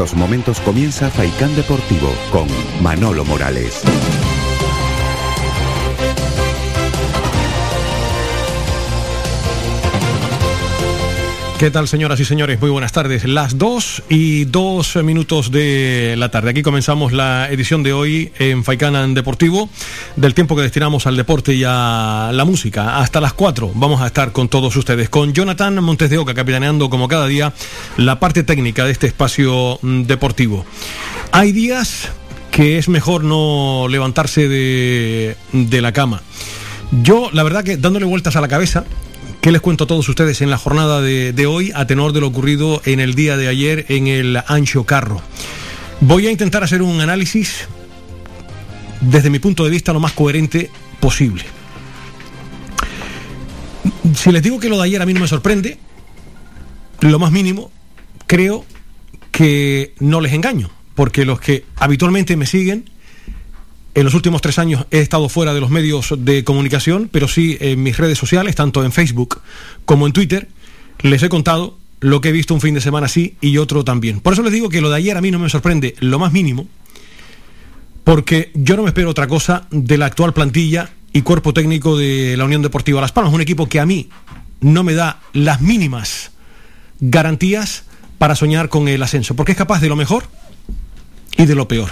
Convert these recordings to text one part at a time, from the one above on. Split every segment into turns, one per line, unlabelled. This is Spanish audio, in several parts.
estos momentos comienza Faicán Deportivo con Manolo Morales.
¿Qué tal, señoras y señores? Muy buenas tardes. Las dos y dos minutos de la tarde. Aquí comenzamos la edición de hoy en Faicanan Deportivo, del tiempo que destinamos al deporte y a la música. Hasta las cuatro vamos a estar con todos ustedes, con Jonathan Montes de Oca, capitaneando como cada día la parte técnica de este espacio deportivo. Hay días que es mejor no levantarse de, de la cama. Yo, la verdad que dándole vueltas a la cabeza, ¿Qué les cuento a todos ustedes en la jornada de, hoy a tenor de lo ocurrido en el día de ayer en el Ancho Carro? Voy a intentar hacer un análisis desde mi punto de vista lo más coherente posible. Si les digo que lo de ayer a mí no me sorprende, lo más mínimo, creo que no les engaño, porque los que habitualmente me siguen en los últimos tres años he estado fuera de los medios de comunicación, pero sí en mis redes sociales, tanto en Facebook como en Twitter, les he contado lo que he visto un fin de semana así y otro también. Por eso les digo que lo de ayer a mí no me sorprende lo más mínimo, porque yo no me espero otra cosa de la actual plantilla y cuerpo técnico de la Unión Deportiva Las Palmas, un equipo que a mí no me da las mínimas garantías para soñar con el ascenso, porque es capaz de lo mejor y de lo peor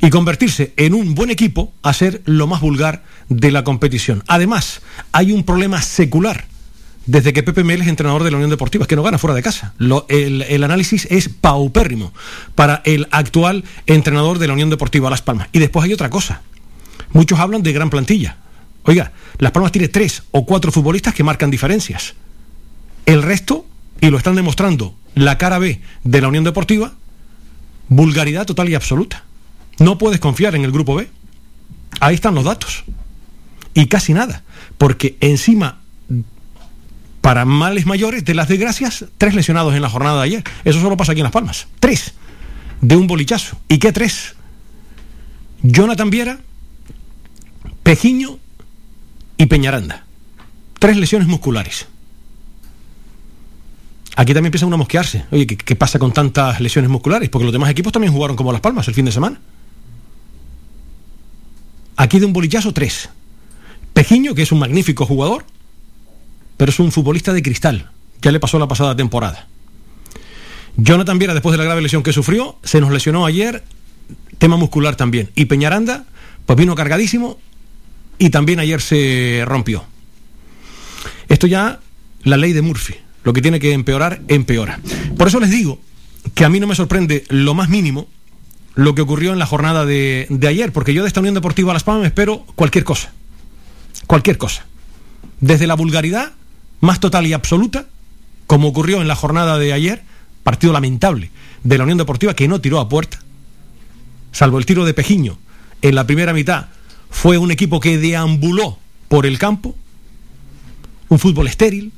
y convertirse en un buen equipo a ser lo más vulgar de la competición. Además, hay un problema secular. Desde que Pepe Mel es entrenador de la Unión Deportiva, es que no gana fuera de casa. el, el, análisis es paupérrimo para el actual entrenador de la Unión Deportiva Las Palmas. Y después hay otra cosa. Muchos hablan de gran plantilla. Oiga, Las Palmas tiene tres o cuatro futbolistas que marcan diferencias. El resto, y lo están demostrando la cara B de la Unión Deportiva, vulgaridad total y absoluta. No puedes confiar en el grupo B. Ahí están los datos. Y casi nada. Porque encima, para males mayores de las desgracias, tres lesionados en la jornada de ayer. Eso solo pasa aquí en Las Palmas. Tres. De un bolichazo. ¿Y qué tres? Jonathan Viera, Pejiño y Peñaranda. Tres lesiones musculares. Aquí también empieza uno a mosquearse. Oye, ¿qué, ¿qué, pasa con tantas lesiones musculares? Porque los demás equipos también jugaron como Las Palmas el fin de semana. Aquí de un bolillazo, tres. Pejiño, que es un magnífico jugador, pero es un futbolista de cristal. Ya le pasó la pasada temporada. Jonathan Viera, después de la grave lesión que sufrió, se nos lesionó ayer, tema muscular también. Y Peñaranda, pues vino cargadísimo y también ayer se rompió. Esto ya, la ley de Murphy. Lo que tiene que empeorar, empeora. Por eso les digo que a mí no me sorprende lo más mínimo lo que ocurrió en la jornada de, ayer, porque yo de esta Unión Deportiva Las Palmas espero cualquier cosa. Cualquier cosa. Desde la vulgaridad más total y absoluta, como ocurrió en la jornada de ayer, partido lamentable de la Unión Deportiva que no tiró a puerta, salvo el tiro de Pejiño en la primera mitad, fue un equipo que deambuló por el campo, un fútbol estéril,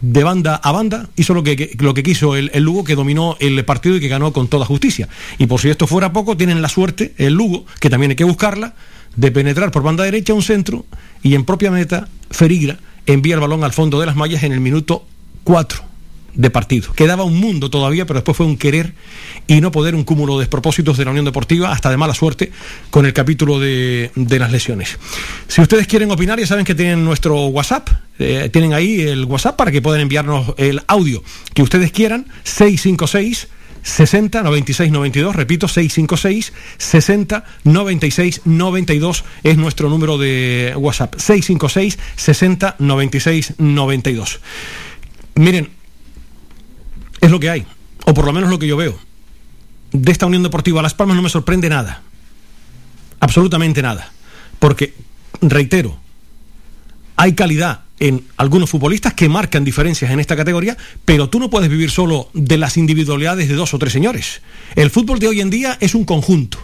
de banda a banda, hizo lo que, lo que quiso el, el, Lugo, que dominó el partido y que ganó con toda justicia. Y por si esto fuera poco, tienen la suerte, el Lugo, que también hay que buscarla, de penetrar por banda derecha a un centro y en propia meta, Ferigra envía el balón al fondo de las mallas en el minuto 4 de partido. Quedaba un mundo todavía, pero después fue un querer y no poder, un cúmulo de despropósitos de la Unión Deportiva, hasta de mala suerte, con el capítulo de, las lesiones. Si ustedes quieren opinar, ya saben que tienen nuestro WhatsApp, eh, tienen ahí el WhatsApp para que puedan enviarnos el audio que ustedes quieran, 656 60 96 92, repito, 656 60 96 92 es nuestro número de WhatsApp, 656 60 96 92. Miren, es lo que hay, o por lo menos lo que yo veo. De esta Unión Deportiva Las Palmas no me sorprende nada, absolutamente nada, porque, reitero, hay calidad en algunos futbolistas que marcan diferencias en esta categoría, pero tú no puedes vivir solo de las individualidades de dos o tres señores. El fútbol de hoy en día es un conjunto.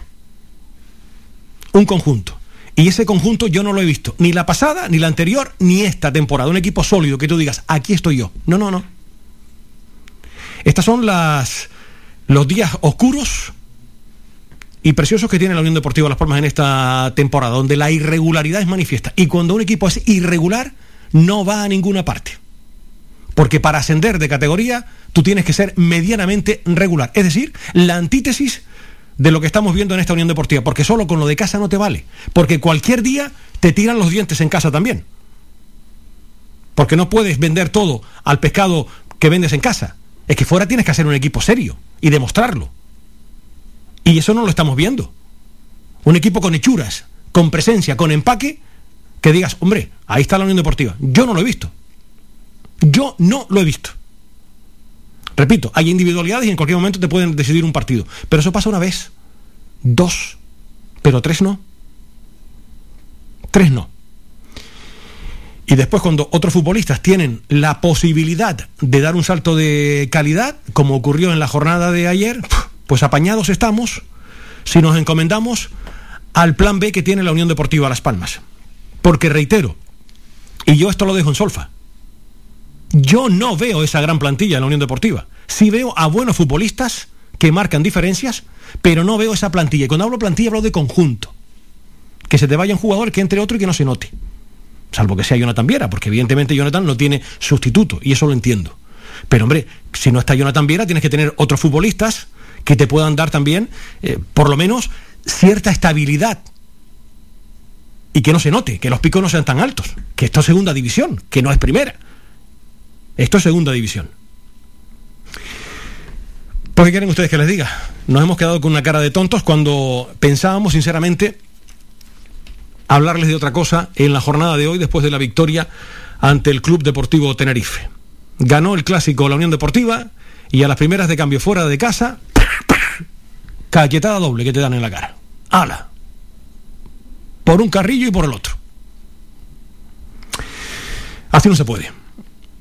Un conjunto. Y ese conjunto yo no lo he visto, ni la pasada, ni la anterior, ni esta temporada. Un equipo sólido que tú digas, aquí estoy yo. No, no, no. Estas son los días oscuros y preciosos que tiene la Unión Deportiva Las Palmas en esta temporada, donde la irregularidad es manifiesta. Y cuando un equipo es irregular, no va a ninguna parte. Porque para ascender de categoría, tú tienes que ser medianamente regular. Es decir, la antítesis de lo que estamos viendo en esta Unión Deportiva. Porque solo con lo de casa no te vale. Porque cualquier día te tiran los dientes en casa también. Porque no puedes vender todo al pescado que vendes en casa. Es que fuera tienes que hacer un equipo serio y demostrarlo. Y eso no lo estamos viendo. Un equipo con hechuras, con presencia, con empaque, que digas, hombre, ahí está la Unión Deportiva. Yo no lo he visto. Yo no lo he visto. Repito, hay individualidades y en cualquier momento te pueden decidir un partido. Pero eso pasa una vez, dos, pero tres no. Tres no. Y después cuando otros futbolistas tienen la posibilidad de dar un salto de calidad, como ocurrió en la jornada de ayer, pues apañados estamos si nos encomendamos al plan B que tiene la Unión Deportiva Las Palmas. Porque reitero, y yo esto lo dejo en solfa, yo no veo esa gran plantilla en la Unión Deportiva. Sí veo a buenos futbolistas que marcan diferencias, pero no veo esa plantilla. Y cuando hablo plantilla hablo de conjunto. Que se te vaya un jugador que entre otro y que no se note salvo que sea Jonathan Viera, porque evidentemente Jonathan no tiene sustituto, y eso lo entiendo. Pero hombre, si no está Jonathan Viera, tienes que tener otros futbolistas que te puedan dar también, eh, por lo menos, cierta estabilidad. Y que no se note, que los picos no sean tan altos, que esto es segunda división, que no es primera. Esto es segunda división. ¿Por qué quieren ustedes que les diga? Nos hemos quedado con una cara de tontos cuando pensábamos sinceramente hablarles de otra cosa en la jornada de hoy después de la victoria ante el Club Deportivo Tenerife. Ganó el clásico la Unión Deportiva y a las primeras de cambio fuera de casa, caquetada doble que te dan en la cara. ¡Hala! Por un carrillo y por el otro. Así no se puede.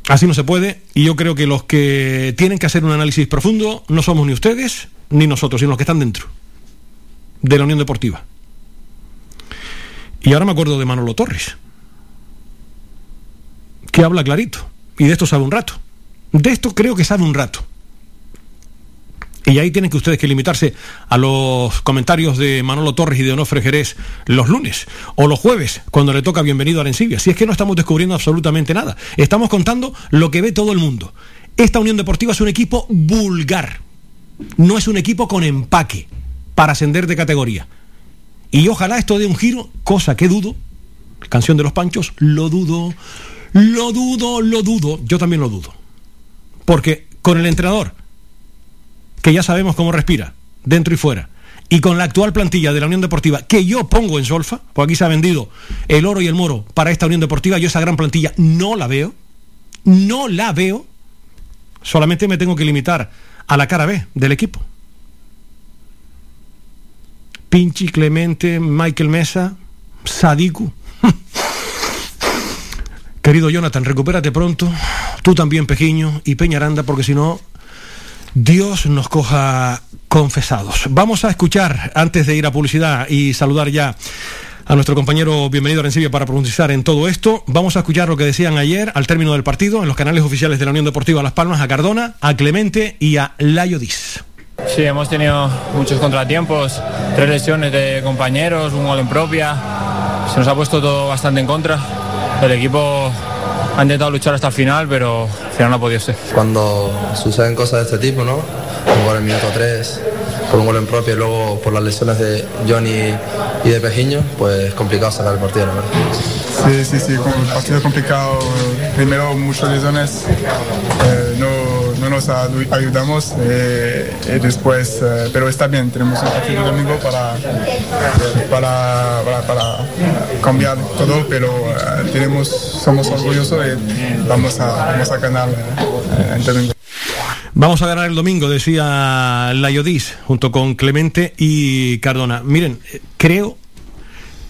Así no se puede. Y yo creo que los que tienen que hacer un análisis profundo no somos ni ustedes ni nosotros, sino los que están dentro de la Unión Deportiva. Y ahora me acuerdo de Manolo Torres, que habla clarito. Y de esto sabe un rato. De esto creo que sabe un rato. Y ahí tienen que ustedes que limitarse a los comentarios de Manolo Torres y de Onofre Jerez los lunes o los jueves, cuando le toca bienvenido a Arencibia. Si es que no estamos descubriendo absolutamente nada. Estamos contando lo que ve todo el mundo. Esta Unión Deportiva es un equipo vulgar. No es un equipo con empaque para ascender de categoría. Y ojalá esto dé un giro, cosa que dudo. Canción de los Panchos, lo dudo, lo dudo, lo dudo. Yo también lo dudo. Porque con el entrenador, que ya sabemos cómo respira, dentro y fuera, y con la actual plantilla de la Unión Deportiva, que yo pongo en solfa, porque aquí se ha vendido el oro y el moro para esta Unión Deportiva, yo esa gran plantilla no la veo, no la veo, solamente me tengo que limitar a la cara B del equipo. Pinchi, Clemente, Michael Mesa, Sadiku. Querido Jonathan, recupérate pronto. Tú también, Pejiño, y Peñaranda, porque si no, Dios nos coja confesados. Vamos a escuchar, antes de ir a publicidad y saludar ya a nuestro compañero bienvenido a Rencibia para profundizar en todo esto. Vamos a escuchar lo que decían ayer al término del partido en los canales oficiales de la Unión Deportiva Las Palmas a Cardona, a Clemente y a Layo Diz.
Sí, hemos tenido muchos contratiempos, tres lesiones de compañeros, un gol en propia. Se nos ha puesto todo bastante en contra. El equipo ha intentado luchar hasta el final, pero al final no ha podido ser.
Cuando suceden cosas de este tipo, ¿no? Un gol en minuto 3, con un gol en propia y luego por las lesiones de Johnny y de Pejiño, pues es complicado sacar el partido, ¿no?
Sí, sí, sí, un partido complicado. Primero muchas lesiones, eh, no, no, nos ayudamos eh, y después, eh, pero está bien, tenemos un partido domingo para, para, para, para cambiar todo, pero tenemos, somos orgullosos y vamos a, vamos a ganar el domingo.
Vamos a ganar el domingo, decía Layodis, junto con Clemente y Cardona. Miren, creo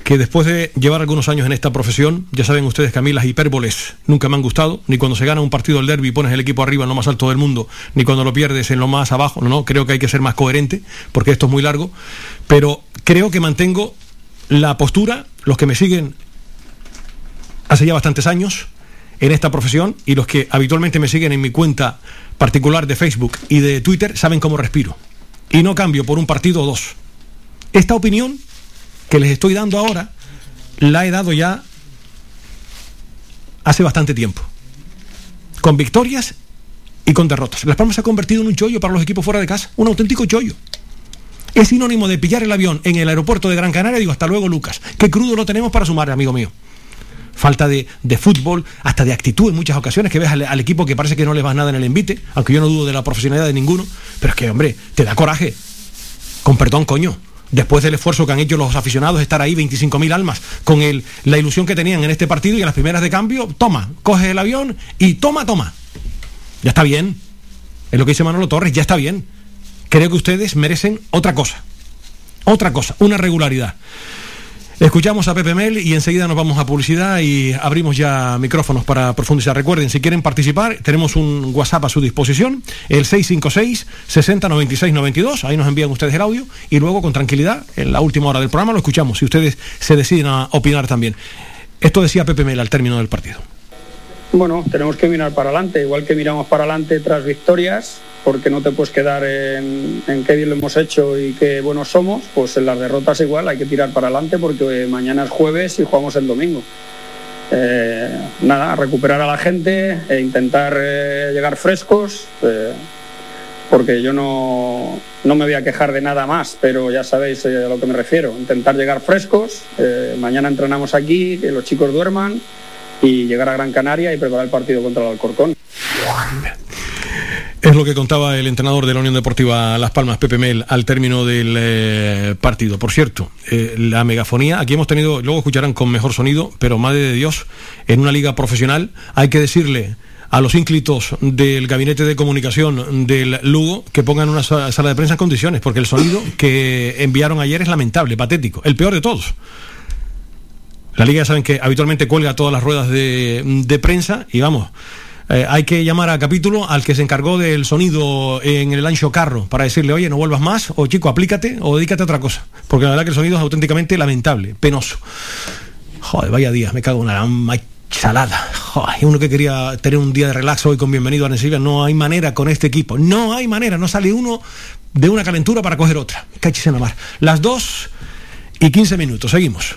que después de llevar algunos años en esta profesión, ya saben ustedes que a mí las hipérboles nunca me han gustado, ni cuando se gana un partido del derby pones el equipo arriba en lo más alto del mundo, ni cuando lo pierdes en lo más abajo, no, no, creo que hay que ser más coherente, porque esto es muy largo, pero creo que mantengo la postura, los que me siguen hace ya bastantes años en esta profesión y los que habitualmente me siguen en mi cuenta particular de Facebook y de Twitter saben cómo respiro. Y no cambio por un partido o dos. Esta opinión que les estoy dando ahora, la he dado ya hace bastante tiempo. con victorias y con derrotas. Las Palmas se ha convertido en un chollo para los equipos fuera de casa, un auténtico chollo. Es sinónimo de pillar el avión en el aeropuerto de Gran Canaria. Digo, hasta luego, Lucas. Qué crudo lo tenemos para sumar, amigo mío. Falta de, fútbol, hasta de actitud en muchas ocasiones, que ves al, equipo que parece que no le va nada en el envite, aunque yo no dudo de la profesionalidad de ninguno, pero es que, hombre, te da coraje. Con perdón, coño después del esfuerzo que han hecho los aficionados, estar ahí 25.000 almas, con el, la ilusión que tenían en este partido y en las primeras de cambio, toma, coge el avión y toma, toma. Ya está bien. Es lo que dice Manolo Torres, ya está bien creo que ustedes merecen otra cosa. Otra cosa, una regularidad. Escuchamos a Pepe Mel y enseguida nos vamos a publicidad y abrimos ya micrófonos para profundizar. Recuerden, si quieren participar, tenemos un WhatsApp a su disposición, el 656 60 92. Ahí nos envían ustedes el audio y luego con tranquilidad, en la última hora del programa, lo escuchamos. Si ustedes se deciden a opinar también. Esto decía Pepe Mel al término del partido.
Bueno, tenemos que mirar para adelante, igual que miramos para adelante tras victorias, porque no te puedes quedar en, qué bien lo hemos hecho y qué buenos somos, pues en las derrotas igual hay que tirar para adelante porque mañana es jueves y jugamos el domingo. Eh, nada, recuperar a la gente e intentar eh, llegar frescos, eh, porque yo no, no, me voy a quejar de nada más, pero ya sabéis a lo que me refiero. Intentar llegar frescos, mañana entrenamos aquí, que los chicos duerman y llegar a Gran Canaria y preparar el partido contra el Alcorcón.
Es lo que contaba el entrenador de la Unión Deportiva Las Palmas, Pepe Mel, al término del eh, partido. Por cierto, eh, la megafonía, aquí hemos tenido, luego escucharán con mejor sonido, pero madre de Dios, en una liga profesional hay que decirle a los ínclitos del gabinete de comunicación del Lugo que pongan una sala de prensa en condiciones, porque el sonido que enviaron ayer es lamentable, patético, el peor de todos. La liga saben que habitualmente cuelga todas las ruedas de prensa y vamos, eh, hay que llamar a capítulo al que se encargó del sonido en el ancho carro para decirle, oye, no vuelvas más, o chico, aplícate o dedícate a otra cosa. Porque la verdad que el sonido es auténticamente lamentable, penoso. Joder, vaya día, me cago en una salada. Joder, uno que quería tener un día de relax hoy con bienvenido a Nesivia, no hay manera con este equipo. No hay manera, no sale uno de una calentura para coger otra. Cachis en la mar. Las dos y 15 minutos, seguimos.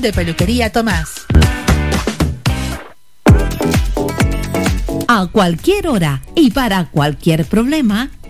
de Peluquería Tomás. A cualquier hora y para cualquier problema,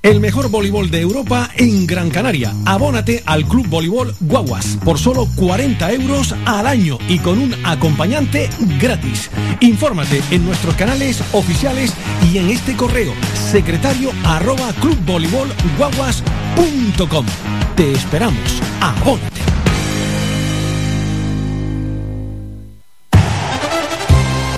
El mejor voleibol de Europa en Gran Canaria. Abónate al Club Voleibol Guaguas por solo 40 euros al año y con un acompañante gratis. Infórmate en nuestros canales oficiales y en este correo secretario arroba clubvoleibolguaguas.com. Te esperamos. Abónate.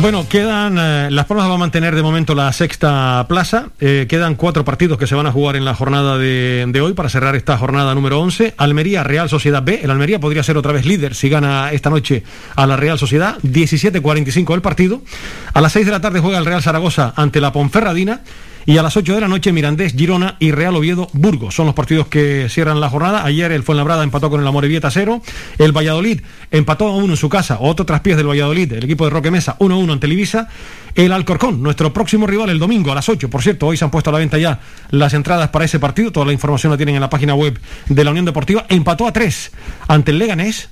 bueno, quedan. Eh, Las Palmas va a mantener de momento la sexta plaza. Eh, quedan cuatro partidos que se van a jugar en la jornada de, de, hoy para cerrar esta jornada número 11. Almería, Real Sociedad B. El Almería podría ser otra vez líder si gana esta noche a la Real Sociedad. 17-45 el partido. A las 6 de la tarde juega el Real Zaragoza ante la Ponferradina. Y a las 8 de la noche Mirandés, Girona y Real Oviedo, Burgos. Son los partidos que cierran la jornada. Ayer el Fuenlabrada empató con el Amorebieta 0. El Valladolid empató a 1 en su casa. Otro traspiés del Valladolid, el equipo de Roque Mesa, 1-1 ante Televisa. El Alcorcón, nuestro próximo rival el domingo a las 8. Por cierto, hoy se han puesto a la venta ya las entradas para ese partido. Toda la información la tienen en la página web de la Unión Deportiva. Empató a 3 ante el Leganés.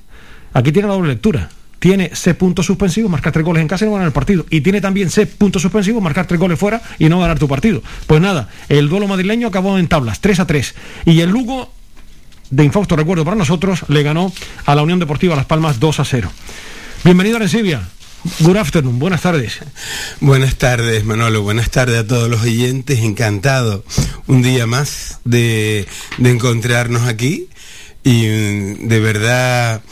Aquí tiene la doble lectura tiene C puntos suspensivos, marcar tres goles en casa y no ganar el partido. Y tiene también C puntos suspensivos, marcar tres goles fuera y no ganar tu partido. Pues nada, el duelo madrileño acabó en tablas, 3 a 3. Y el Lugo, de infausto recuerdo para nosotros, le ganó a la Unión Deportiva Las Palmas 2 a 0. Bienvenido a Arencibia. Good afternoon, buenas tardes.
Buenas tardes, Manolo. Buenas tardes a todos los oyentes. Encantado un día más de, de encontrarnos aquí. Y de verdad,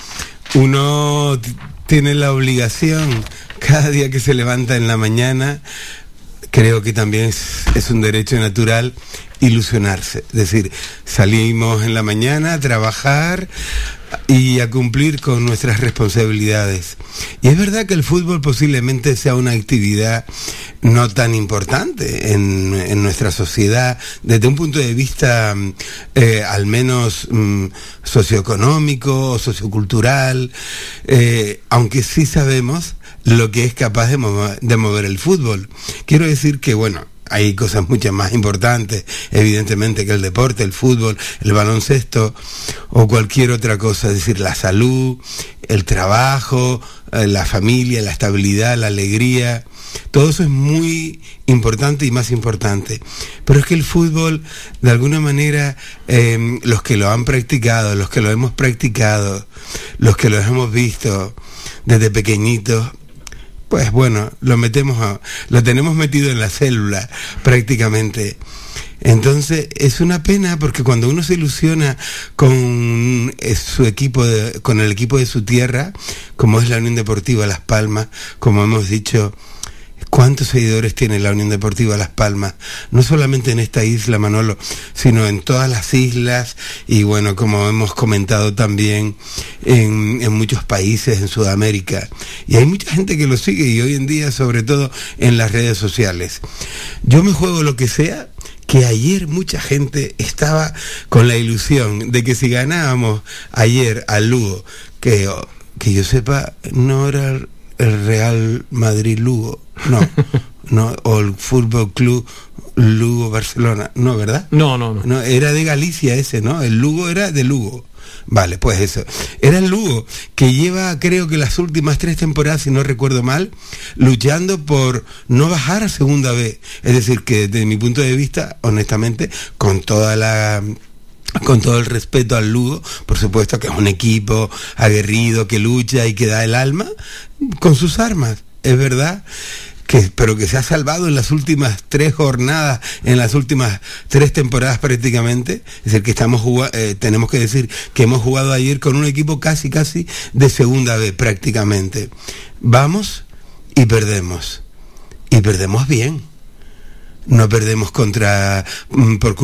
uno tiene la obligación cada día que se levanta en la mañana, creo que también es, un derecho natural ilusionarse. Es decir, salimos en la mañana a trabajar y a cumplir con nuestras responsabilidades. Y es verdad que el fútbol posiblemente sea una actividad no tan importante en, en nuestra sociedad desde un punto de vista eh, al menos mm, socioeconómico o sociocultural, eh, aunque sí sabemos lo que es capaz de de mover el fútbol. Quiero decir que, bueno, hay cosas mucho más importantes, evidentemente, que el deporte, el fútbol, el baloncesto o cualquier otra cosa, es decir, la salud, el trabajo, la familia, la estabilidad, la alegría. Todo eso es muy importante y más importante. Pero es que el fútbol, de alguna manera, eh, los que lo han practicado, los que lo hemos practicado, los que lo hemos visto desde pequeñitos, pues bueno, lo metemos a, lo tenemos metido en la célula prácticamente. Entonces es una pena porque cuando uno se ilusiona con su equipo, de, con el equipo de su tierra, como es la Unión Deportiva Las Palmas, como hemos dicho, ¿Cuántos seguidores tiene la Unión Deportiva Las Palmas? No solamente en esta isla, Manolo, sino en todas las islas y bueno, como hemos comentado también en, muchos países en Sudamérica. Y hay mucha gente que lo sigue y hoy en día sobre todo en las redes sociales. Yo me juego lo que sea que ayer mucha gente estaba con la ilusión de que si ganábamos ayer al Lugo, que, que yo sepa, no era el Real Madrid Lugo, no, no, o el Fútbol Club Lugo Barcelona, no, ¿verdad?
No, no, no.
No, era de Galicia ese, ¿no? El Lugo era de Lugo. Vale, pues eso. Era el Lugo, que lleva creo que las últimas tres temporadas, si no recuerdo mal, luchando por no bajar a segunda vez. Es decir, que desde mi punto de vista, honestamente, con toda la con todo el respeto al Lugo, por supuesto que es un equipo aguerrido, que lucha y que da el alma con sus armas, es verdad. Que, pero que se ha salvado en las últimas tres jornadas, en las últimas tres temporadas prácticamente. Es decir, que estamos eh, tenemos que decir que hemos jugado ayer con un equipo casi, casi de segunda vez prácticamente. Vamos y perdemos. Y perdemos bien no perdemos contra mm, por,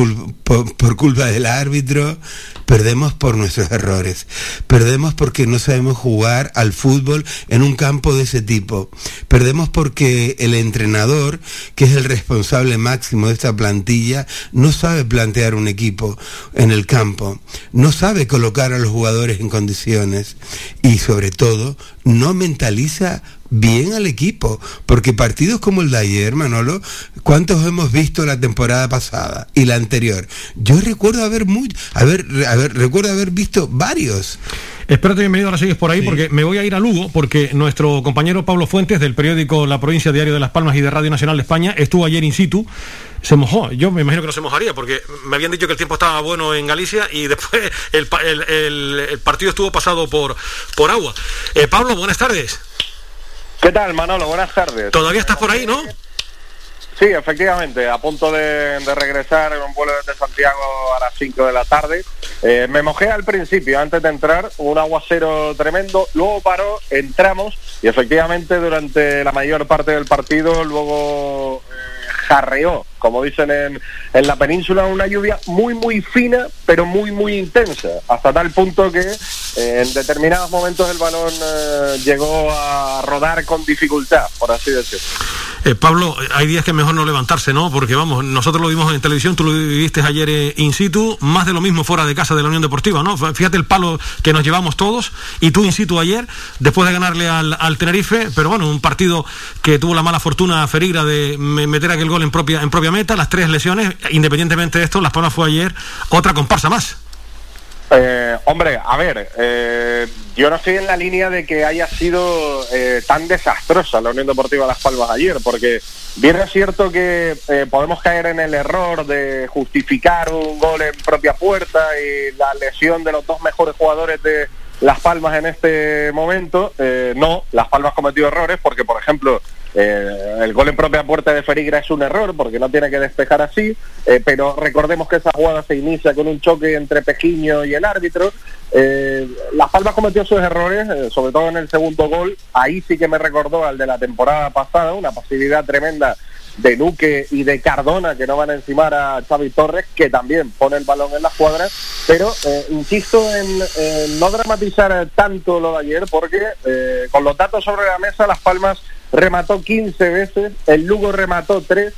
por, por, culpa del árbitro, perdemos por nuestros errores, perdemos porque no sabemos jugar al fútbol en un campo de ese tipo, perdemos porque el entrenador, que es el responsable máximo de esta plantilla, no sabe plantear un equipo en el campo, no sabe colocar a los jugadores en condiciones. Y sobre todo no mentaliza bien al equipo, porque partidos como el de ayer, Manolo, ¿cuántos hemos visto la temporada pasada y la anterior? Yo recuerdo haber muy, haber, haber recuerdo haber visto varios.
Espérate, bienvenido a las sigues por ahí, sí. porque me voy a ir a Lugo, porque nuestro compañero Pablo Fuentes, del periódico La Provincia Diario de Las Palmas y de Radio Nacional de España, estuvo ayer in situ, se mojó. Yo me imagino que no se mojaría, porque me habían dicho que el tiempo estaba bueno en Galicia y después el, el, el, el partido estuvo pasado por, por agua. Eh, Pablo, buenas tardes.
¿Qué tal, Manolo? Buenas tardes.
¿Todavía estás por ahí, no?
Sí, efectivamente, a punto de, de, regresar en un vuelo desde Santiago a las 5 de la tarde. Eh, me mojé al principio, antes de entrar, un aguacero tremendo, luego paró, entramos y efectivamente durante la mayor parte del partido luego eh, jarreó, como dicen en, en, la península, una lluvia muy, muy fina, pero muy, muy intensa, hasta tal punto que eh, en determinados momentos el balón eh, llegó a rodar con dificultad, por así decirlo.
Eh, Pablo, hay días que es mejor no levantarse, ¿no? Porque vamos, nosotros lo vimos en televisión, tú lo viviste ayer in situ, más de lo mismo fuera de casa de la Unión Deportiva, ¿no? Fíjate el palo que nos llevamos todos y tú in situ ayer, después de ganarle al, al Tenerife, pero bueno, un partido que tuvo la mala fortuna Ferigra de meter aquel gol en propia, en propia meta, las tres lesiones, independientemente de esto, Las Palmas fue ayer otra comparsa más.
Eh, hombre, a ver, eh, yo no estoy en la línea de que haya sido eh, tan desastrosa la Unión Deportiva Las Palmas ayer, porque bien es cierto que eh, podemos caer en el error de justificar un gol en propia puerta y la lesión de los dos mejores jugadores de Las Palmas en este momento. Eh, no, Las Palmas cometió errores porque, por ejemplo, eh, el gol en propia puerta de Ferigra es un error porque no tiene que despejar así, eh, pero recordemos que esa jugada se inicia con un choque entre Pejiño y el árbitro. Eh, Las Palmas cometió sus errores, sobre todo en el segundo gol. Ahí sí que me recordó al de la temporada pasada, una pasividad tremenda de Luque y de Cardona que no van a encimar a Xavi Torres, que también pone el balón en las cuadras. Pero insisto en, no dramatizar tanto lo de ayer porque con los datos sobre la mesa, Las Palmas remató 15 veces, el Lugo remató 3,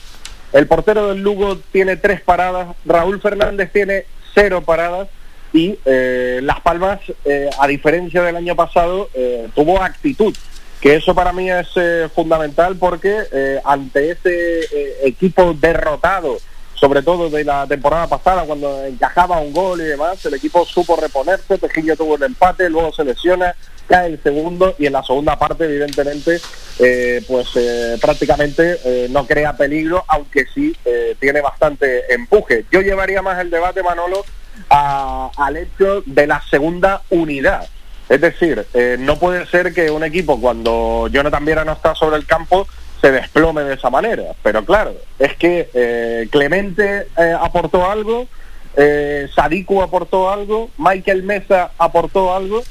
el portero del Lugo tiene 3 paradas, Raúl Fernández tiene 0 paradas y eh, Las Palmas, eh, a diferencia del año pasado, eh, tuvo actitud, que eso para mí es eh, fundamental porque eh, ante ese equipo derrotado, sobre todo de la temporada pasada, cuando encajaba un gol y demás, el equipo supo reponerse, Pejillo tuvo el empate, luego se lesiona, cae el segundo y en la segunda parte evidentemente eh, pues eh, prácticamente eh, no crea peligro aunque sí tiene bastante empuje. Yo llevaría más el debate Manolo a, al hecho de la segunda unidad. Es decir no puede ser que un equipo cuando Jonathan Viera no está sobre el campo se desplome de esa manera. Pero claro es que eh, Clemente eh, aportó algo eh, Sadiku aportó algo Michael Mesa aportó algo.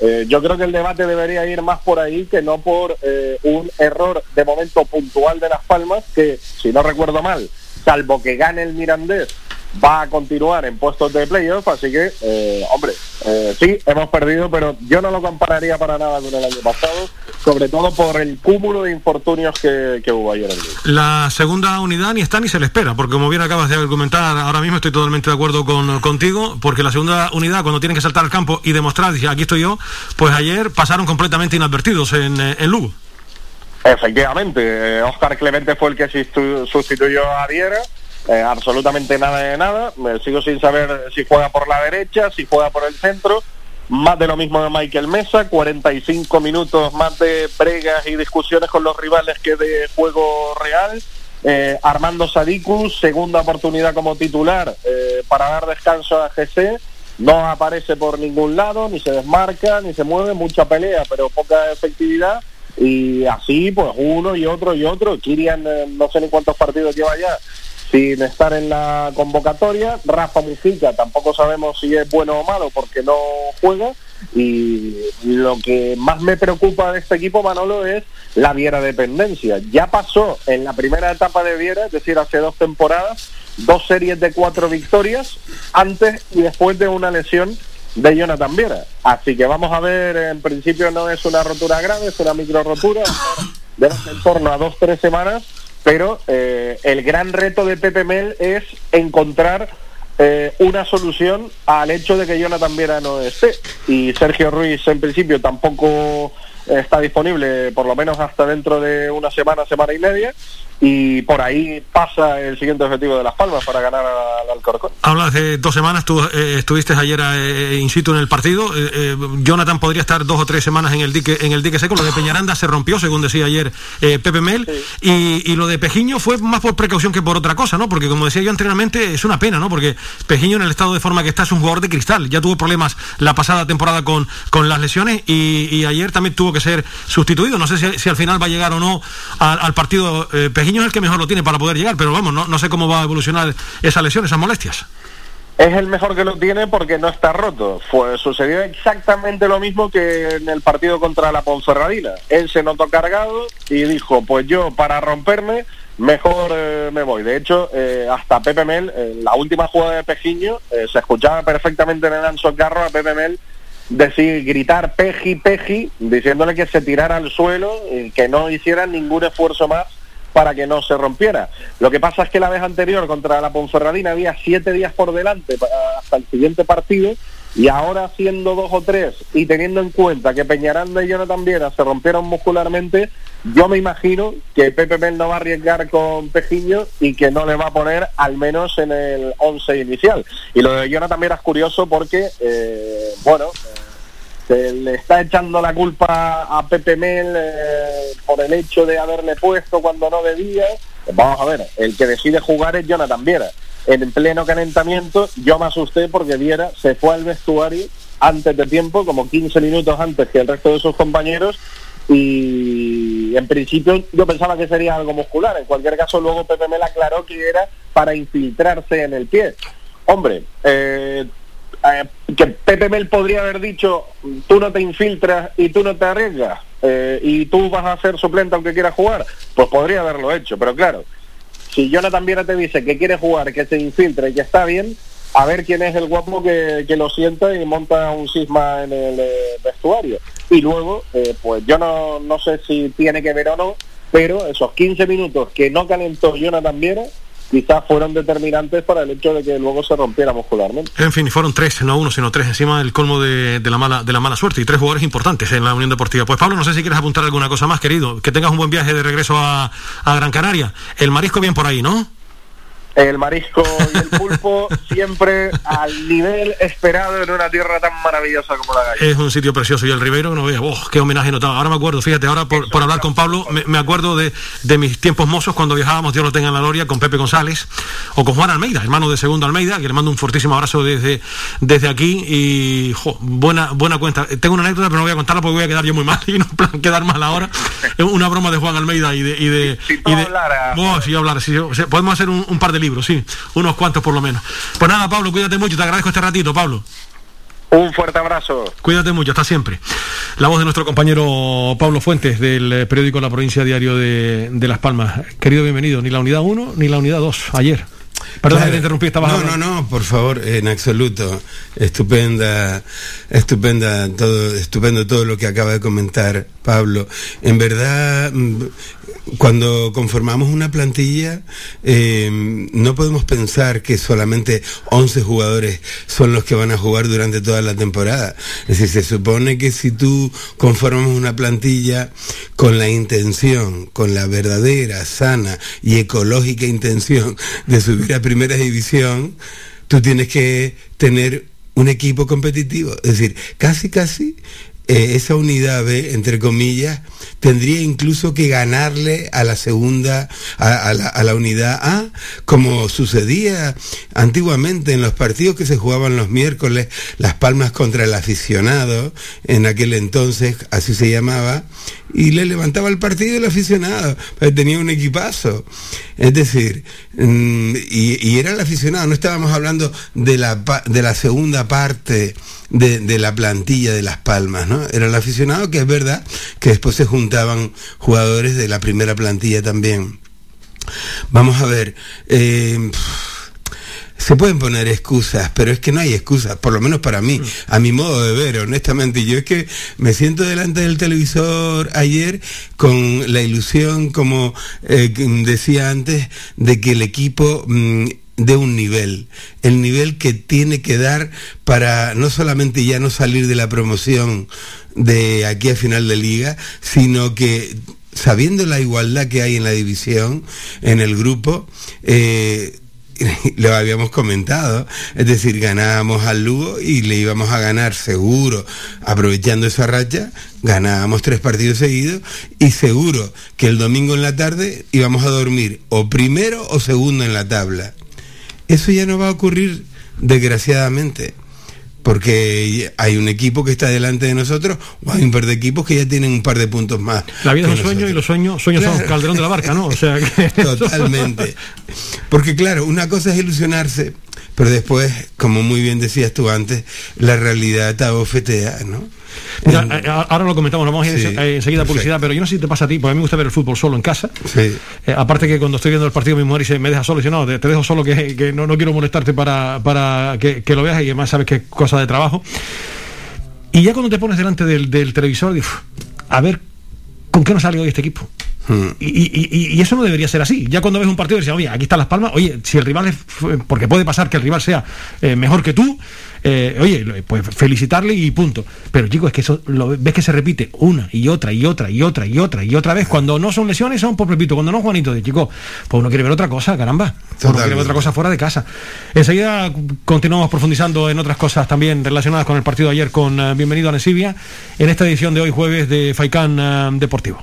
Eh, yo creo que el debate debería ir más por ahí que no por eh, un error de momento puntual de Las Palmas, que si no recuerdo mal, salvo que gane el Mirandés, va a continuar en puestos de playoff, así que, eh, hombre, eh, sí, hemos perdido, pero yo no lo compararía para nada con el año pasado, sobre todo por el cúmulo de infortunios que, que hubo ayer en Liga.
La segunda unidad ni está ni se le espera, porque como bien acabas de argumentar, ahora mismo estoy totalmente de acuerdo con, contigo, porque la segunda unidad, cuando tienen que saltar al campo y demostrar, dice, aquí estoy yo, pues ayer pasaron completamente inadvertidos en, eh, en Lugo.
Efectivamente, Oscar Clemente fue el que sustituyó a Viera, eh, absolutamente nada de nada, me sigo sin saber si juega por la derecha, si juega por el centro, más de lo mismo de Michael Mesa, 45 minutos más de bregas y discusiones con los rivales que de juego real. Eh, Armando Sadiku, segunda oportunidad como titular eh, para dar descanso a GC, no aparece por ningún lado, ni se desmarca, ni se mueve, mucha pelea, pero poca efectividad. Y así, pues uno y otro y otro. Kirian, eh, no sé ni cuántos partidos lleva ya sin estar en la convocatoria. Rafa Mujica, tampoco sabemos si es bueno o malo porque no juega. Y lo que más me preocupa de este equipo, Manolo, es la Viera dependencia. Ya pasó en la primera etapa de Viera, es decir, hace dos temporadas, dos series de cuatro victorias, antes y después de una lesión de Jonathan Viera. Así que vamos a ver, en principio no es una rotura grave, es una micro rotura, de en torno a dos, tres semanas, pero eh, el gran reto de Pepe Mel es encontrar eh, una solución al hecho de que Jonathan Viera no esté. Y Sergio Ruiz en principio tampoco está disponible, por lo menos hasta dentro de una semana, semana y media. Y por ahí pasa el siguiente objetivo de Las Palmas para ganar al Alcorcón.
Hablas de dos semanas, tú eh, estuviste ayer eh, in situ en el partido. Eh, eh, Jonathan podría estar dos o tres semanas en el dique en el dique seco. Lo de Peñaranda se rompió, según decía ayer eh, Pepe Mel. Y, y lo de Pejiño fue más por precaución que por otra cosa, ¿no? Porque como decía yo anteriormente, es una pena, ¿no? Porque Pejiño en el estado de forma que está es un jugador de cristal. Ya tuvo problemas la pasada temporada con, con las lesiones y, y ayer también tuvo que ser sustituido. No sé si, si al final va a llegar o no al, al partido. Eh, Es el que mejor lo tiene para poder llegar, pero vamos, no, sé cómo va a evolucionar esa lesión, esas molestias.
Es el mejor que lo tiene porque no está roto. Fue, sucedió exactamente lo mismo que en el partido contra la Ponferradina. Él se notó cargado y dijo, pues yo para romperme mejor eh, me voy. De hecho, eh, hasta Pepe Mel, la última jugada de Pejiño, eh, se escuchaba perfectamente en el Anso Carro a Pepe Mel decir, gritar Peji, Peji, diciéndole que se tirara al suelo y que no hiciera ningún esfuerzo más para que no se rompiera. Lo que pasa es que la vez anterior contra la Ponferradina había siete días por delante hasta el siguiente partido y ahora siendo dos o tres y teniendo en cuenta que Peñaranda y Jonathan Viera se rompieron muscularmente, yo me imagino que Pepe Mel no va a arriesgar con Pejiño y que no le va a poner al menos en el 11 inicial. Y lo de Jonathan Viera es curioso porque, eh, bueno, eh, se le está echando la culpa a Pepe Mel eh, por el hecho de haberle puesto cuando no debía. Vamos a ver, el que decide jugar es Jonathan Viera. En pleno calentamiento yo me asusté porque Viera se fue al vestuario antes de tiempo, como 15 minutos antes que el resto de sus compañeros y en principio yo pensaba que sería algo muscular. En cualquier caso luego Pepe Mel aclaró que era para infiltrarse en el pie. Hombre, eh, que Pepe Mel podría haber dicho, tú no te infiltras y tú no te arriesgas, eh, y tú vas a ser suplente aunque quieras jugar, pues podría haberlo hecho, pero claro, si Jonathan Viera te dice que quiere jugar, que se infiltra y que está bien, a ver quién es el guapo que, que lo sienta y monta un cisma en el eh, vestuario. Y luego, eh, pues yo no, no sé si tiene que ver o no, pero esos 15 minutos que no calentó Jonathan Viera, quizás fueron determinantes para el hecho de que luego se rompiera muscularmente.
En fin, fueron tres, no uno, sino tres, encima del colmo de, de la mala de la mala suerte y tres jugadores importantes en la Unión Deportiva. Pues Pablo, no sé si quieres apuntar alguna cosa más, querido. Que tengas un buen viaje de regreso a, a Gran Canaria. El marisco bien por ahí, ¿no?
El marisco y el pulpo siempre al nivel esperado en una tierra tan maravillosa como la gallina.
Es un sitio precioso y el Ribeiro, no veas, oh, qué homenaje notado. Ahora me acuerdo, fíjate, ahora por, por hablar con Pablo, me, me acuerdo de, de mis tiempos mozos cuando viajábamos, Dios lo tenga en la gloria, con Pepe González o con Juan Almeida, hermano de Segundo Almeida, que le mando un fortísimo abrazo desde, desde aquí y jo, buena, buena cuenta. Tengo una anécdota, pero no voy a contarla porque voy a quedar yo muy mal y no plan quedar mal ahora. Es una broma de Juan Almeida y de... Y de,
Si tú
y de. Oh, sí, hablar, sí, o sea, podemos hacer un, un par de libros, sí, unos cuantos por lo menos. Pues nada, Pablo, cuídate mucho, te agradezco este ratito, Pablo.
Un fuerte abrazo.
Cuídate mucho, hasta siempre. La voz de nuestro compañero Pablo Fuentes del eh, periódico La Provincia Diario de, de Las Palmas. Querido, bienvenido. Ni la unidad 1 ni la unidad 2 ayer. Perdón,
Claro.
que te interrumpí, estabas
No,
hablando.
no, no, por favor, en absoluto. Estupenda, estupenda todo, estupendo todo lo que acaba de comentar Pablo. En verdad, mm, cuando conformamos una plantilla, eh, no podemos pensar que solamente 11 jugadores son los que van a jugar durante toda la temporada. Es decir, se supone que si tú conformas una plantilla con la intención, con la verdadera, sana y ecológica intención de subir a primera división, tú tienes que tener un equipo competitivo. Es decir, casi, casi eh, esa unidad B, entre comillas, tendría incluso que ganarle a la segunda, a, a la, a la unidad A, como sucedía antiguamente en los partidos que se jugaban los miércoles, Las Palmas contra el aficionado, en aquel entonces así se llamaba, y le levantaba el partido el aficionado, tenía un equipazo. Es decir, y, y era el aficionado, no estábamos hablando de la, de la segunda parte de, de la plantilla de Las Palmas, ¿no? Era el aficionado, que es verdad que después se juntaban jugadores de la primera plantilla también. Vamos a ver, eh, se pueden poner excusas, pero es que no hay excusas, por lo menos para mí, a mi modo de ver, honestamente. Yo es que me siento delante del televisor ayer con la ilusión, como eh, decía antes, de que el equipo mm, dé un nivel, el nivel que tiene que dar para no solamente ya no salir de la promoción de aquí a final de liga, sino que sabiendo la igualdad que hay en la división, en el grupo, eh, lo habíamos comentado, es decir, ganábamos al Lugo y le íbamos a ganar seguro, aprovechando esa racha, ganábamos tres partidos seguidos y seguro que el domingo en la tarde íbamos a dormir o primero o segundo en la tabla. Eso ya no va a ocurrir, desgraciadamente, porque hay un equipo que está delante de nosotros o hay un par de equipos que ya tienen un par de puntos más.
La vida es un sueño y los sueños, sueños son
Claro.
calderón de la barca, ¿no? O sea que
Totalmente. Porque claro, una cosa es ilusionarse, pero después, como muy bien decías tú antes, la realidad te abofetea, ¿no?
Mira, eh, ahora lo comentamos, nos vamos a ir
Sí,
eh, enseguida a publicidad, pero yo no sé si te pasa a ti, porque a mí me gusta ver el fútbol solo en casa.
Sí.
Eh, aparte que cuando estoy viendo el partido mi mujer dice, me deja solo, y dice, no, te, te dejo solo que, que no, no quiero molestarte para, para que, que lo veas y además sabes que es cosa de trabajo. Y ya cuando te pones delante del, del televisor, dices, "Uf, a ver, ¿con qué nos sale hoy este equipo?
Hmm.
Y, y- y- y eso no debería ser así. Ya cuando ves un partido dices, oye, aquí están las palmas, oye, si el rival es, porque puede pasar que el rival sea eh, mejor que tú, eh, oye, pues felicitarle y punto. Pero chicos, es que eso lo ves que se repite una y otra y otra y otra y otra y otra vez. Cuando no son lesiones son por repito, cuando no Juanito, de chico, pues uno quiere ver otra cosa, caramba. Uno quiere ver
Totalmente.
otra cosa fuera de casa. Enseguida continuamos profundizando en otras cosas también relacionadas con el partido de ayer con eh, Bienvenido a Nesibia en esta edición de hoy jueves de Faicán eh, Deportivo.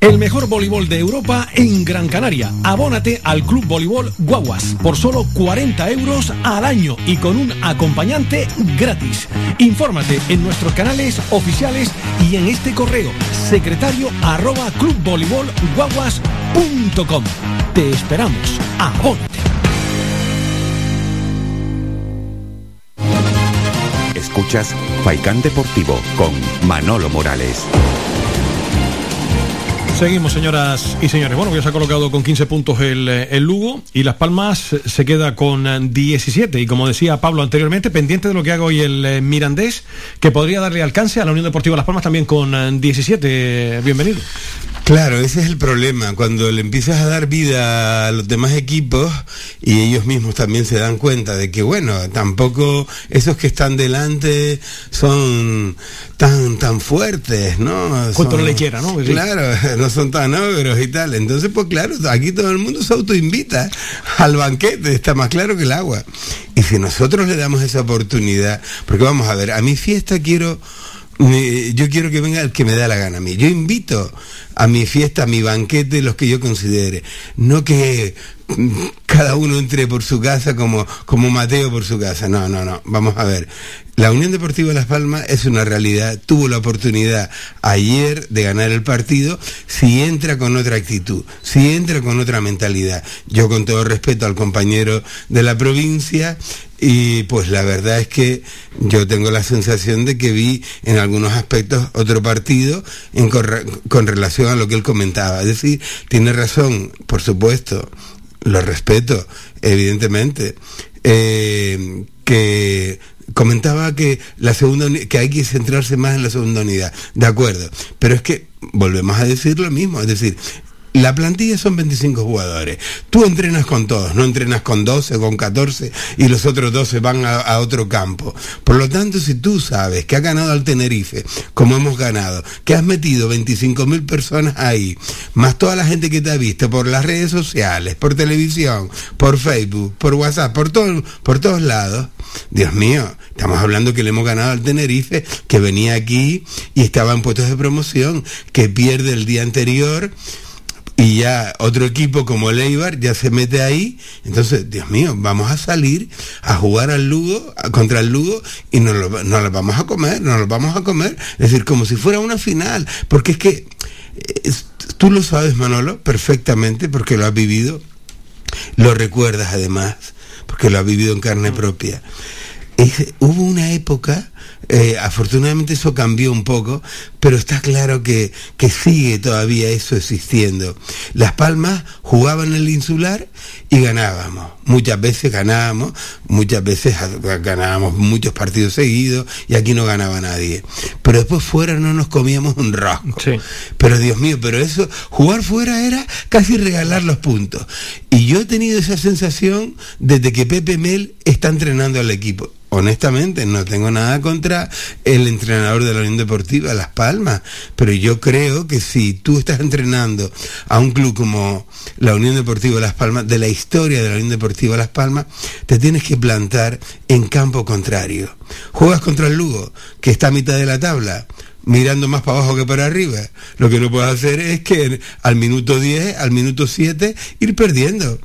El mejor voleibol de Europa en Gran Canaria. Abónate al Club Voleibol Guaguas por solo 40 euros al año y con un acompañante gratis. Infórmate en nuestros canales oficiales y en este correo secretario arroba clubvoleibolguaguas.com. Te esperamos. Abónate.
Escuchas Faikán Deportivo con Manolo Morales.
Seguimos, señoras y señores. Bueno, ya se ha colocado con 15 puntos el, eh, el, Lugo y Las Palmas se queda con 17. Y como decía Pablo anteriormente, pendiente de lo que haga hoy el eh, Mirandés, que podría darle alcance a la Unión Deportiva Las Palmas también con 17. Bienvenido.
Claro, ese es el problema. Cuando le empiezas a dar vida a los demás equipos y ellos mismos también se dan cuenta de que, bueno, tampoco esos que están delante son tan tan fuertes, ¿no?
Cuanto no le quiera, ¿no?
Claro, no son tan ogros y tal. Entonces, pues claro, aquí todo el mundo se autoinvita al banquete, está más claro que el agua. Y si nosotros le damos esa oportunidad, porque vamos a ver, a mi fiesta quiero yo quiero que venga el que me da la gana a mí. Yo invito a mi fiesta, a mi banquete, los que yo considere. No que cada uno entre por su casa como, como Mateo por su casa. No, no, no. Vamos a ver. La Unión Deportiva Las Palmas es una realidad. Tuvo la oportunidad ayer de ganar el partido si entra con otra actitud, si entra con otra mentalidad. Yo con todo respeto al compañero de la provincia y pues la verdad es que yo tengo la sensación de que vi en algunos aspectos otro partido con relación a lo que él comentaba. Es decir, tiene razón, por supuesto, lo respeto, evidentemente, eh, que comentaba que la segunda que hay que centrarse más en la segunda unidad, de acuerdo, pero es que volvemos a decir lo mismo, es decir, la plantilla son 25 jugadores. Tú entrenas con todos, no entrenas con 12, con 14 y los otros 12 van a, otro campo. Por lo tanto, si tú sabes que has ganado al Tenerife, como hemos ganado, que has metido 25 mil personas ahí, más toda la gente que te ha visto por las redes sociales, por televisión, por Facebook, por WhatsApp, por, todo, por todos lados, Dios mío, estamos hablando que le hemos ganado al Tenerife, que venía aquí y estaba en puestos de promoción, que pierde el día anterior y ya otro equipo como el Eibar ya se mete ahí. Entonces, Dios mío, vamos a salir a jugar al Lugo, contra el Lugo, y nos lo, lo vamos a comer, nos lo vamos a comer. Es decir, como si fuera una final. Porque es que es, tú lo sabes, Manolo, perfectamente, porque lo has vivido, lo recuerdas además, porque lo has vivido en carne propia. Es, hubo una época eh, afortunadamente eso cambió un poco, pero está claro que, que, sigue todavía eso existiendo. Las Palmas jugaban el insular y ganábamos. Muchas veces ganábamos, muchas veces ganábamos muchos partidos seguidos y aquí no ganaba nadie. Pero después fuera no nos comíamos un.
Sí.
Pero Dios mío, pero eso, jugar fuera era casi regalar los puntos. Y yo he tenido esa sensación desde que Pepe Mel está entrenando al equipo honestamente no tengo nada contra el entrenador de la Unión Deportiva Las Palmas, pero yo creo que si tú estás entrenando a un club como la Unión Deportiva Las Palmas, de la historia de la Unión Deportiva Las Palmas, te tienes que plantar en campo contrario. Juegas contra el Lugo, que está a mitad de la tabla, mirando más para abajo que para arriba. Lo que no puedes hacer es que al minuto 10, al minuto 7, ir perdiendo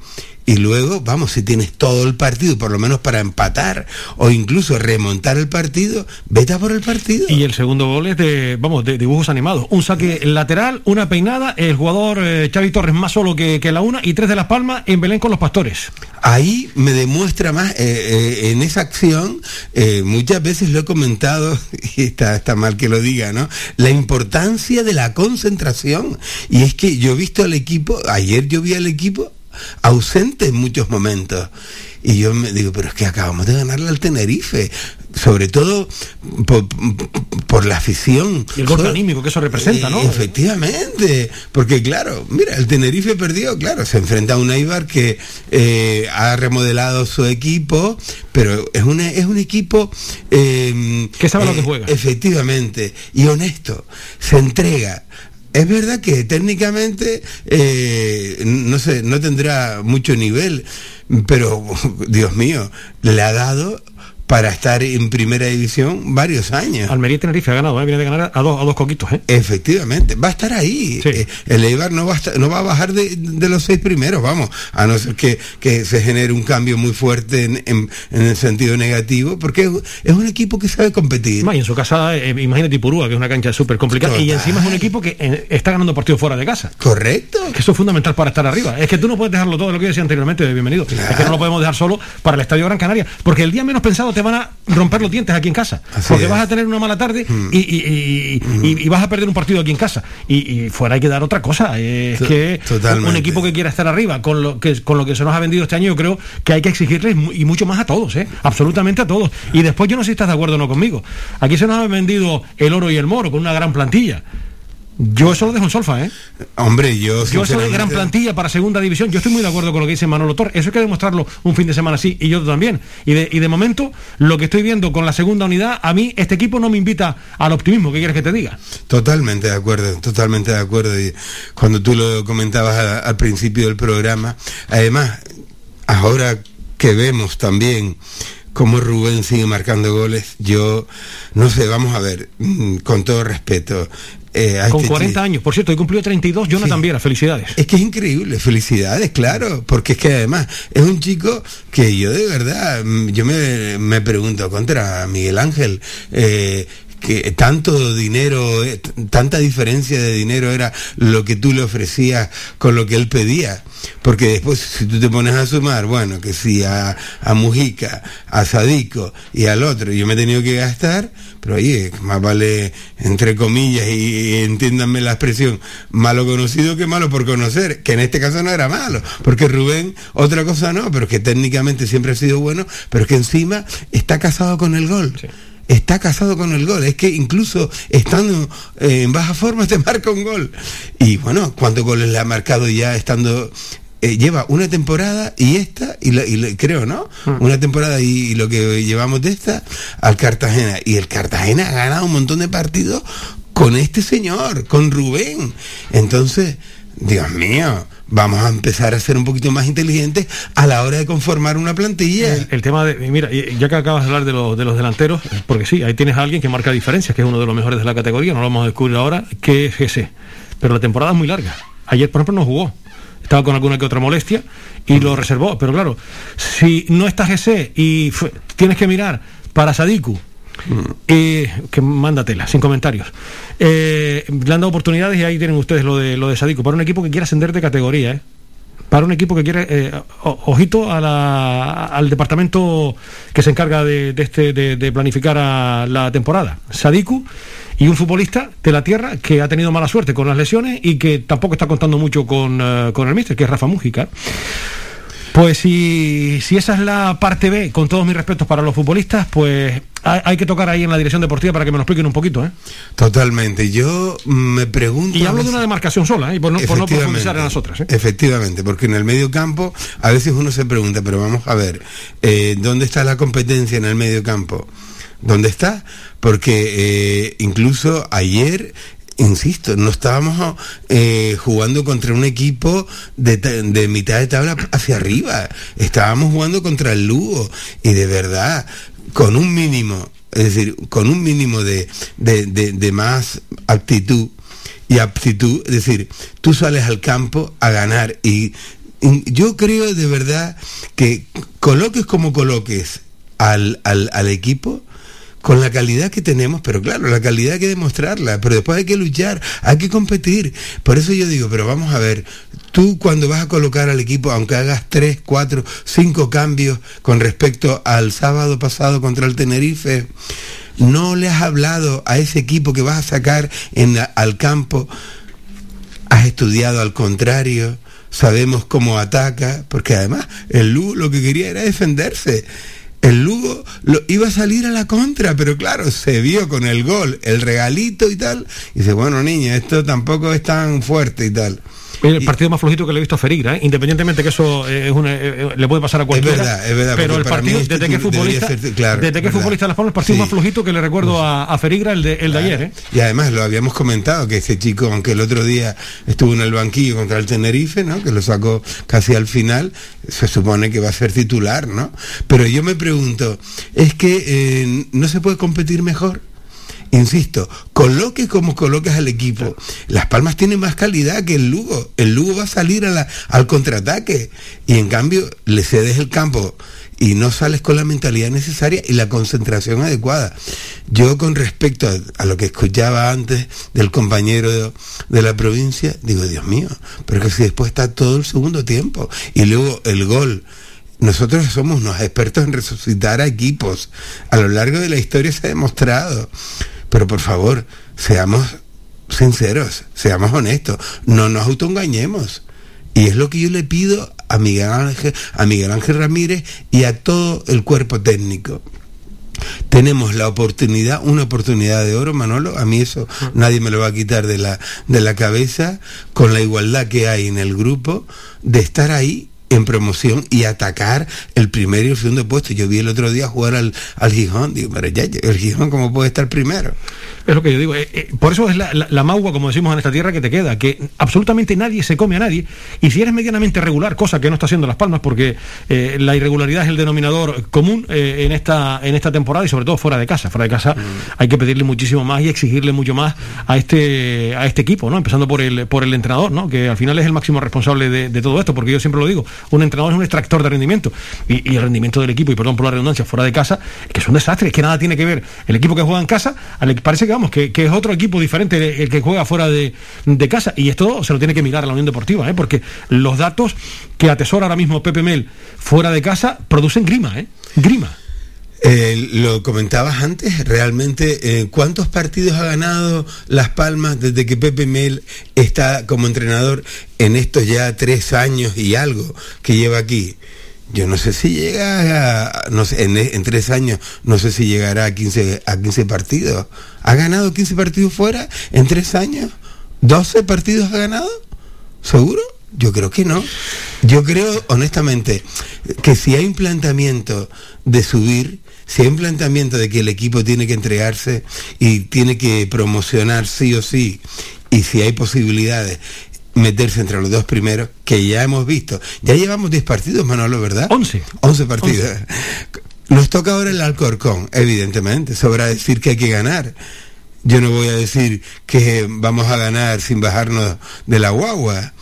y luego, vamos, si tienes todo el partido, por lo menos para empatar o incluso remontar el partido, vete a por el partido.
Y el segundo gol es de, vamos, de dibujos animados. Un saque lateral, una peinada, el jugador eh, Xavi Torres más solo que, que, la una y tres de Las Palmas en Belén con los pastores.
Ahí me demuestra más, eh, eh, en esa acción, eh, muchas veces lo he comentado, y está, está mal que lo diga, ¿no? La importancia de la concentración. Y es que yo he visto al equipo, ayer yo vi al equipo ausente en muchos momentos. Y yo me digo, pero es que acabamos de ganarle al Tenerife, sobre todo por, por la afición.
Y el golpe anímico que eso representa, ¿no?
Eh, efectivamente, porque claro, mira, el Tenerife perdió, claro, se enfrenta a un Eibar que eh, ha remodelado su equipo, pero es, una, es un equipo... Eh,
que sabe lo que juega.
Efectivamente, y honesto, se entrega, es verdad que técnicamente eh, no sé, no tendrá mucho nivel, pero Dios mío, le ha dado para estar en primera división varios años.
Almería y Tenerife ha ganado, ¿eh? viene de ganar a dos, a dos coquitos. ¿eh?
Efectivamente, va a estar ahí. Eh, el Eibar no va a, estar- no va a bajar de, de los seis primeros, vamos, a no ser que, que se genere un cambio muy fuerte en, en- en el sentido negativo, porque es, un equipo que sabe competir.
Ma, y en su casa, eh, imagínate Ipurúa, que es una cancha súper complicada, y encima es un equipo que eh, está ganando partidos fuera de casa.
Correcto.
Que eso es fundamental para estar arriba. Es que tú no puedes dejarlo todo, lo que yo decía anteriormente, de bienvenido. Es que no lo podemos dejar solo para el Estadio Gran Canaria, porque el día menos pensado te van a romper los dientes aquí en casa. porque
es.
Vas a tener una mala tarde y, y- y- vas a perder un partido aquí en casa. Y, fuera hay que dar otra cosa. Es que
totalmente.
un equipo que quiera estar arriba, con lo que con lo que se nos ha vendido este año, yo creo que hay que exigirles y mucho más a todos, ¿eh? absolutamente a todos. Y después yo no sé si estás de acuerdo o no conmigo. Aquí se nos ha vendido el oro y el moro con una gran plantilla. Yo eso lo dejo en solfa, ¿eh?
Hombre, yo...
Yo eso de gran plantilla para segunda división, yo estoy muy de acuerdo con lo que dice Manolo Tor. Eso hay que demostrarlo un fin de semana así y yo también. Y de, y de momento, lo que estoy viendo con la segunda unidad, a mí este equipo no me invita al optimismo. ¿Qué quieres que te diga?
Totalmente de acuerdo, totalmente de acuerdo. Y cuando tú lo comentabas a- al principio del programa, además, ahora que vemos también cómo Rubén sigue marcando goles, yo no sé, vamos a ver, mm, con todo respeto. Eh,
Con
este
40
chico-
años. Por cierto, he cumplido 32, Jonathan Viera, felicidades.
Es que es increíble, felicidades, claro, porque es que además es un chico que yo de verdad, mm, yo me, me pregunto contra Miguel Ángel, eh, que tanto dinero, eh, tanta diferencia de dinero era lo que tú le ofrecías con lo que él pedía. Porque después, si tú te pones a sumar, bueno, que si a, a Mujica, a Sadico y al otro, yo me he tenido que gastar, pero oye, más vale, entre comillas, y, y entiéndanme la expresión, malo conocido que malo por conocer, que en este caso no era malo, porque Rubén, otra cosa no, pero que técnicamente siempre ha sido bueno, pero que encima está casado con el gol. Está casado con el gol, es que incluso estando eh, en baja forma te marca un gol. Y bueno, ¿cuántos goles le ha marcado ya estando eh, lleva una temporada y esta, y, la- y la- creo, ¿no? Una temporada y, y lo que llevamos de esta al Cartagena. Y el Cartagena ha ganado un montón de partidos con este señor, con Rubén. Entonces, Dios mío, vamos a empezar a ser un poquito más inteligentes a la hora de conformar una plantilla.
El, el tema de, mira, ya que acabas de hablar de, los- de los delanteros, porque sí, ahí tienes a alguien que marca diferencias, que es uno de los mejores de la categoría, no lo vamos a descubrir ahora, que es ese. Pero la temporada es muy larga. Ayer, por ejemplo, no jugó. Estaba con alguna que otra molestia y lo reservó. Pero claro, si no está GC y tienes que mirar para Sadiku, eh, que mándatela, sin comentarios. Eh, le han dado oportunidades y ahí tienen ustedes lo de lo de Sadiku. Para un equipo que quiera ascender de categoría, ¿eh? Para un equipo que quiere, eh, o- ojito a la- al departamento que se encarga de, de este, de, de planificar a la temporada. Sadiku y un futbolista de la tierra que ha tenido mala suerte con las lesiones y que tampoco está contando mucho con, eh, con el míster, que es Rafa Mújica. Pues si, si esa es la parte B, con todos mis respetos para los futbolistas, pues hay, que tocar ahí en la dirección deportiva para que me lo expliquen un poquito. ¿eh?
Totalmente. Yo me pregunto.
Y hablo de una demarcación sola, ¿eh? y por no, por no profundizar en las otras. ¿eh?
Efectivamente, porque en el medio campo a veces uno se pregunta, pero vamos a ver, eh, ¿dónde está la competencia en el medio campo? ¿Dónde está? Porque eh, incluso ayer, insisto, no estábamos eh, jugando contra un equipo de, de mitad de tabla hacia arriba, estábamos jugando contra el Lugo. Y de verdad, con un mínimo, es decir, con un mínimo de, de- de- más actitud y aptitud, es decir, tú sales al campo a ganar. Y, y yo creo de verdad que coloques como coloques al, al, al equipo, con la calidad que tenemos, pero claro, la calidad hay que demostrarla, pero después hay que luchar, hay que competir. Por eso yo digo, pero vamos a ver, tú cuando vas a colocar al equipo, aunque hagas tres, cuatro, cinco cambios con respecto al sábado pasado contra el Tenerife, no le has hablado a ese equipo que vas a sacar en la- al campo, has estudiado al contrario, sabemos cómo ataca, porque además el Lugo lo que quería era defenderse. El Lugo iba a salir a la contra, pero claro, se vio con el gol, el regalito y tal, y dice, bueno niña, esto tampoco es tan fuerte y tal.
El partido más flojito que le he visto a Ferigra, ¿eh? independientemente que eso eh, es una, eh, eh, le puede pasar a cualquiera.
verdad, es verdad,
Pero el partido,
este
desde que es
debería
futbolista,
ser- claro,
desde que es futbolista de Las Palmas, el partido
Sí.
más flojito que le recuerdo a, a Ferigra, el de, el de ayer. ¿eh?
Y además lo habíamos comentado, que ese chico, aunque el otro día estuvo en el banquillo contra el Tenerife, ¿no? Que lo sacó casi al final, se supone que va a ser titular, ¿no? Pero yo me pregunto, ¿es que eh, no se puede competir mejor? Insisto, coloque como coloques al equipo. Las Palmas tienen más calidad que el Lugo. El Lugo va a salir a la- al contraataque y en cambio le cedes el campo y no sales con la mentalidad necesaria y la concentración adecuada. Yo con respecto a, a lo que escuchaba antes del compañero de, de la provincia, digo, Dios mío, pero que si después está todo el segundo tiempo y luego el gol. Nosotros somos unos expertos en resucitar a equipos. A lo largo de la historia se ha demostrado. Pero por favor, seamos sinceros, seamos honestos, no nos autoengañemos. Y es lo que yo le pido a Miguel Ángel, a Miguel Ángel Ramírez y a todo el cuerpo técnico. Tenemos la oportunidad, una oportunidad de oro, Manolo, a mí eso nadie me lo va a quitar de la, de la cabeza, con la igualdad que hay en el grupo, de estar ahí en promoción y atacar el primero y el segundo puesto. Yo vi el otro día jugar al, al Gijón, digo, pero ya, el Gijón, ¿cómo puede estar primero?
Es lo que yo digo. eh, eh, por eso es la, la, la magua, como decimos en esta tierra, que te queda, que absolutamente nadie se come a nadie. Y si eres medianamente regular, cosa que no está haciendo Las Palmas, porque eh, la irregularidad es el denominador común eh, en, esta, en esta temporada y sobre todo fuera de casa. Fuera de casa hay que pedirle muchísimo más y exigirle mucho más a este, a este equipo, ¿no? Empezando por el, por el entrenador, ¿no? Que al final es el máximo responsable de, de todo esto, porque yo siempre lo digo, un entrenador es un extractor de rendimiento. Y, el rendimiento del equipo, y perdón por la redundancia, fuera de casa, que es un desastre, es que nada tiene que ver el equipo que juega en casa, parece que vamos, que, es otro equipo diferente el, que juega fuera de, de casa. Y esto se lo tiene que mirar a la Unión Deportiva, ¿eh? porque los datos que atesora ahora mismo Pepe Mel fuera de casa producen grima, ¿eh? Grima.
Eh, lo comentabas antes, realmente, eh, ¿cuántos partidos ha ganado Las Palmas desde que Pepe Mel está como entrenador en estos ya tres años y algo que lleva aquí? Yo no sé si llega a, no sé, en, en tres años, no sé si llegará a 15, a 15 partidos. ¿Ha ganado 15 partidos fuera en tres años? ¿12 partidos ha ganado? ¿Seguro? Yo creo que no. Yo creo, honestamente, que si hay un planteamiento de subir, si hay un planteamiento de que el equipo tiene que entregarse y tiene que promocionar sí o sí, y si hay posibilidades meterse entre los dos primeros, que ya hemos visto. Ya llevamos 10 partidos, Manolo, ¿verdad?
11.
11 partidos. Nos toca ahora el Alcorcón, evidentemente. Sobra decir que hay que ganar. Yo no voy a decir que vamos a ganar sin bajarnos de la guagua,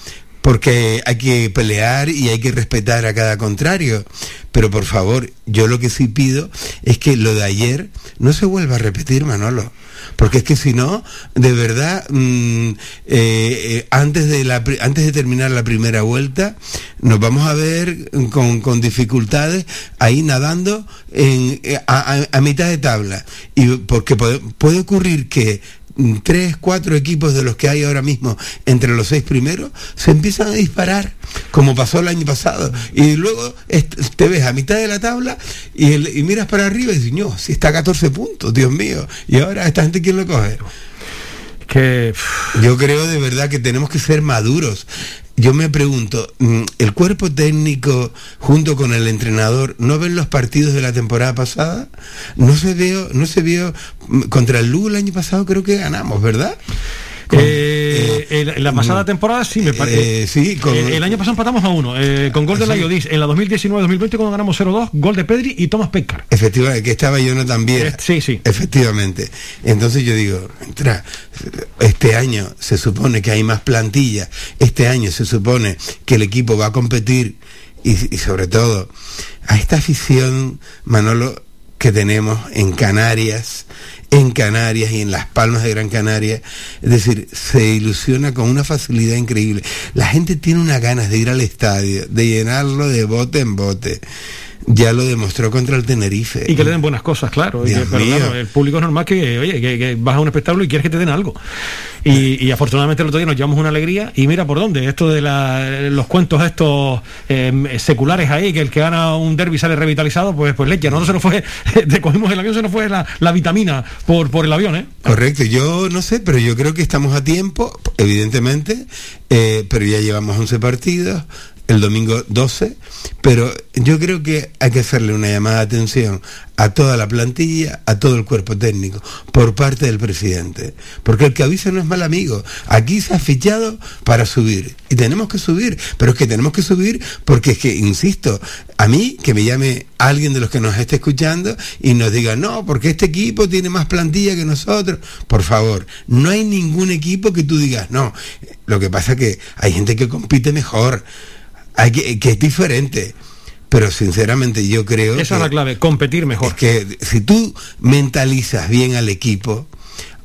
porque hay que pelear y hay que respetar a cada contrario. Pero por favor, yo lo que sí pido es que lo de ayer no se vuelva a repetir, Manolo. Porque es que si no, de verdad, mm, eh, eh, antes, de la, antes de terminar la primera vuelta, nos vamos a ver con, con dificultades ahí nadando en, eh, a, a- a mitad de tabla. Y porque puede, puede ocurrir que tres, cuatro equipos de los que hay ahora mismo entre los seis primeros se empiezan a disparar, como pasó el año pasado. Y luego te ves a mitad de la tabla y, el- y miras para arriba y dices, no, si está a 14 puntos, Dios mío. Y ahora esta gente, ¿quién lo coge?
Que
yo creo de verdad que tenemos que ser maduros. Yo me pregunto, mm, ¿el cuerpo técnico junto con el entrenador no ven los partidos de la temporada pasada? No se vio, no se vio mm, contra el Lugo el año pasado creo que ganamos, ¿verdad?
Eh, el- la pasada temporada sí, me parece.
eh, sí, con-
el, el año pasado empatamos a uno, eh, con gol de la Iodis. En la 2019-2020 cuando ganamos 0-2, gol de Pedri y Tomás Pécar.
Efectivamente, que estaba yo no también.
Sí, sí.
Efectivamente. Entonces yo digo, entra, este año se supone que hay más plantilla, este año se supone que el equipo va a competir y, y sobre todo a esta afición, Manolo, que tenemos en Canarias, en Canarias y en las Palmas de Gran Canaria, es decir, se ilusiona con una facilidad increíble. La gente tiene unas ganas de ir al estadio, de llenarlo de bote en bote ya lo demostró contra el Tenerife.
Y que le den buenas cosas, claro. Y que, pero claro, el público es normal que, oye, que, que, vas a un espectáculo y quieres que te den algo. Y, y, afortunadamente el otro día nos llevamos una alegría. Y mira por dónde, esto de la, los cuentos estos eh, seculares ahí, que el que gana un derby sale revitalizado, pues pues leche, no se nos fue, de cogimos el avión, se nos fue la, la vitamina por, por el avión, ¿eh?
Correcto, yo no sé, pero yo creo que estamos a tiempo, evidentemente, eh, pero ya llevamos 11 partidos, el domingo 12, pero yo creo que hay que hacerle una llamada de atención a toda la plantilla, a todo el cuerpo técnico, por parte del presidente. Porque el que avisa no es mal amigo. Aquí se ha fichado para subir. Y tenemos que subir. Pero es que tenemos que subir porque es que, insisto, a mí que me llame alguien de los que nos esté escuchando y nos diga, no, porque este equipo tiene más plantilla que nosotros. Por favor, no hay ningún equipo que tú digas, no. Lo que pasa es que hay gente que compite mejor hay que, que es diferente. Pero sinceramente yo creo...
Esa es la clave, competir mejor.
Es que si tú mentalizas bien al equipo,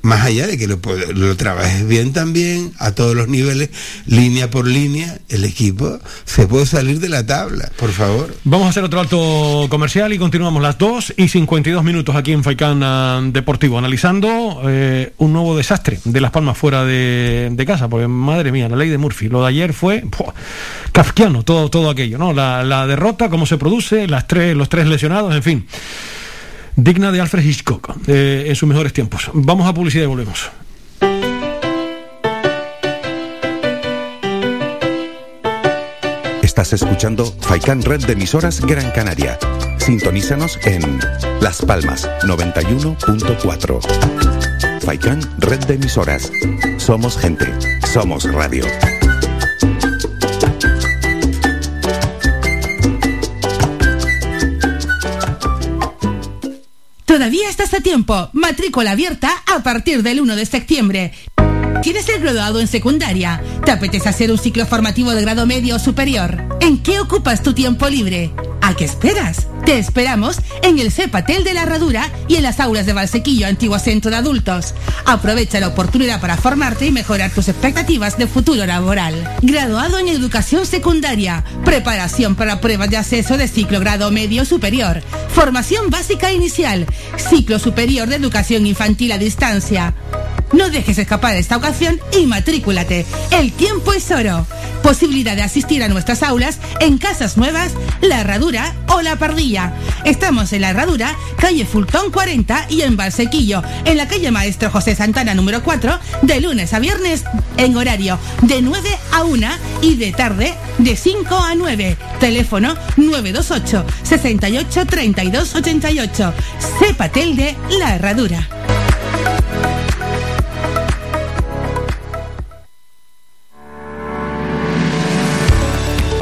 más allá de que lo, lo, trabajes bien también a todos los niveles, línea por línea, el equipo se puede salir de la tabla, por favor.
Vamos a hacer otro alto comercial y continuamos las 2 y 52 minutos aquí en Faicán Deportivo, analizando eh, un nuevo desastre de Las Palmas fuera de, de, casa, porque madre mía, la ley de Murphy, lo de ayer fue ¡pua! kafkiano, todo, todo aquello, ¿no? La, la derrota, cómo se produce, las tres, los tres lesionados, en fin digna de Alfred Hitchcock eh, en sus mejores tiempos. Vamos a publicidad y volvemos.
Estás escuchando Faikan Red de emisoras Gran Canaria. Sintonízanos en Las Palmas 91.4. Faikan Red de emisoras. Somos gente. Somos radio.
Todavía estás a tiempo. Matrícula abierta a partir del 1 de septiembre. ¿Quieres ser graduado en secundaria? ¿Te apetece hacer un ciclo formativo de grado medio o superior? ¿En qué ocupas tu tiempo libre? ¿A qué esperas? Te esperamos en el CEPATEL de la Herradura y en las aulas de Valsequillo, antiguo centro de adultos. Aprovecha la oportunidad para formarte y mejorar tus expectativas de futuro laboral. Graduado en educación secundaria, preparación para pruebas de acceso de ciclo grado medio superior, formación básica inicial, ciclo superior de educación infantil a distancia. No dejes escapar esta ocasión y matrículate. El tiempo es oro. Posibilidad de asistir a nuestras aulas en Casas Nuevas, La Herradura o La Pardilla. Estamos en La Herradura, calle Fultón 40 y en Valsequillo, en la calle Maestro José Santana número 4, de lunes a viernes en horario de 9 a 1 y de tarde de 5 a 9. Teléfono 928 68 32 88. Cepatel de La Herradura.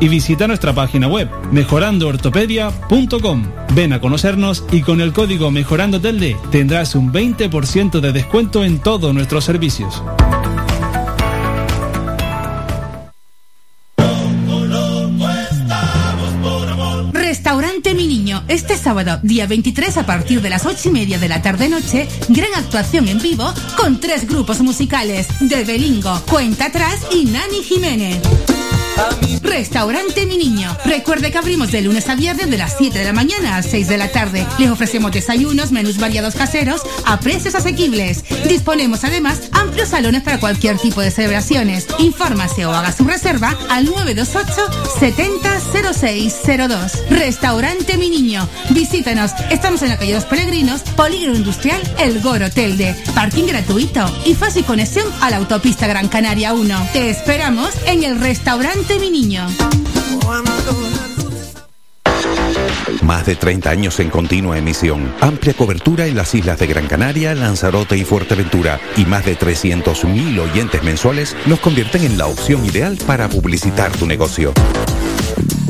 y visita nuestra página web mejorandoortopedia.com. Ven a conocernos y con el código Mejorando Telde tendrás un 20% de descuento en todos nuestros servicios.
Restaurante Mi Niño, este sábado, día 23 a partir de las 8 y media de la tarde-noche, gran actuación en vivo con tres grupos musicales, de Belingo, Cuenta Atrás y Nani Jiménez. Restaurante Mi Niño. Recuerde que abrimos de lunes a viernes de las 7 de la mañana a 6 de la tarde. Les ofrecemos desayunos, menús variados caseros a precios asequibles. Disponemos además amplios salones para cualquier tipo de celebraciones. Infórmase o haga su reserva al 928 700602. Restaurante Mi Niño. Visítanos. Estamos en la calle Los Peregrinos, Polígono Industrial El Goro Telde. Parking gratuito y fácil conexión a la autopista Gran Canaria 1. Te esperamos en el restaurante Mi Niño.
Más de 30 años en continua emisión. Amplia cobertura en las islas de Gran Canaria, Lanzarote y Fuerteventura. Y más de 300.000 oyentes mensuales los convierten en la opción ideal para publicitar tu negocio.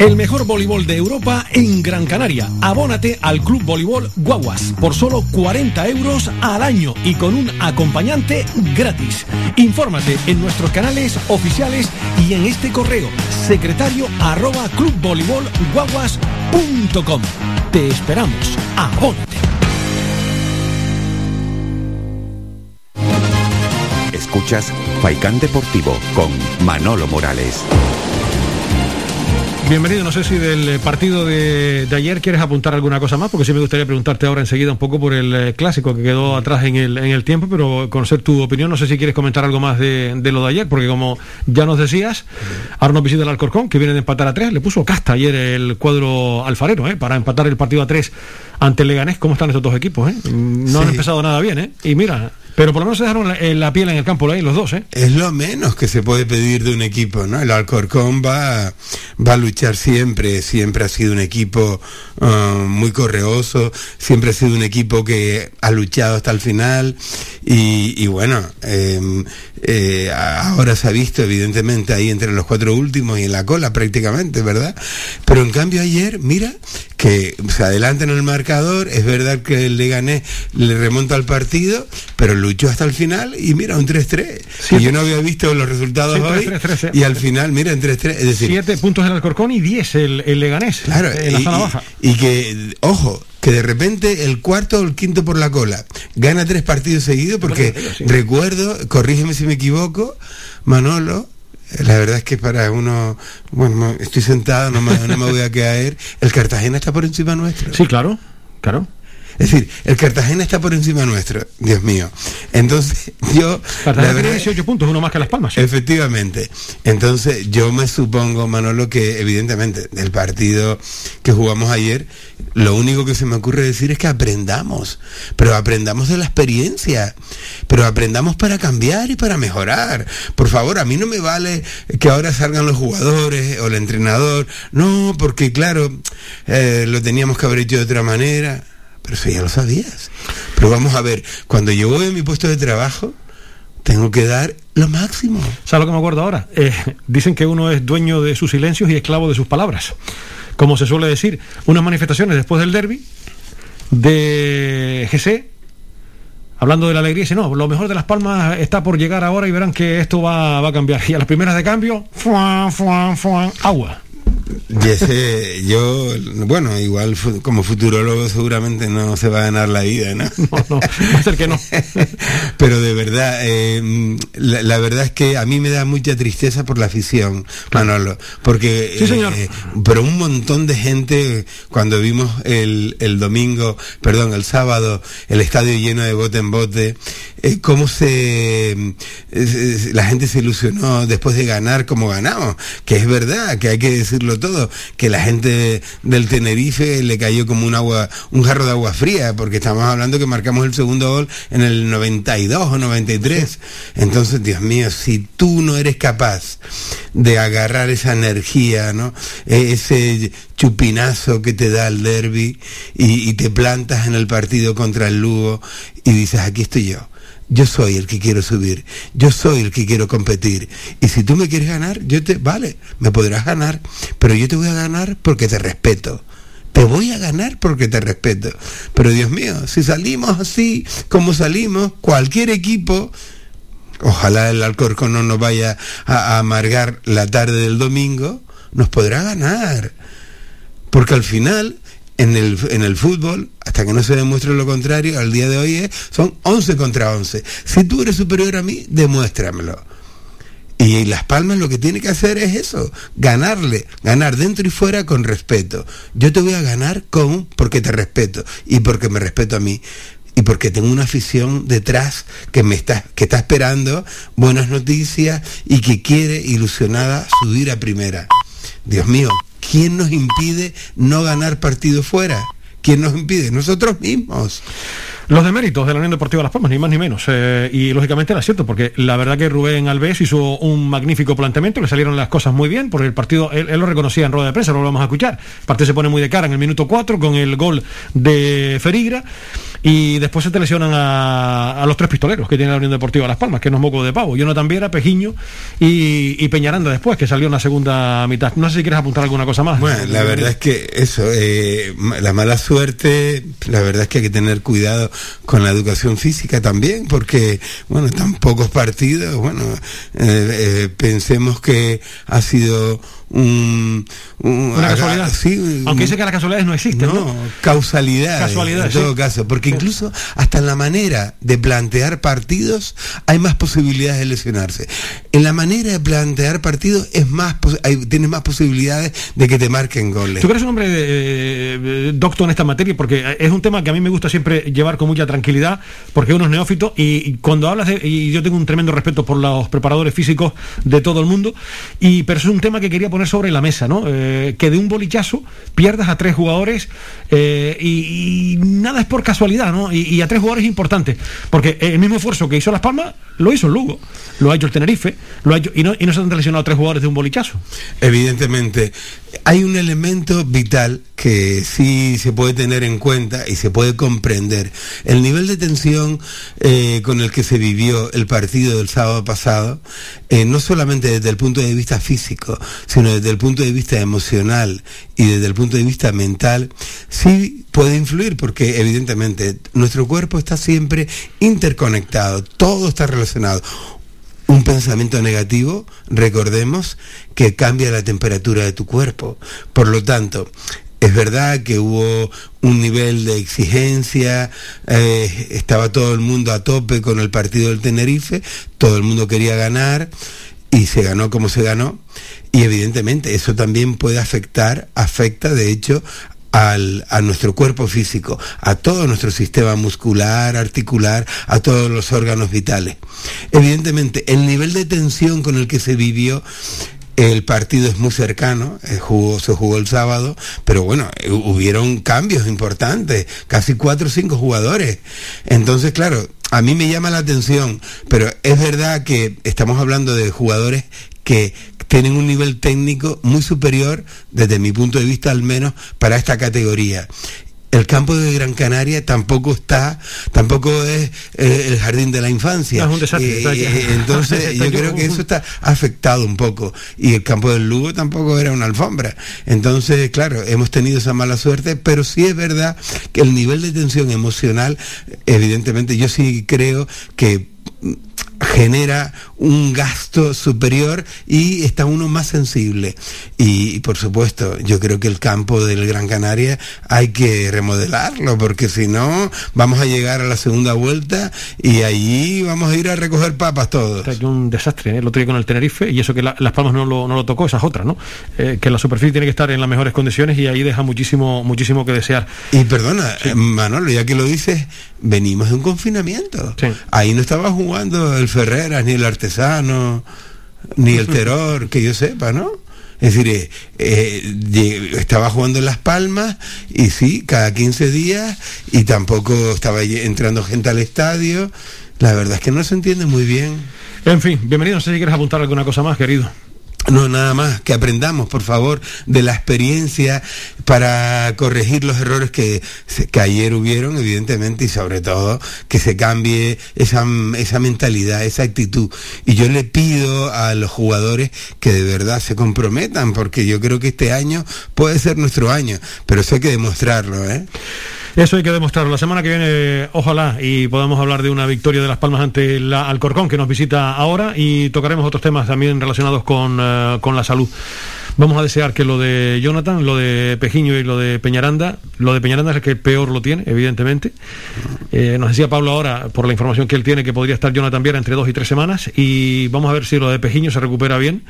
El mejor voleibol de Europa en Gran Canaria. Abónate al Club Voleibol Guaguas por solo 40 euros al año y con un acompañante gratis. Infórmate en nuestros canales oficiales y en este correo secretario arroba clubvoleibolguaguas.com. Te esperamos. Abónate.
Escuchas Faikán Deportivo con Manolo Morales.
Bienvenido, no sé si del eh, partido de, de ayer quieres apuntar alguna cosa más, porque sí me gustaría preguntarte ahora enseguida un poco por el eh, clásico que quedó atrás en el, en el tiempo, pero conocer tu opinión, no sé si quieres comentar algo más de, de lo de ayer, porque como ya nos decías, ahora nos visita el Alcorcón, que viene de empatar a tres, le puso casta ayer el cuadro alfarero, ¿eh? para empatar el partido a tres ante el Leganés, ¿cómo están estos dos equipos? Eh? No han empezado nada bien, ¿eh? Y mira, pero por lo menos se dejaron la, eh, la piel en el campo ahí los dos, ¿eh?
Es lo menos que se puede pedir de un equipo, ¿no? El Alcorcón va, va a luchar siempre, siempre ha sido un equipo ah, muy correoso, siempre ha sido un equipo que ha luchado hasta el final y, y bueno, eh, eh, ahora se ha visto evidentemente ahí entre los cuatro últimos y en la cola prácticamente, ¿verdad? Pero en cambio ayer, mira, que se adelanta en el marcador, es verdad que el Leganés le remonta al partido, pero luchó hasta el final y mira, un 3-3.
Sí.
Y yo no había visto los resultados
Sí,
hoy
3-3, 3-3,
y al final, mira, en 3-3, es decir,
Siete puntos el Alcorcón y diez el, el Leganés,
Claro,
en la
y,
zona baja.
y que, ojo, que de repente el cuarto o el quinto por la cola gana tres partidos seguidos, porque
sí.
recuerdo, corrígeme si me equivoco, Manolo, la verdad es que para uno, bueno, no- estoy sentado, no me, no me voy a caer, el Cartagena está por encima nuestro.
Sí, claro, claro.
Es decir, el Cartagena está por encima nuestro, Dios mío. Entonces, yo...
Cartagena tiene
verdad-
18 puntos, uno más que Las Palmas.
Efectivamente. Entonces, yo me supongo, Manolo, que evidentemente del partido que jugamos ayer, lo único que se me ocurre decir es que aprendamos, pero aprendamos de la experiencia, pero aprendamos para cambiar y para mejorar. Por favor, a mí no me vale que ahora salgan los jugadores o el entrenador, no, porque claro, eh, lo teníamos que haber hecho de otra manera, pero eso ya lo sabías. Pero vamos a ver, cuando yo voy a mi puesto de trabajo, tengo que dar lo máximo.
¿Sabes lo que me acuerdo ahora? Eh, dicen que uno es dueño de sus silencios y esclavo de sus palabras. Como se suele decir, unas manifestaciones después del derby de GC, hablando de la alegría, dice, no, lo mejor de Las Palmas está por llegar ahora y verán que esto va, va a cambiar. Y a las primeras de cambio, fuan, fuan, fuan, agua.
Y ese, yo, bueno, igual como futurólogo seguramente no se va a ganar la vida, ¿no?
No, no, va a ser que no.
Pero de verdad, eh, la, la verdad es que a mí me da mucha tristeza por la afición, Manolo, porque,
Sí, señor.
eh, pero un montón de gente, cuando vimos el, el domingo, perdón, el sábado, el estadio lleno de bote en bote, eh, cómo se, eh, se- la gente se ilusionó después de ganar como ganamos, que es verdad, que hay que decirlo todo, que la gente del Tenerife le cayó como un agua, un jarro de agua fría, porque estamos hablando que marcamos el segundo gol en el 92 o 93. Entonces, Dios mío, si tú no eres capaz de agarrar esa energía, ¿no? E- Ese chupinazo que te da el derby y, y te plantas en el partido contra el Lugo y dices, aquí estoy yo. Yo soy el que quiero subir, yo soy el que quiero competir. Y si tú me quieres ganar, yo te, vale, me podrás ganar, pero yo te voy a ganar porque te respeto. Te voy a ganar porque te respeto. Pero Dios mío, si salimos así como salimos, cualquier equipo, ojalá el Alcorcón no nos vaya a, a amargar la tarde del domingo, nos podrá ganar. Porque al final, en el, en el fútbol, hasta que no se demuestre lo contrario, al día de hoy es- son 11 contra 11. Si tú eres superior a mí, demuéstramelo. Y Las Palmas lo que tiene que hacer es eso, ganarle, ganar dentro y fuera con respeto. Yo te voy a ganar con porque te respeto y porque me respeto a mí. y porque tengo una afición detrás que me está, que está esperando buenas noticias y que quiere ilusionada subir a primera. Dios mío, ¿quién nos impide no ganar partido fuera? ¿Quién nos impide? Nosotros mismos.
Los deméritos de la Unión Deportiva Las Palmas, ni más ni menos. Eh, y lógicamente era cierto, porque la verdad que Rubén Alves hizo un magnífico planteamiento, le salieron las cosas muy bien, porque el partido, él, lo reconocía en rueda de prensa, lo vamos a escuchar. El partido se pone muy de cara en el minuto 4 con el gol de Ferigra. Y después se te lesionan a, los tres pistoleros que tiene la Unión Deportiva Las Palmas, que no es moco de pavo. Jonathan Viera, Pejiño y, Peñaranda después, que salió en la segunda mitad. No sé si quieres apuntar alguna cosa más.
Bueno, la verdad es que eso, eh, la mala suerte, la verdad es que hay que tener cuidado con la educación física también, porque, bueno, tan pocos partidos, bueno, eh, eh, pensemos que ha sido un,
una casualidad.
Sí,
Aunque dice que las casualidades no existen. No, ¿no?
causalidad. En todo caso. Porque incluso hasta en la manera de plantear partidos hay más posibilidades de lesionarse. En la manera de plantear partidos es más hay, tienes más posibilidades de que te marquen goles.
Tú eres un hombre de, doctor en esta materia porque es un tema que a mí me gusta siempre llevar con mucha tranquilidad porque uno es neófito y, cuando hablas de. Y yo tengo un tremendo respeto por los preparadores físicos de todo el mundo. Y, pero es un tema que quería poner sobre la mesa, ¿no? Eh, que de un bolichazo pierdas a tres jugadores eh, y, nada es por casualidad, ¿no? Y, a tres jugadores importantes, porque el mismo esfuerzo que hizo Las Palmas lo hizo el Lugo, lo ha hecho el Tenerife, lo ha hecho, y, no, y no se han lesionado tres jugadores de un bolichazo.
Evidentemente, hay un elemento vital que sí se puede tener en cuenta y se puede comprender. El nivel de tensión eh, con el que se vivió el partido del sábado pasado, no solamente desde el punto de vista físico, sino desde el punto de vista emocional y desde el punto de vista mental, sí puede influir porque evidentemente nuestro cuerpo está siempre interconectado, todo está relacionado. Un pensamiento negativo, recordemos, que cambia la temperatura de tu cuerpo. Por lo tanto, es verdad que hubo un nivel de exigencia, eh, estaba todo el mundo a tope con el partido del Tenerife, todo el mundo quería ganar y se ganó como se ganó. Y evidentemente eso también puede afectar, afecta de hecho al, a nuestro cuerpo físico, a todo nuestro sistema muscular, articular, a todos los órganos vitales. Evidentemente, el nivel de tensión con el que se vivió el partido es muy cercano, eh, se jugó el sábado, pero bueno, eh, hubieron cambios importantes, casi cuatro o cinco jugadores. Entonces, claro, a mí me llama la atención, pero es verdad que estamos hablando de jugadores que tienen un nivel técnico muy superior, desde mi punto de vista al menos, para esta categoría el campo de Gran Canaria tampoco está, tampoco es eh, el jardín de la infancia.
es un desastre.
Eh, entonces yo creo que eso está afectado un poco. Y el campo del Lugo tampoco era una alfombra. Entonces, claro, hemos tenido esa mala suerte, pero sí es verdad que el nivel de tensión emocional, evidentemente, yo sí creo que genera un gasto superior y está uno más sensible. Y, por supuesto, yo creo que el campo del Gran Canaria hay que remodelarlo, porque si no, vamos a llegar a la segunda vuelta y allí vamos a ir a recoger papas todos.
Hay un desastre, ¿eh? lo tenía con el Tenerife, y eso que Las Palmas no lo, no lo tocó, esa es otra, ¿no? Eh, que la superficie tiene que estar en las mejores condiciones y ahí deja muchísimo, muchísimo que desear.
Y perdona, Manolo, ya que lo dices, venimos de un confinamiento. Ahí no estaba jugando el Ferreras, ni el Artesano, ni el Terror, que yo sepa, ¿no? Es decir, eh, eh, estaba jugando en Las Palmas y sí, cada 15 días y tampoco estaba entrando gente al estadio. La verdad es que no se entiende muy bien.
En fin, bienvenido. No sé si quieres apuntar alguna cosa más, querido.
No, nada más, que aprendamos, por favor, de la experiencia para corregir los errores que, que ayer hubieron, evidentemente, y sobre todo que se cambie esa, esa mentalidad, esa actitud. Y yo le pido a los jugadores que de verdad se comprometan, porque yo creo que este año puede ser nuestro año, pero eso hay que demostrarlo, ¿eh?
Eso hay que demostrarlo. La semana que viene, ojalá, y podamos hablar de una victoria de Las Palmas ante la Alcorcón, que nos visita ahora, y tocaremos otros temas también relacionados con, eh, con la salud. Vamos a desear que lo de Jonathan, lo de Pejiño y lo de Peñaranda, lo de Peñaranda es el que peor lo tiene, evidentemente. Eh, nos decía Pablo ahora, por la información que él tiene, que podría estar Jonathan Viera entre dos y tres semanas, y vamos a ver si lo de Pejiño se recupera bien.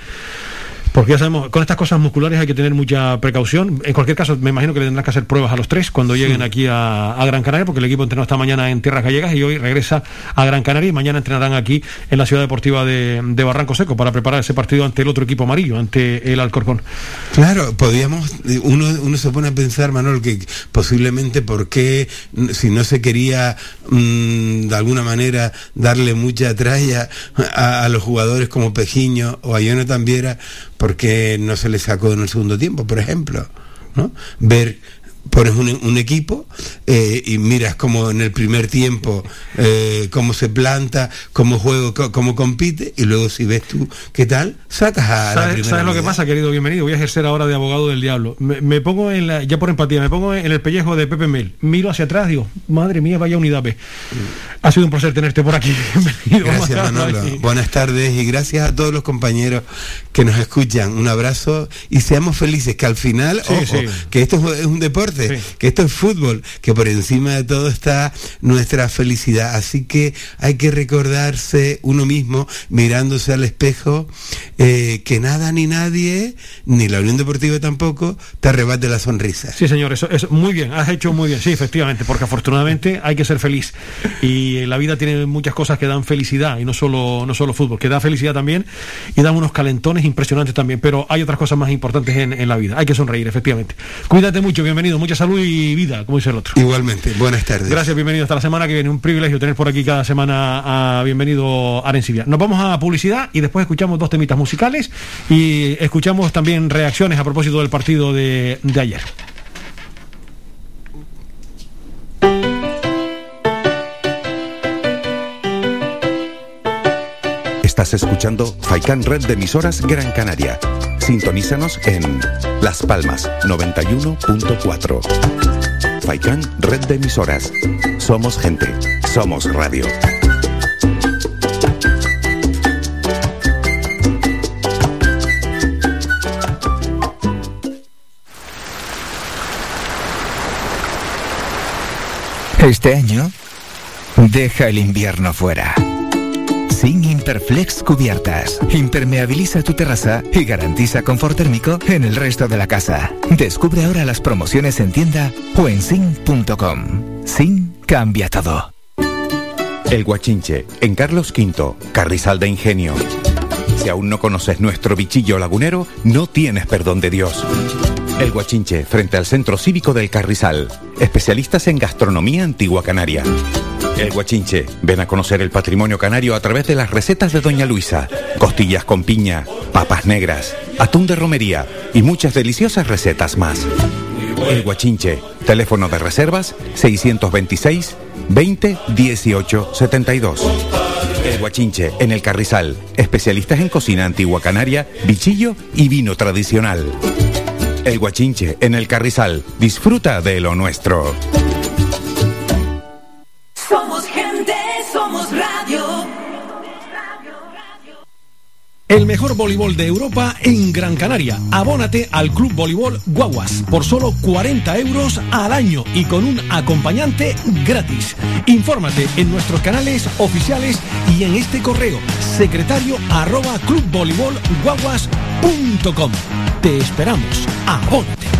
Porque ya sabemos, con estas cosas musculares hay que tener mucha precaución. En cualquier caso, me imagino que le tendrán que hacer pruebas a los tres cuando lleguen aquí a, Gran Canaria, porque el equipo entrenó esta mañana en Tierras Gallegas y hoy regresa a Gran Canaria y mañana entrenarán aquí en la ciudad deportiva de, Barranco Seco para preparar ese partido ante el otro equipo amarillo, ante el Alcorcón.
Claro, podríamos, uno, uno se pone a pensar, Manuel, que posiblemente por qué, si no se quería mm, de alguna manera darle mucha tralla a, los jugadores como Pejiño o a Jonathan Viera, porque no se le sacó en el segundo tiempo, por ejemplo. ¿no? Ver pones un, equipo eh, y miras como en el primer tiempo eh, cómo se planta, cómo juego, cómo compite y luego si ves tú qué tal, sacas a
la primera ¿Sabes lo que pasa, querido? Bienvenido. Voy a ejercer ahora de abogado del diablo. Me, pongo en la, ya por empatía, me pongo en el pellejo de Pepe Mel. Miro hacia atrás, digo, madre mía, vaya unidad B. Ha sido un placer tenerte por aquí.
Gracias, Manolo. Buenas tardes y gracias a todos los compañeros que nos escuchan. Un abrazo y seamos felices, que al final, ojo, que esto es un deporte que esto es fútbol, que por encima de todo está nuestra felicidad. Así que hay que recordarse uno mismo, mirándose al espejo, eh, que nada ni nadie, ni la Unión Deportiva tampoco, te arrebate la sonrisa.
Sí, señor, eso es muy bien, has hecho muy bien, sí, efectivamente, porque afortunadamente hay que ser feliz. Y la vida tiene muchas cosas que dan felicidad, y no solo, no solo fútbol, que da felicidad también, y dan unos calentones impresionantes también, pero hay otras cosas más importantes en, en la vida. Hay que sonreír, efectivamente. Cuídate mucho, bienvenido mucha salud y vida, como dice el otro.
Igualmente, buenas tardes.
Gracias, bienvenido hasta la semana que viene. Un privilegio tener por aquí cada semana a bienvenido Arencibia. Nos vamos a publicidad y después escuchamos dos temitas musicales y escuchamos también reacciones a propósito del partido de, de ayer.
Estás escuchando Faikan Red de emisoras Gran Canaria Sintonízanos en Las Palmas 91.4. Faikán, red de emisoras. Somos gente, somos radio.
Este año, deja el invierno fuera sin Imperflex Cubiertas. Impermeabiliza tu terraza y garantiza confort térmico en el resto de la casa. Descubre ahora las promociones en tienda o en sin.com. Sin cambia todo.
El Guachinche, en Carlos V, Carrizal de Ingenio. Si aún no conoces nuestro bichillo lagunero, no tienes perdón de Dios. El Guachinche, frente al Centro Cívico del Carrizal. Especialistas en gastronomía antigua canaria. El Guachinche. Ven a conocer el patrimonio canario a través de las recetas de Doña Luisa. Costillas con piña, papas negras, atún de romería y muchas deliciosas recetas más. El Guachinche. Teléfono de reservas 626 20 18 72. El Guachinche, en el Carrizal. Especialistas en cocina antigua canaria, bichillo y vino tradicional. El Guachinche, en el Carrizal. Disfruta de lo nuestro.
El mejor voleibol de Europa en Gran Canaria. Abónate al Club Voleibol Guaguas por solo 40 euros al año y con un acompañante gratis. Infórmate en nuestros canales oficiales y en este correo secretario arroba clubvoleibolguaguas.com. Te esperamos. Abónate.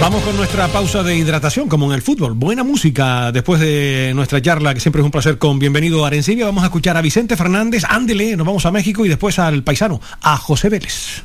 Vamos con nuestra pausa de hidratación, como en el fútbol. Buena música después de nuestra charla, que siempre es un placer con Bienvenido a Arencibia. Vamos a escuchar a Vicente Fernández, ándele, nos vamos a México y después al paisano, a José Vélez.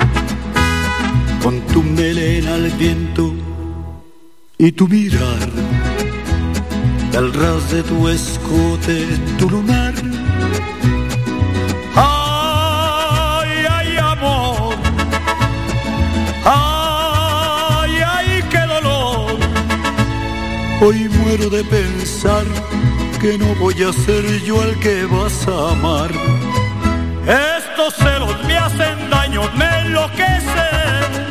con tu melena al viento y tu mirar, al ras de tu escote, tu lunar. Ay, ay, amor. Ay, ay, qué dolor. Hoy muero de pensar que no voy a ser yo el que vas a amar. Estos celos me hacen daño, me enloquecen.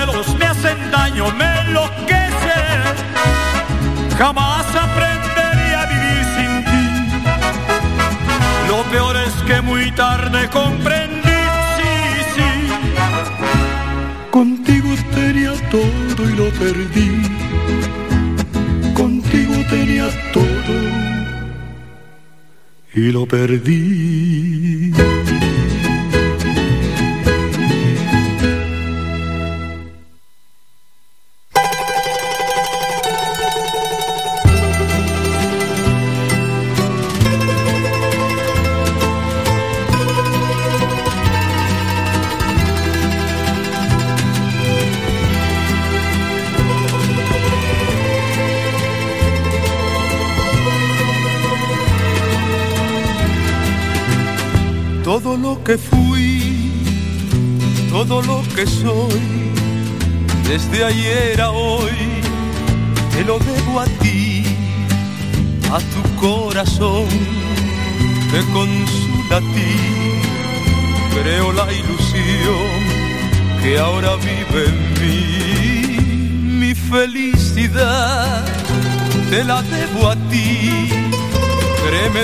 me daño, me enloquecen. Jamás aprendería a vivir sin ti. Lo peor es que muy tarde comprendí, sí, sí. Contigo tenía todo y lo perdí. Contigo tenía todo y lo perdí.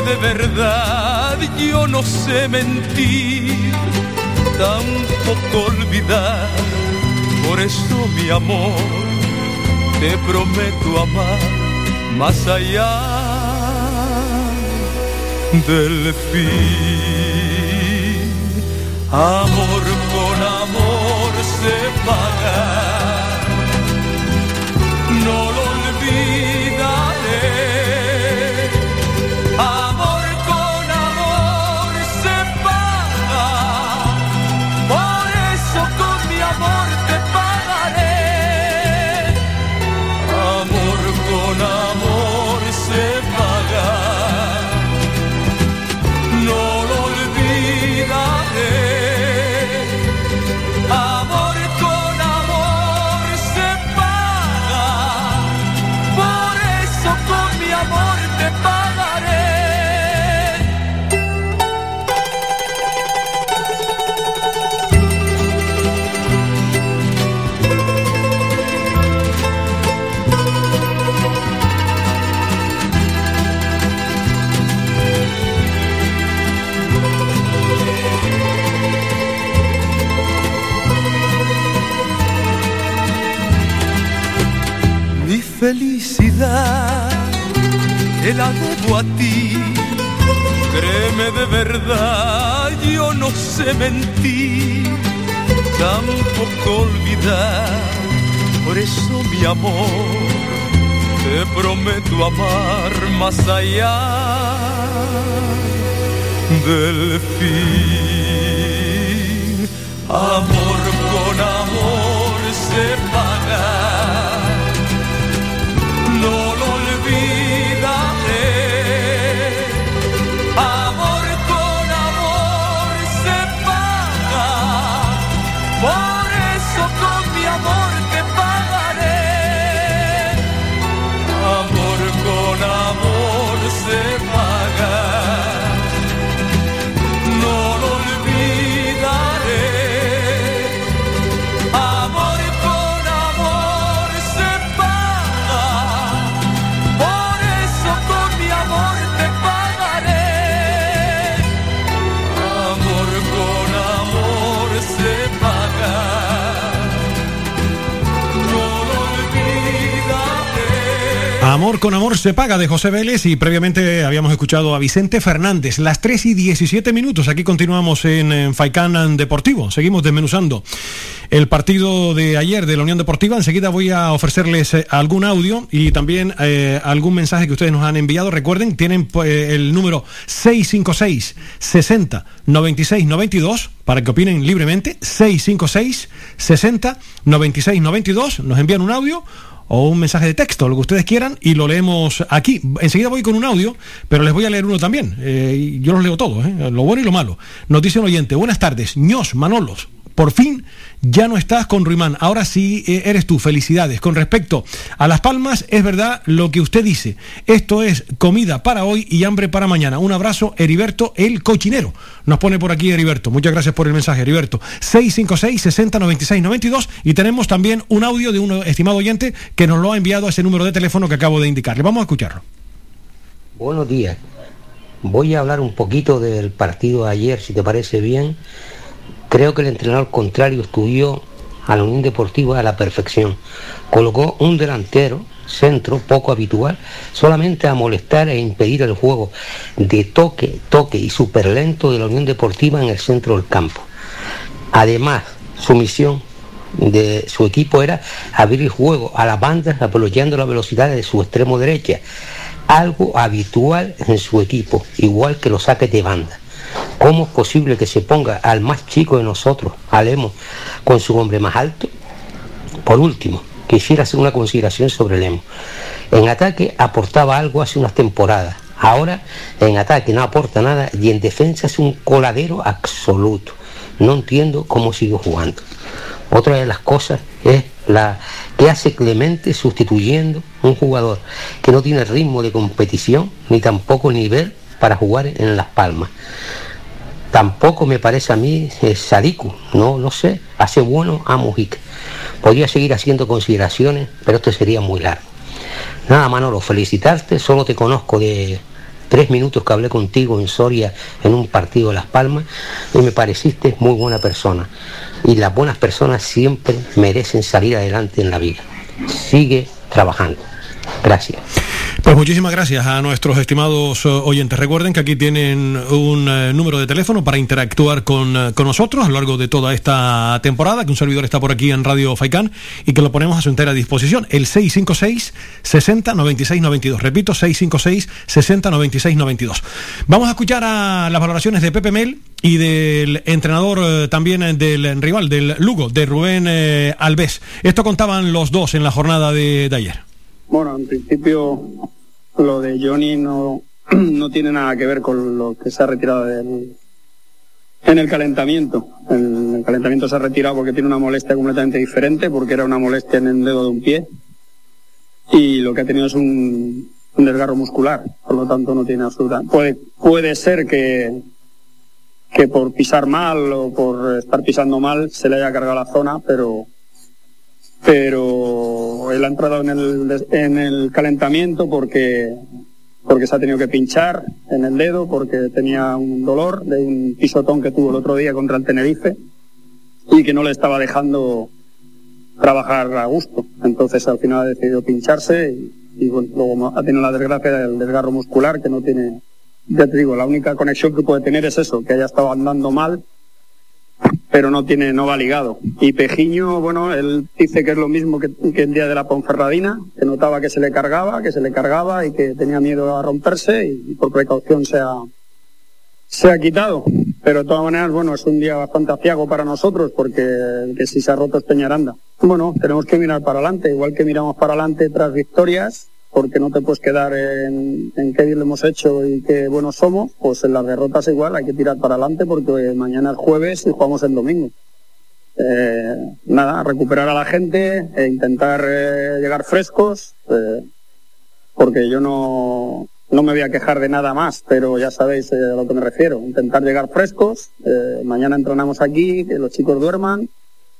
De verdad, yo no sé mentir, tampoco olvidar, por eso mi amor, te prometo amar más allá del fin. Amor con amor se paga, felicidad te debo a ti. Créeme de verdad, yo no sé mentir, tampoco olvidar. Por eso mi amor, te prometo amar más allá del fin. Amor con amor se paga. Amor con amor se paga
de José Vélez y previamente habíamos escuchado a Vicente Fernández. Las 3 y 17 minutos. Aquí continuamos en, en Faikán Deportivo. Seguimos desmenuzando el partido de ayer de la Unión Deportiva. Enseguida voy a ofrecerles eh, algún audio y también eh, algún mensaje que ustedes nos han enviado. Recuerden, tienen eh, el número 656 60 96 92 para que opinen libremente. 656 60 96 92. Nos envían un audio o un mensaje de texto, lo que ustedes quieran, y lo leemos aquí. Enseguida voy con un audio, pero les voy a leer uno también. Eh, yo los leo todos, ¿eh? lo bueno y lo malo. Nos dice un oyente, buenas tardes, ños, Manolos. Por fin ya no estás con Ruimán, ahora sí eh, eres tú, felicidades. Con respecto a Las Palmas, es verdad lo que usted dice. Esto es comida para hoy y hambre para mañana. Un abrazo, Heriberto, el cochinero. Nos pone por aquí Heriberto. Muchas gracias por el mensaje, Heriberto. 656 60 96 92 y tenemos también un audio de un estimado oyente que nos lo ha enviado a ese número de teléfono que acabo de indicarle. Vamos a escucharlo.
Buenos días. Voy a hablar un poquito del partido ayer, si te parece bien. Creo que el entrenador contrario estudió a la Unión Deportiva a la perfección. Colocó un delantero, centro, poco habitual, solamente a molestar e impedir el juego de toque, toque y superlento de la Unión Deportiva en el centro del campo. Además, su misión de su equipo era abrir el juego a las bandas aprovechando la velocidad de su extremo derecha, algo habitual en su equipo, igual que los saques de banda. ¿Cómo es posible que se ponga al más chico de nosotros, al Emo, con su hombre más alto? Por último, quisiera hacer una consideración sobre el Emo. En ataque aportaba algo hace unas temporadas. Ahora en ataque no aporta nada y en defensa es un coladero absoluto. No entiendo cómo sigue jugando. Otra de las cosas es la que hace Clemente sustituyendo un jugador que no tiene ritmo de competición ni tampoco nivel para jugar en Las Palmas. Tampoco me parece a mí eh, Sadiku, no, no sé, hace bueno a Mujica. Podría seguir haciendo consideraciones, pero esto sería muy largo. Nada, Manolo, felicitarte, solo te conozco de tres minutos que hablé contigo en Soria en un partido de Las Palmas y me pareciste muy buena persona. Y las buenas personas siempre merecen salir adelante en la vida. Sigue trabajando. Gracias.
Pues muchísimas gracias a nuestros estimados eh, oyentes. Recuerden que aquí tienen un eh, número de teléfono para interactuar con, eh, con nosotros a lo largo de toda esta temporada, que un servidor está por aquí en Radio Faicán y que lo ponemos a su entera disposición. El 656 60 96 92. Repito, 656 60 96 92. Vamos a escuchar a las valoraciones de Pepe Mel y del entrenador también del rival, del Lugo, de Rubén Alves. Esto contaban los dos en la jornada de ayer.
Bueno, en principio lo de Johnny no, no tiene nada que ver con lo que se ha retirado del, en el calentamiento. En el calentamiento se ha retirado porque tiene una molestia completamente diferente, porque era una molestia en el dedo de un pie. Y lo que ha tenido es un, un desgarro muscular, por lo tanto no tiene absoluta. Puede, puede ser que, que por pisar mal o por estar pisando mal se le haya cargado la zona, pero pero él ha entrado en el, en el calentamiento porque, porque se ha tenido que pinchar en el dedo, porque tenía un dolor de un pisotón que tuvo el otro día contra el Tenerife y que no le estaba dejando trabajar a gusto. Entonces al final ha decidido pincharse y, y bueno, luego ha tenido la desgracia del desgarro muscular que no tiene, ya te digo, la única conexión que puede tener es eso, que haya estado andando mal pero no tiene, no va ligado. Y Pejiño, bueno, él dice que es lo mismo que, el día de la Ponferradina, que notaba que se le cargaba, que se le cargaba y que tenía miedo a romperse y, y por precaución se ha, se ha quitado. Pero de todas maneras, bueno, es un día bastante aciago para nosotros porque que si se ha roto es Peñaranda. Bueno, tenemos que mirar para adelante, igual que miramos para adelante tras victorias, porque no te puedes quedar en, qué bien lo hemos hecho y qué buenos somos, pues en las derrotas igual hay que tirar para adelante porque mañana es jueves y jugamos el domingo. Eh, nada, recuperar a la gente e intentar eh, llegar frescos, eh, porque yo no, no me voy a quejar de nada más, pero ya sabéis a lo que me refiero. Intentar llegar frescos, mañana entrenamos aquí, que los chicos duerman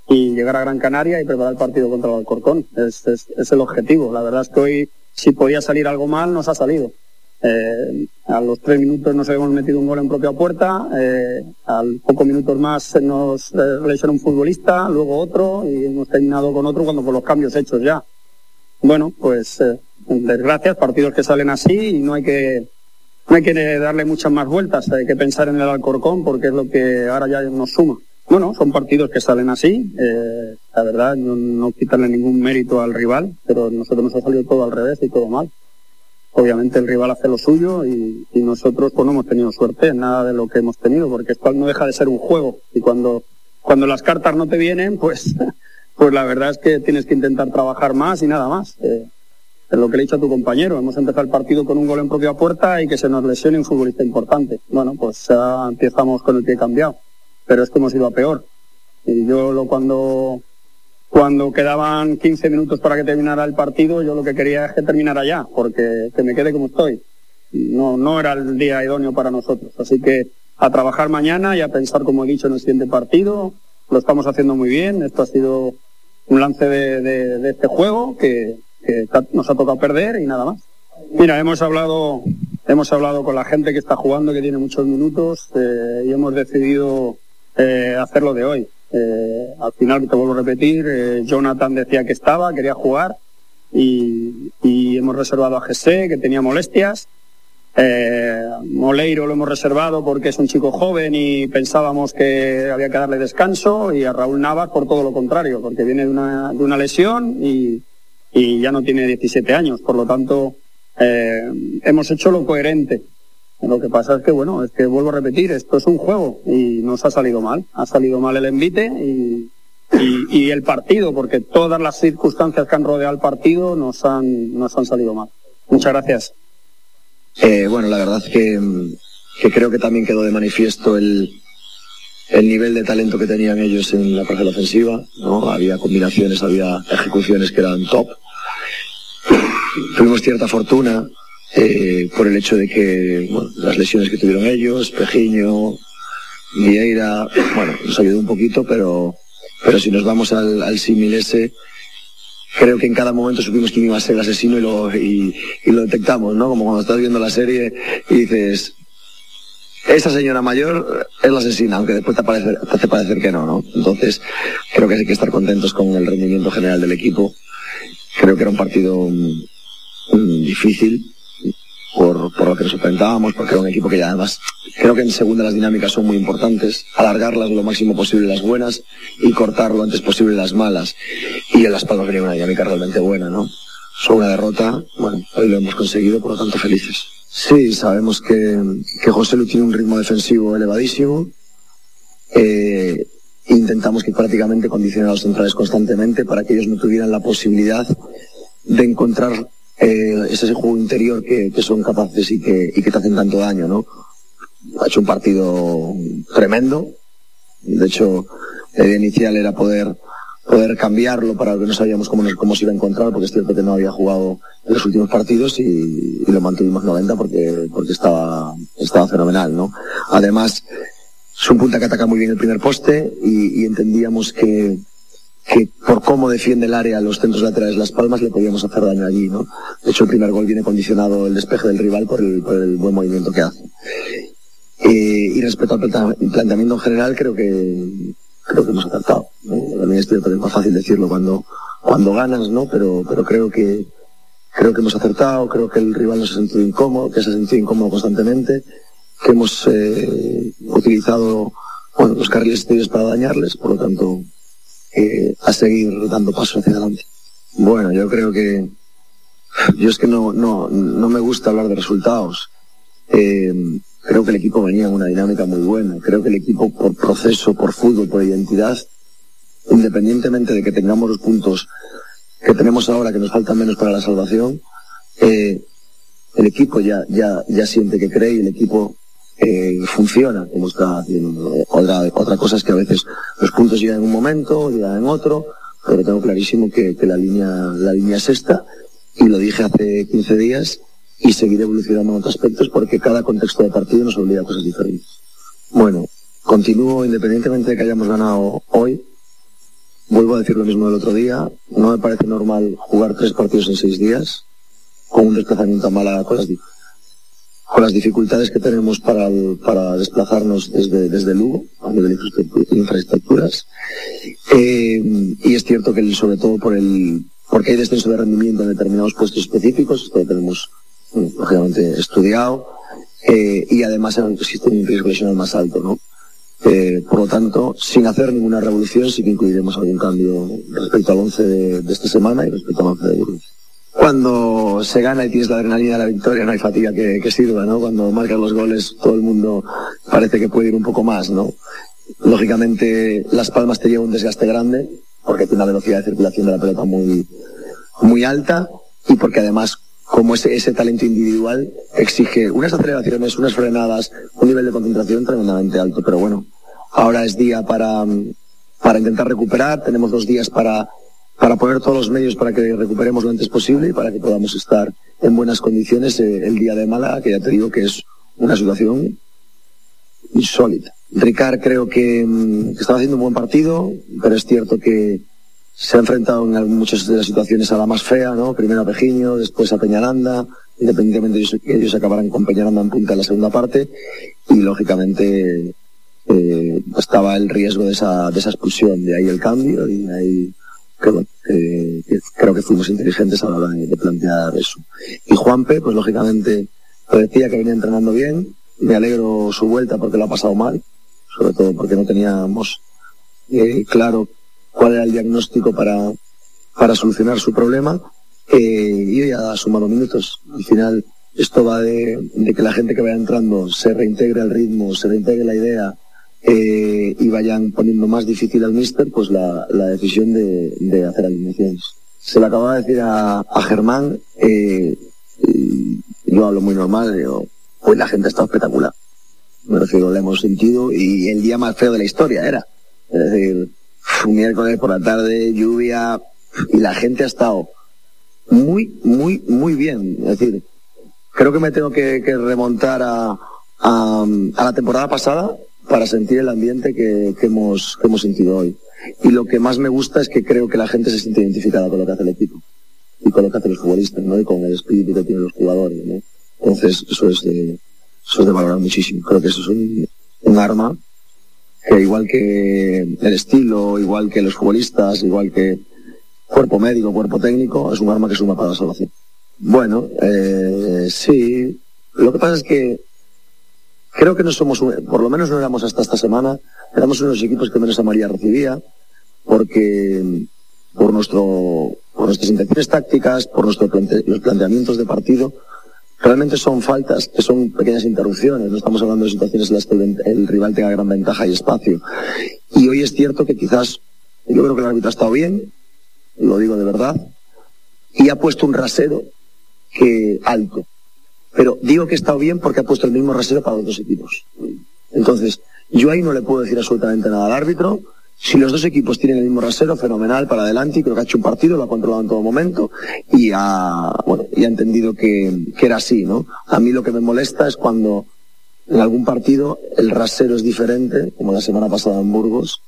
y llegar a Gran Canaria y preparar el partido contra el Alcorcón. Es, es, es el objetivo. La verdad es que hoy, si podía salir algo mal, nos ha salido. Eh, a los tres minutos nos habíamos metido un gol en propia puerta, eh, al pocos minutos más nos eh, lesionó un futbolista, luego otro y hemos terminado con otro cuando con los cambios hechos ya. Bueno, pues eh, desgracias, partidos que salen así y no hay que no hay que darle muchas más vueltas, hay que pensar en el Alcorcón porque es lo que ahora ya nos suma. Bueno, son partidos que salen así, eh, la verdad, no, no quitarle ningún mérito al rival, pero nosotros nos ha salido todo al revés y todo mal obviamente el rival hace lo suyo y, nosotros pues no hemos tenido suerte en nada de lo que hemos tenido, porque esto no deja de ser un juego y cuando, cuando las cartas no te vienen, pues, pues la verdad es que tienes que intentar trabajar más y nada más. Eh, es lo que le he dicho a tu compañero, hemos empezado el partido con un gol en propia puerta y que se nos lesione un futbolista importante. Bueno, pues ya empezamos con el pie cambiado, pero es que hemos ido a peor. Y yo lo cuando cuando quedaban 15 minutos para que terminara el partido, yo lo que quería es que terminara ya, porque que me quede como estoy. No, no era el día idóneo para nosotros. Así que a trabajar mañana y a pensar, como he dicho, en el siguiente partido. Lo estamos haciendo muy bien. Esto ha sido un lance de, de, este juego que, que, nos ha tocado perder y nada más. Mira, hemos hablado, hemos hablado con la gente que está jugando, que tiene muchos minutos, eh, y hemos decidido eh, hacerlo de hoy. Eh, al final, te vuelvo a repetir, eh, Jonathan decía que estaba, quería jugar y, hemos reservado a Jesse, que tenía molestias. Eh, Moleiro lo hemos reservado porque es un chico joven y pensábamos que había que darle descanso y a Raúl Navas por todo lo contrario, porque viene de una, de una lesión y, y ya no tiene 17 años. Por lo tanto, hemos hecho lo coherente. Lo que pasa es que, bueno, es que vuelvo a repetir, esto es un juego y nos ha salido mal. Ha salido mal el envite y, y, el partido, porque todas las circunstancias que han rodeado el partido nos han, nos han salido mal. Muchas gracias.
Eh, bueno, la verdad que, que, creo que también quedó de manifiesto el, el nivel de talento que tenían ellos en la parte ofensiva, ¿no? Había combinaciones, había ejecuciones que eran top. Tuvimos cierta fortuna eh, por el hecho de que bueno, las lesiones que tuvieron ellos, Pejiño, Vieira, bueno, nos ayudó un poquito, pero, pero si nos vamos al, al símil ese, creo que en cada momento supimos quién iba a ser el asesino y lo, y, lo detectamos, ¿no? Como cuando estás viendo la serie y dices, esa señora mayor es la asesina, aunque después te, parece, te hace parecer que no, ¿no? Entonces, creo que hay que estar contentos con el rendimiento general del equipo. Creo que era un partido mm, difícil, por, por lo que nos enfrentábamos, porque era un equipo que ya además creo que en segunda las dinámicas son muy importantes, alargarlas lo máximo posible las buenas y cortar lo antes posible las malas. Y en Las Palmas venía una dinámica realmente buena, ¿no? Solo una derrota, bueno, hoy lo hemos conseguido, por lo tanto felices. Sí, sabemos que, que José Lu tiene un ritmo defensivo elevadísimo. Eh, intentamos que prácticamente condicionara a los centrales constantemente para que ellos no tuvieran la posibilidad de encontrar eh, es ese juego interior que, son capaces y que, y que te hacen tanto daño, ¿no? Ha hecho un partido tremendo. De hecho, la idea inicial era poder, poder cambiarlo para que no sabíamos cómo, cómo se iba a encontrar, porque es cierto que no había jugado en los últimos partidos y, lo mantuvimos 90 porque, porque estaba, fenomenal, ¿no? Además, es un punta que ataca muy bien el primer poste y entendíamos que, que por cómo defiende el área los centros laterales Las Palmas le podíamos hacer daño allí, ¿no? De hecho, el primer gol viene condicionado el despeje del rival por el, por el buen movimiento que hace. Eh, y respecto al planteamiento en general, creo que creo que hemos acertado. También es cierto más fácil decirlo cuando cuando ganas, ¿no? Pero pero creo que creo que hemos acertado, creo que el rival no se ha sentido incómodo, que se ha sentido incómodo constantemente, que hemos eh, utilizado bueno, los carriles exteriores para dañarles, por lo tanto eh, a seguir dando pasos hacia adelante. Bueno, yo creo que yo es que no, no, no me gusta hablar de resultados, eh, creo que el equipo venía en una dinámica muy buena. Creo que el equipo por proceso, por fútbol, por identidad, independientemente de que tengamos los puntos que tenemos ahora, que nos faltan menos para la salvación, eh, el equipo ya, ya, ya siente que cree y el equipo eh, funciona como está haciendo. Otra, otra cosa es que a veces los puntos llegan en un momento, llegan en otro, pero tengo clarísimo que, que la línea, la línea es esta, y lo dije hace 15 días, y seguiré evolucionando en otros aspectos porque cada contexto de partido nos obliga a cosas diferentes. Bueno, continúo independientemente de que hayamos ganado hoy, vuelvo a decir lo mismo del otro día, no me parece normal jugar tres partidos en seis días, con un desplazamiento a Málaga con las, di- con las dificultades que tenemos para, el- para desplazarnos desde, desde Lugo, a nivel de infraestructu- infraestructuras. Eh, y es cierto que el- sobre todo por el, porque hay descenso de rendimiento en determinados puestos específicos, esto lo tenemos mm, lógicamente estudiado, eh, y además existe un riesgo lesional más alto, ¿no? Eh, por lo tanto, sin hacer ninguna revolución, sí que incluiremos algún cambio respecto al 11 de, de esta semana y respecto al 11 de Burgos. Cuando se gana y tienes la adrenalina de la victoria, no hay fatiga que, que sirva, ¿no? Cuando marcas los goles, todo el mundo parece que puede ir un poco más, ¿no? Lógicamente, Las Palmas te lleva un desgaste grande, porque tiene una velocidad de circulación de la pelota muy, muy alta, y porque además, como ese, ese talento individual exige unas aceleraciones, unas frenadas, un nivel de concentración tremendamente alto. Pero bueno, ahora es día para, para intentar recuperar, tenemos dos días para, para poner todos los medios para que recuperemos lo antes posible y para que podamos estar en buenas condiciones eh, el día de Málaga, que ya te digo que es una situación insólita. Ricard creo que, mm, estaba haciendo un buen partido, pero es cierto que se ha enfrentado en muchas de las situaciones a la más fea, ¿no? Primero a Pejiño, después a Peñaranda, independientemente de que ellos acabaran con Peñaranda en punta en la segunda parte, y lógicamente eh, estaba el riesgo de esa, de esa expulsión, de ahí el cambio, y de ahí que, bueno, que- creo que fuimos inteligentes a la hora de, plantear eso. Y Juanpe, pues lógicamente, lo decía que venía entrenando bien, me alegro su vuelta porque lo ha pasado mal, sobre todo porque no teníamos eh, claro cuál era el diagnóstico para, para solucionar su problema eh, y hoy ha sumado minutos. Al final esto va de, de que la gente que vaya entrando se reintegre al ritmo, se reintegre la idea eh, y vayan poniendo más difícil al míster pues la, la decisión de, de hacer alineaciones. Se lo acababa de decir a, a Germán, eh, yo hablo muy normal, digo, hoy la gente está espectacular. Me refiero, lo hemos sentido y el día más feo de la historia era. Es decir, un miércoles por la tarde, lluvia, y la gente ha estado muy, muy, muy bien. Es decir, creo que me tengo que, remontar a, a la temporada pasada para sentir el ambiente que, que hemos, que hemos sentido hoy. Y lo que más me gusta es que creo que la gente se siente identificada con lo que hace el equipo y con lo que hacen los futbolistas, ¿no? Y con el espíritu que tienen los jugadores, ¿no? Entonces, eso es de, eso es de valorar muchísimo. Creo que eso es un, arma que igual que el estilo, igual que los futbolistas, igual que cuerpo médico, cuerpo técnico, es un arma que suma para la salvación. Bueno, eh, sí. Lo que pasa es que creo que no somos, por lo menos no éramos hasta esta semana, éramos uno de los equipos que menos amarilla recibía, porque por nuestro, por nuestras intenciones tácticas, por nuestros los planteamientos de partido, realmente son faltas, que son pequeñas interrupciones, no estamos hablando de situaciones en las que el, el rival tenga gran ventaja y espacio. Y hoy es cierto que quizás, yo creo que el árbitro ha estado bien, lo digo de verdad, y ha puesto un rasero que alto. Pero digo que ha estado bien porque ha puesto el mismo rasero para los dos equipos. Entonces, yo ahí no le puedo decir absolutamente nada al árbitro. Si los dos equipos tienen el mismo rasero, fenomenal para adelante, y creo que ha hecho un partido, lo ha controlado en todo momento, y ha, bueno, y ha entendido que, que era así, ¿no? A mí lo que me molesta es cuando en algún partido el rasero es diferente, como la semana pasada en Burgos,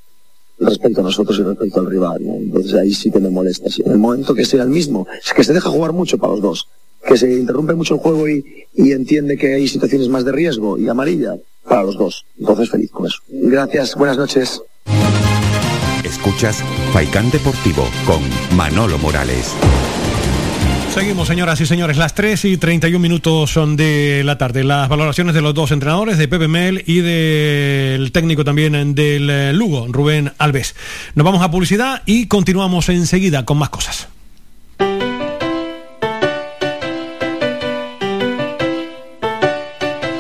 respecto a nosotros y respecto al rival, ¿no? Entonces ahí sí que me molesta. En el momento que sea el mismo, es que se deja jugar mucho para los dos, que se interrumpe mucho el juego y, y entiende que hay situaciones más de riesgo y amarilla para los dos. Entonces feliz con eso. Gracias, buenas noches.
Escuchas Faikán Deportivo con Manolo Morales.
Seguimos, señoras y señores, las 3 y 31 minutos son de la tarde. Las valoraciones de los dos entrenadores, de Pepe Mel y del técnico también del eh, Lugo, Rubén Alves. Nos vamos a publicidad y continuamos enseguida con más cosas.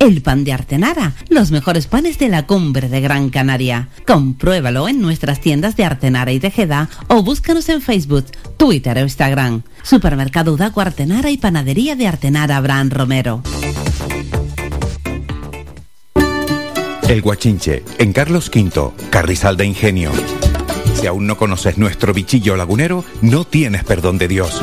el pan de Artenara, los mejores panes de la cumbre de Gran Canaria. Compruébalo en nuestras tiendas de Artenara y Tejeda o búscanos en Facebook, Twitter o Instagram. Supermercado Udaco Artenara y Panadería de Artenara Abraham Romero.
El Guachinche, en Carlos V, Carrizal de Ingenio. Si aún no conoces nuestro bichillo lagunero, no tienes perdón de Dios.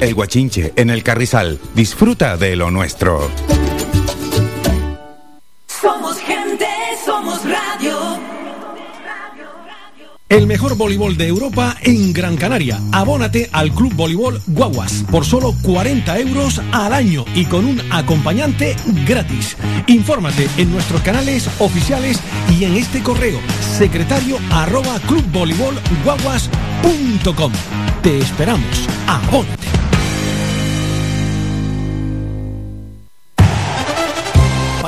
El Guachinche, en el Carrizal. Disfruta de lo nuestro.
Somos gente, somos radio.
El mejor voleibol de Europa en Gran Canaria. Abónate al Club Voleibol Guaguas por solo 40 euros al año y con un acompañante gratis. Infórmate en nuestros canales oficiales y en este correo secretario arroba clubvoleibolguaguas.com. Te esperamos. Abónate.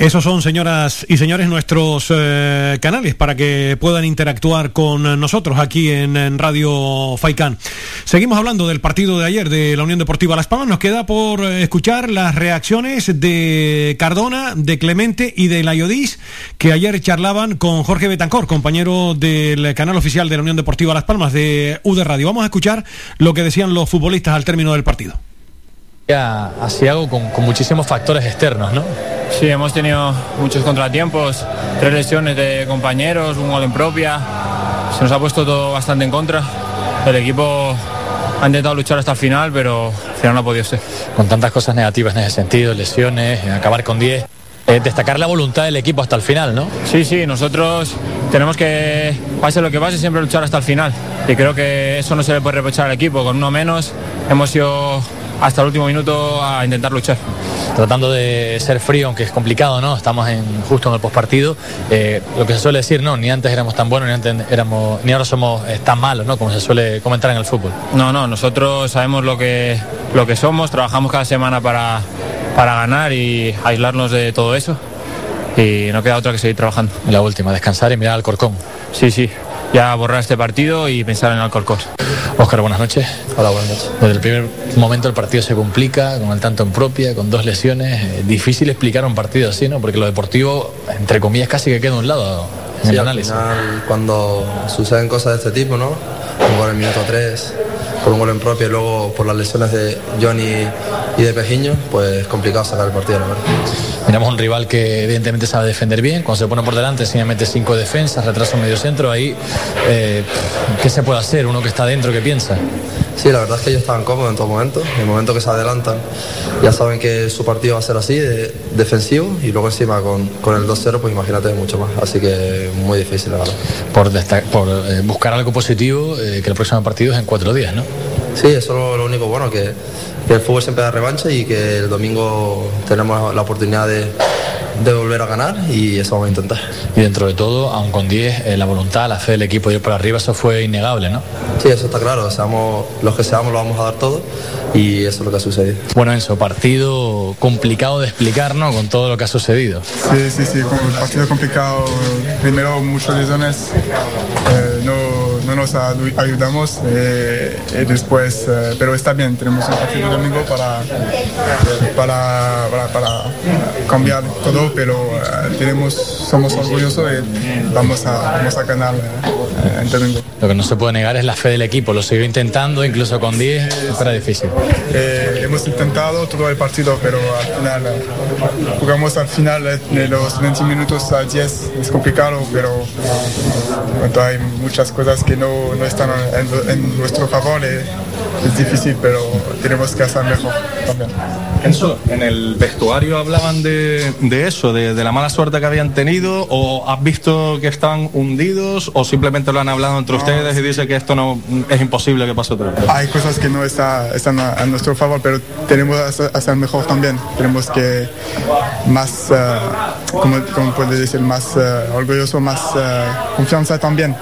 esos son, señoras y señores, nuestros eh, canales para que puedan interactuar con nosotros aquí en, Radio Faicán. Seguimos hablando del partido de ayer de la Unión Deportiva Las Palmas. Nos queda por escuchar las reacciones de Cardona, de Clemente y de Layodis, que ayer charlaban con Jorge Betancor, compañero del canal oficial de la Unión Deportiva Las Palmas de UD Radio. Vamos a escuchar lo que decían los futbolistas al término del partido.
Asiago con, con muchísimos factores externos, ¿no?
Sí, hemos tenido muchos contratiempos, tres lesiones de compañeros, un gol en propia. Se nos ha puesto todo bastante en contra. El equipo ha intentado luchar hasta el final, pero al final no ha podido ser.
Con tantas cosas negativas en ese sentido, lesiones, acabar con 10. Eh, destacar la voluntad del equipo hasta el final, ¿no?
Sí, sí, nosotros tenemos que, pase lo que pase, siempre luchar hasta el final. Y creo que eso no se le puede reprochar al equipo. Con uno menos hemos ido hasta el último minuto a intentar luchar.
Tratando de ser frío, aunque es complicado, ¿no? Estamos en, justo en el postpartido. Eh, lo que se suele decir, no, ni antes éramos tan buenos, ni, antes éramos, ni ahora somos eh, tan malos, ¿no? Como se suele comentar en el fútbol.
No, no, nosotros sabemos lo que, lo que somos, trabajamos cada semana para, para ganar y aislarnos de todo eso. Y no queda otra que seguir trabajando.
Y la última, descansar y mirar al Corcón.
Sí, sí, ya borrar este partido y pensar en Alcorcón.
Óscar, buenas noches.
Hola, buenas noches.
Desde el primer momento el partido se complica, con el tanto en propia, con dos lesiones. Eh, difícil explicar un partido así, ¿no? Porque lo deportivo, entre comillas, casi que queda a un lado en
Sí,
el
al
análisis.
final, cuando suceden cosas de este tipo, ¿no? Gol en el minuto 3, por un gol en propia y luego por las lesiones de Johnny y de Pejiño, pues es complicado sacar el partido, la verdad.
Miramos un rival que evidentemente sabe defender bien, cuando se pone por delante encima mete cinco defensas, retraso medio centro, ahí eh, ¿qué se puede hacer? Uno que está dentro, ¿qué piensa?
Sí, la verdad es que ellos estaban cómodos en todo momento. En el momento que se adelantan, ya saben que su partido va a ser así, de- defensivo, y luego encima con, con el 2-0, pues imagínate mucho más. Así que muy difícil, la verdad.
Por, eh, buscar algo positivo, eh, que el próximo partido es en cuatro días, ¿no?
Sí, eso es lo, lo único bueno, que, que el fútbol siempre da revancha y que el domingo tenemos la oportunidad de, de volver a ganar y eso vamos a intentar.
Y dentro de todo, aun con 10, eh, la voluntad, la fe del equipo de ir por arriba, eso fue innegable, ¿no?
Sí, eso está claro, seamos los que seamos lo vamos a dar todo y eso es lo que ha sucedido.
Bueno, Enzo, partido complicado de explicar, ¿no? Con todo lo que ha sucedido.
Sí, sí, sí, partido complicado. Primero, muchas lesiones. eh, no, no nos ayu- ayudamos. eh, y después, eh, pero está bien, tenemos un partido domingo para, para, para, para cambiar todo, pero eh, tenemos, somos orgullosos y vamos a, vamos a ganar eh, el domingo.
Lo que no se puede negar es la fe del equipo. Lo siguió intentando, incluso con 10, era difícil.
Eh, hemos intentado todo el partido, pero al final eh, jugamos al final eh, de los 20 minutos a 10. Es complicado, pero hay muchas cosas que no, no están en, nuestro favor. es difícil, pero tenemos que hacer mejor también.
En el vestuario hablaban de, de eso, de, de la mala suerte que habían tenido, o has visto que están hundidos, o simplemente lo han hablado entre ustedes y dice que esto no es imposible que pase otra vez.
Hay cosas que no está, están a, a nuestro favor, pero tenemos que hacer, mejor también. Tenemos que más, eh, como, como puede decir, más eh, orgulloso, más eh, confianza también.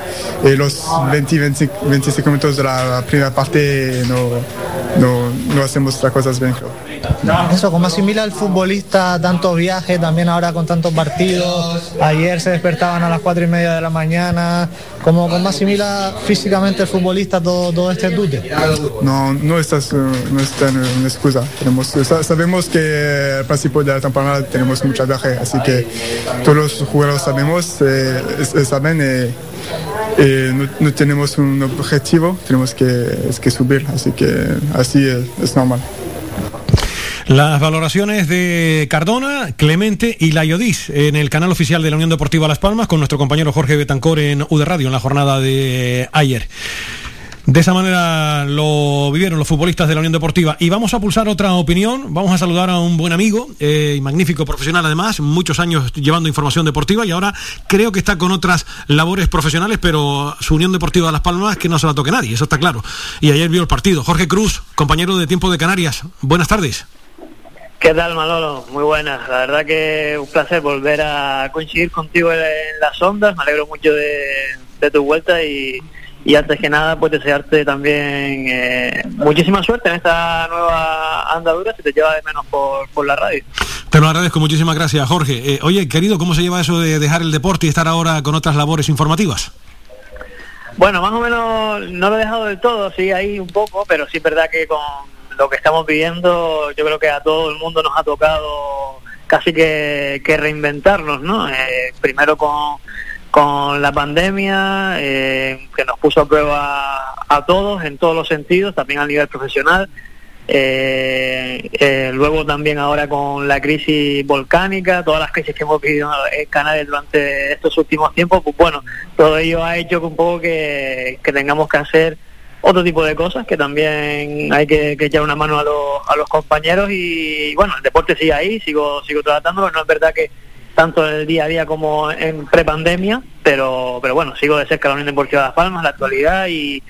Y los 20, 20, 25 minutos de la primera parte no, no, no hacemos las cosas bien.
Eso, ¿cómo asimila el futbolista tantos viajes, también ahora con tantos partidos? Ayer se despertaban a las cuatro y media de la mañana. ¿Cómo, cómo asimila físicamente el futbolista todo, todo este dute?
No, no está, no está en una excusa. Tenemos, sa- sabemos que al principio de la temporada tenemos mucha viaje, así que todos los jugadores sabemos, eh, es- es- saben, eh, eh, no, no tenemos un objetivo, tenemos que, es que subir, así que así es, es normal.
Las valoraciones de Cardona, Clemente y Layodis en el canal oficial de la Unión Deportiva Las Palmas con nuestro compañero Jorge Betancor en UD Radio en la jornada de ayer. De esa manera lo vivieron los futbolistas de la Unión Deportiva. Y vamos a pulsar otra opinión. Vamos a saludar a un buen amigo eh, y magnífico profesional además, muchos años llevando información deportiva y ahora creo que está con otras labores profesionales, pero su Unión Deportiva de Las Palmas que no se la toque nadie, eso está claro. Y ayer vio el partido. Jorge Cruz, compañero de Tiempo de Canarias. Buenas tardes.
¿Qué tal, Manolo? Muy buenas. La verdad que un placer volver a coincidir contigo en, las ondas. Me alegro mucho de tu vuelta y, y antes que nada, pues desearte también eh, muchísima suerte en esta nueva andadura si te lleva de menos por, por la radio.
Te lo agradezco, muchísimas gracias, Jorge. Eh, oye, querido, ¿cómo se lleva eso de dejar el deporte y estar ahora con otras labores informativas?
Bueno, más o menos no lo he dejado del todo, sí, ahí un poco, pero sí es verdad que con lo que estamos viviendo, yo creo que a todo el mundo nos ha tocado casi que, que reinventarnos, ¿no? Eh, primero con, con la pandemia, eh, que nos puso a prueba a todos en todos los sentidos, también a nivel profesional. Eh, eh, luego también ahora con la crisis volcánica, todas las crisis que hemos vivido en Canarias durante estos últimos tiempos, pues bueno, todo ello ha hecho que un poco que, que tengamos que hacer otro tipo de cosas, que también hay que, echar una mano a los, a los compañeros y bueno, el deporte sigue ahí, sigo, sigo tratándolo, no es verdad que tanto en el día a día como en prepandemia, pero, pero bueno, sigo de cerca la Unión Deportiva de Las Palmas, la actualidad y,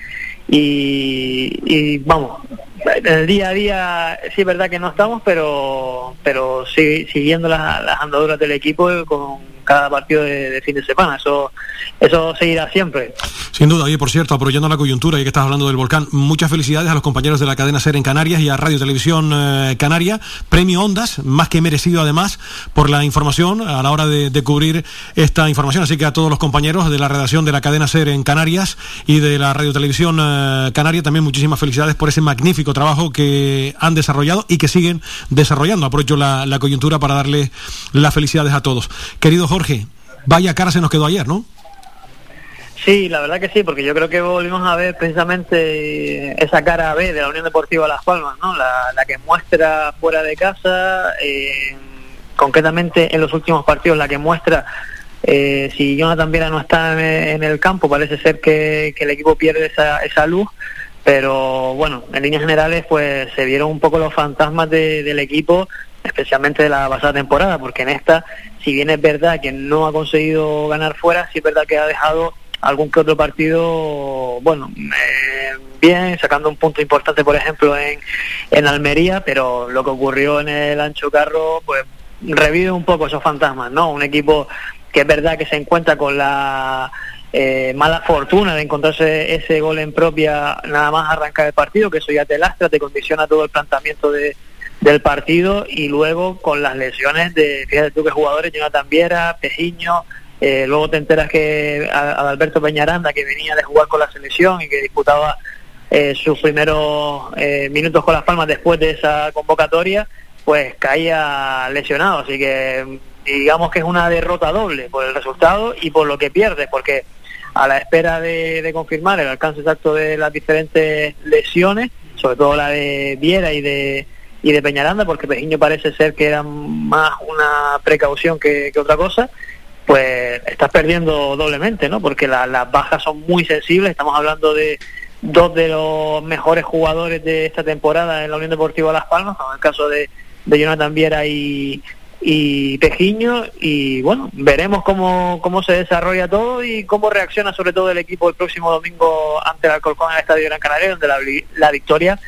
y, y vamos, en el día a día sí es verdad que no estamos, pero pero sí, siguiendo las, las andaduras del equipo con cada partido de, fin de semana, eso eso seguirá siempre.
Sin duda, oye, por cierto, aprovechando la coyuntura y que estás hablando del volcán, muchas felicidades a los compañeros de la cadena SER en Canarias y a Radio Televisión eh, Canaria. Premio Ondas, más que merecido además por la información a la hora de, cubrir esta información. Así que a todos los compañeros de la redacción de la cadena SER en Canarias y de la Radio Televisión eh, Canaria, también muchísimas felicidades por ese magnífico trabajo que han desarrollado y que siguen desarrollando. Aprovecho la, la coyuntura para darle las felicidades a todos. Querido Jorge, vaya cara se nos quedó ayer, ¿no?
Sí, la verdad que sí, porque yo creo que volvimos a ver precisamente esa cara B de la Unión Deportiva Las Palmas, ¿no? La, que muestra fuera de casa, eh, concretamente en los últimos partidos, la que muestra eh, si Jonathan Viera no está en, el campo, parece ser que, el equipo pierde esa, esa luz, pero bueno, en líneas generales pues se vieron un poco los fantasmas de- del equipo, especialmente de la pasada temporada, porque en esta, si bien es verdad que no ha conseguido ganar fuera, sí es verdad que ha dejado algún que otro partido, bueno, eh, bien, sacando un punto importante, por ejemplo, en, en Almería, pero lo que ocurrió en el Ancho Carro, pues revive un poco esos fantasmas, ¿no? Un equipo que es verdad que se encuentra con la eh, mala fortuna de encontrarse ese gol en propia nada más arrancar el partido, que eso ya te lastra, te condiciona todo el planteamiento de, del partido y luego con las lesiones de, fíjate tú que jugadores, Jonathan Viera, Pejiño, eh, luego te enteras que Alberto Peñaranda, que venía de jugar con la selección y que disputaba eh, sus primeros eh, minutos con las palmas después de esa convocatoria, pues caía lesionado. Así que digamos que es una derrota doble por el resultado y por lo que pierde, porque a la espera de, confirmar el alcance exacto de las diferentes lesiones, sobre todo la de Viera y de y de Peñaranda, porque Pejiño parece ser que era más una precaución que, otra cosa, pues estás perdiendo doblemente, ¿no? Porque las bajas son muy sensibles, estamos hablando de dos de los mejores jugadores de esta temporada en la Unión Deportiva Las Palmas, en el caso de, de Jonathan Viera y, y Pejiño y bueno, veremos cómo, cómo se desarrolla todo y cómo reacciona sobre todo el equipo el próximo domingo ante el Alcorcón en el Estadio Gran Canaria, donde la, la victoria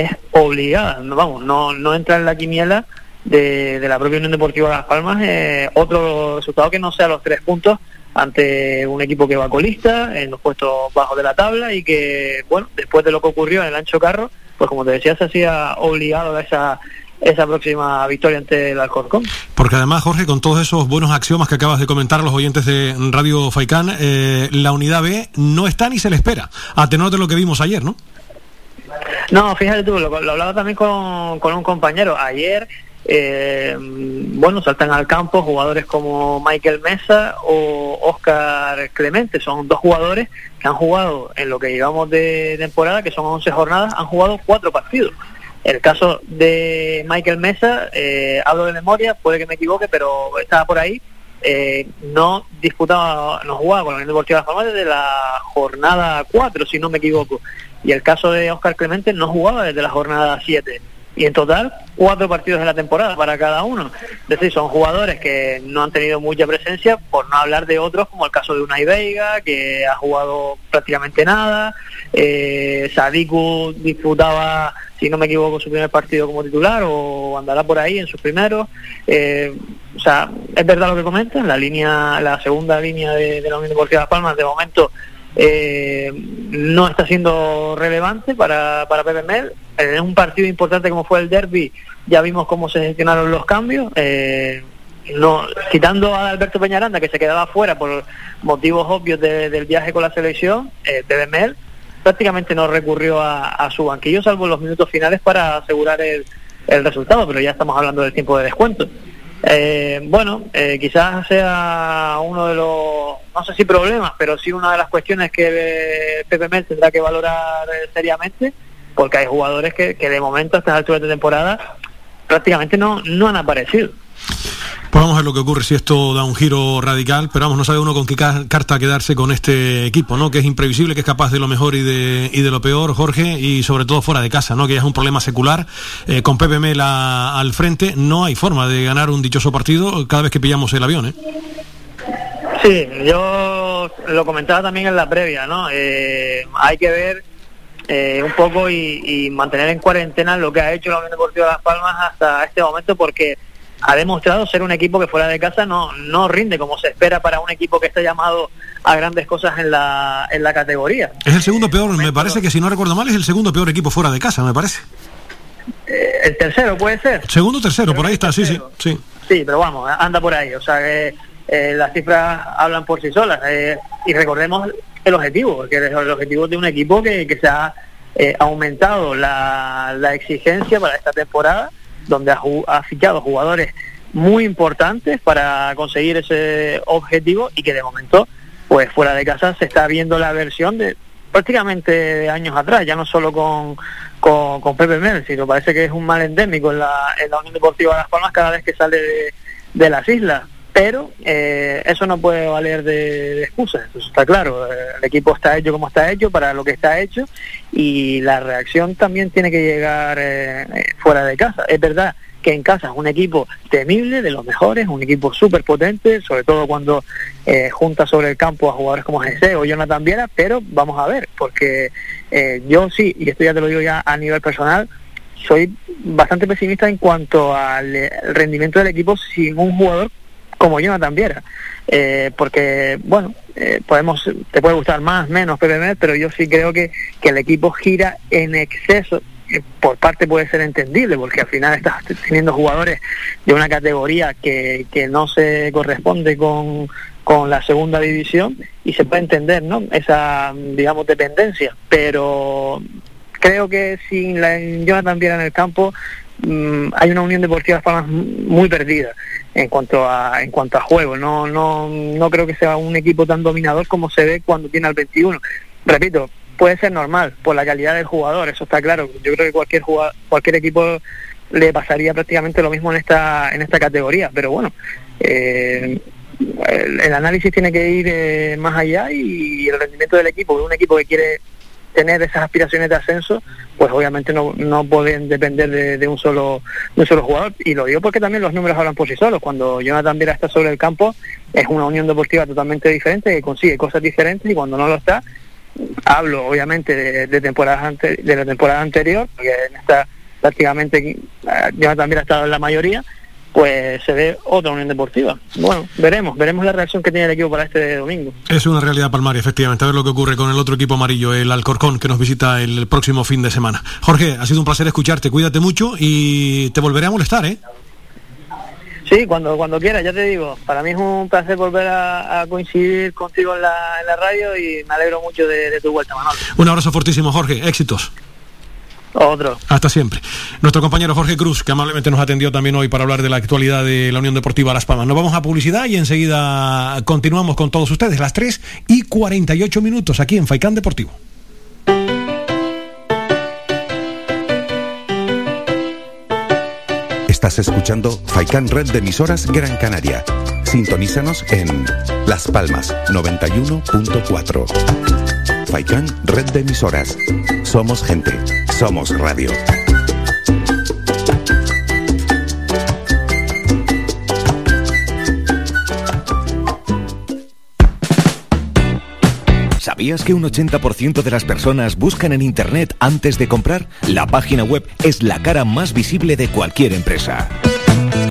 es obligada, vamos, no, no entra en la quiniela de, de la propia Unión Deportiva Las Palmas eh, otro resultado que no sea los tres puntos ante un equipo que va colista en los puestos bajos de la tabla y que, bueno, después de lo que ocurrió en el Ancho Carro, pues como te decía, se hacía obligado a esa esa próxima victoria ante el Alcorcón.
Porque además, Jorge, con todos esos buenos axiomas que acabas de comentar los oyentes de Radio Faicán, eh, la unidad B no está ni se le espera, a tenor de lo que vimos ayer, ¿no?
No, fíjate tú, lo, hablaba también con, un compañero. Ayer eh, bueno, saltan al campo jugadores como Michael Mesa o Oscar Clemente. Son dos jugadores que han jugado en lo que llevamos de temporada, que son 11 jornadas, han jugado cuatro partidos. El caso de Michael Mesa, eh, hablo de memoria, puede que me equivoque, pero estaba por ahí. Eh, no disputaba, no jugaba con la Unión Deportiva de Las desde la jornada 4, si no me equivoco. Y el caso de Oscar Clemente no jugaba desde la jornada 7 y en total cuatro partidos de la temporada para cada uno. Es decir, son jugadores que no han tenido mucha presencia, por no hablar de otros, como el caso de Unai Veiga, que ha jugado prácticamente nada, eh, Sadiku disputaba, si no me equivoco, su primer partido como titular o andará por ahí en sus primeros. Eh, o sea, es verdad lo que comentas, la línea, la segunda línea de, de la Unión Deportiva Las Palmas de momento eh, no está siendo relevante para, para Pepe Mel. En un partido importante como fue el derby, ya vimos cómo se gestionaron los cambios. Eh, no, quitando a Alberto Peñaranda, que se quedaba fuera por motivos obvios del viaje con la selección, eh, Pepe Mel prácticamente no recurrió a, su banquillo, salvo los minutos finales para asegurar el, el resultado, pero ya estamos hablando del tiempo de descuento. Eh, bueno, eh, quizás sea uno de los, no sé si problemas, pero sí una de las cuestiones que eh, Pepe Mel tendrá que valorar seriamente, porque hay jugadores que, que de momento a estas alturas de temporada prácticamente no, no han aparecido.
Pues vamos a ver lo que ocurre si esto da un giro radical, pero vamos, no sabe uno con qué carta quedarse con este equipo, ¿no? Que es imprevisible, que es capaz de lo mejor y de, y de lo peor, Jorge, y sobre todo fuera de casa, ¿no? Que es un problema secular. Eh, con Pepe Mela al frente, no hay forma de ganar un dichoso partido cada vez que pillamos el avión, ¿eh?
Sí, yo lo comentaba también en la previa, ¿no? Eh, hay que ver eh, un poco y, y, mantener en cuarentena lo que ha hecho la Unión Deportiva de Las Palmas hasta este momento, porque ha demostrado ser un equipo que fuera de casa no, no rinde como se espera para un equipo que está llamado a grandes cosas en la, en la categoría.
Es el segundo peor, me parece que si no recuerdo mal, es el segundo peor equipo fuera de casa, me parece.
Eh, el tercero puede ser.
Segundo, tercero, por ahí está, sí, sí, sí.
Sí, pero vamos, anda por ahí. O sea que eh, las cifras hablan por sí solas. Eh, y recordemos el objetivo, que el objetivo de un equipo que, que se ha aumentado la, la exigencia para esta temporada donde ha, fichado jugadores muy importantes para conseguir ese objetivo y que de momento, pues fuera de casa se está viendo la versión de prácticamente de años atrás, ya no solo con, con, Pepe Mel, sino parece que es un mal endémico en la, en la Unión Deportiva de Las Palmas cada vez que sale de las islas pero eh, eso no puede valer de, excusa, eso está claro, eh, el equipo está hecho como está hecho, para lo que está hecho, y la reacción también tiene que llegar eh, fuera de casa. Es verdad que en casa es un equipo temible, de los mejores, un equipo súper potente, sobre todo cuando eh, junta sobre el campo a jugadores como Jesse o Jonathan Viera, pero vamos a ver, porque eh, yo sí, y esto ya te lo digo ya a nivel personal, soy bastante pesimista en cuanto al eh, rendimiento del equipo sin un jugador como Jonathan Viera. Eh, porque, bueno, eh, podemos, te puede gustar más, menos PPM, pero yo sí creo que, que el equipo gira en exceso. eh, Por parte puede ser entendible, porque al final estás teniendo jugadores de una categoría que, que no se corresponde con, con la segunda división y se puede entender, ¿no? Esa, digamos, dependencia. Pero creo que sin la Jonathan Viera en el campo mm, hay una Unión Deportiva Palmas muy perdida en cuanto a en cuanto a juego. No no no creo que sea un equipo tan dominador como se ve cuando tiene al 21. Repito, puede ser normal por la calidad del jugador, eso está claro. Yo creo que cualquier jugador, cualquier equipo le pasaría prácticamente lo mismo en esta en esta categoría, pero bueno, eh, el, análisis tiene que ir eh, más allá y el rendimiento del equipo, un equipo que quiere tener esas aspiraciones de ascenso, pues obviamente no, no pueden depender de, un solo de un solo jugador. Y lo digo porque también los números hablan por sí solos. Cuando Jonathan Viera está sobre el campo, es una unión deportiva totalmente diferente, que consigue cosas diferentes y cuando no lo está, hablo obviamente de, temporadas ante- de la temporada anterior, porque en prácticamente eh, Jonathan Viera ha estado en la mayoría, pues se ve otra unión deportiva. Bueno, veremos, veremos la reacción que tiene el equipo para este domingo.
Es una realidad palmaria, efectivamente. A ver lo que ocurre con el otro equipo amarillo, el Alcorcón, que nos visita el próximo fin de semana. Jorge, ha sido un placer escucharte. Cuídate mucho y te volveré a molestar, ¿eh?
Sí, cuando cuando quieras, ya te digo, para mí es un placer volver a, a coincidir contigo en la, en la radio y me alegro mucho de, de tu vuelta, Manolo.
Un abrazo fortísimo, Jorge. Éxitos.
Otro.
Hasta siempre. Nuestro compañero Jorge Cruz, que amablemente nos atendió también hoy para hablar de la actualidad de la Unión Deportiva Las Palmas. Nos vamos a publicidad y enseguida continuamos con todos ustedes, las 3 y 48 minutos aquí en Faicán Deportivo.
Estás escuchando Faikan Red de emisoras Gran Canaria. Sintonízanos en Las Palmas 91.4. Faikan Red de emisoras. Somos gente. Somos radio.
¿Sabías que un 80% de las personas buscan en Internet antes de comprar? La página web es la cara más visible de cualquier empresa.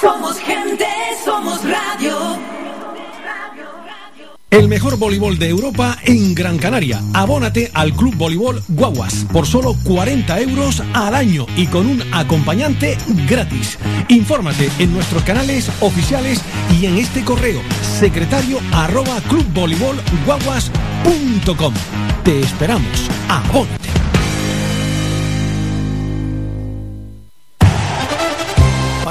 Somos gente, somos radio.
El mejor voleibol de Europa en Gran Canaria. Abónate al Club Voleibol Guaguas por solo 40 euros al año y con un acompañante gratis. Infórmate en nuestros canales oficiales y en este correo secretario arroba clubvoleibolguaguas.com. Te esperamos. Abónate.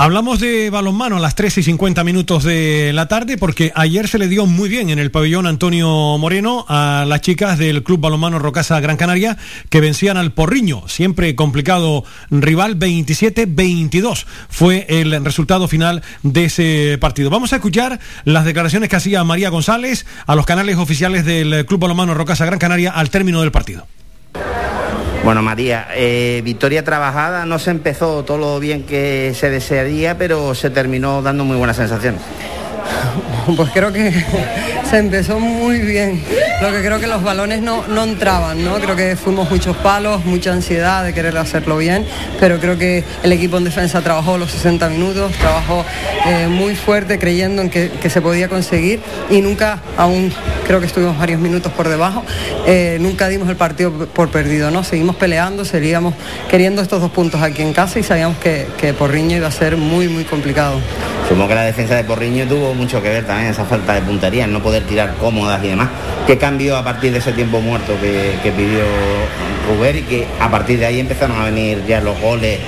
Hablamos de balonmano a las 3 y 50 minutos de la tarde porque ayer se le dio muy bien en el pabellón Antonio Moreno a las chicas del Club Balonmano Rocasa Gran Canaria que vencían al Porriño, siempre complicado rival 27-22 fue el resultado final de ese partido. Vamos a escuchar las declaraciones que hacía María González a los canales oficiales del Club Balonmano Rocasa Gran Canaria al término del partido.
Bueno, María, eh, victoria trabajada, no se empezó todo lo bien que se desearía, pero se terminó dando muy buenas sensaciones.
Pues creo que se empezó muy bien. Lo que creo que los balones no, no entraban, ¿no? Creo que fuimos muchos palos, mucha ansiedad de querer hacerlo bien, pero creo que el equipo en defensa trabajó los 60 minutos, trabajó eh, muy fuerte creyendo en que, que se podía conseguir y nunca, aún creo que estuvimos varios minutos por debajo, eh, nunca dimos el partido por perdido, ¿no? Seguimos peleando, seguíamos queriendo estos dos puntos aquí en casa y sabíamos que, que Porriño iba a ser muy, muy complicado.
Supongo que la defensa de Porriño tuvo mucho que ver también esa falta de puntería, el no poder tirar cómodas y demás. ¿Qué cambió a partir de ese tiempo muerto que, pidió Ruber y que a partir de ahí empezaron a venir ya los goles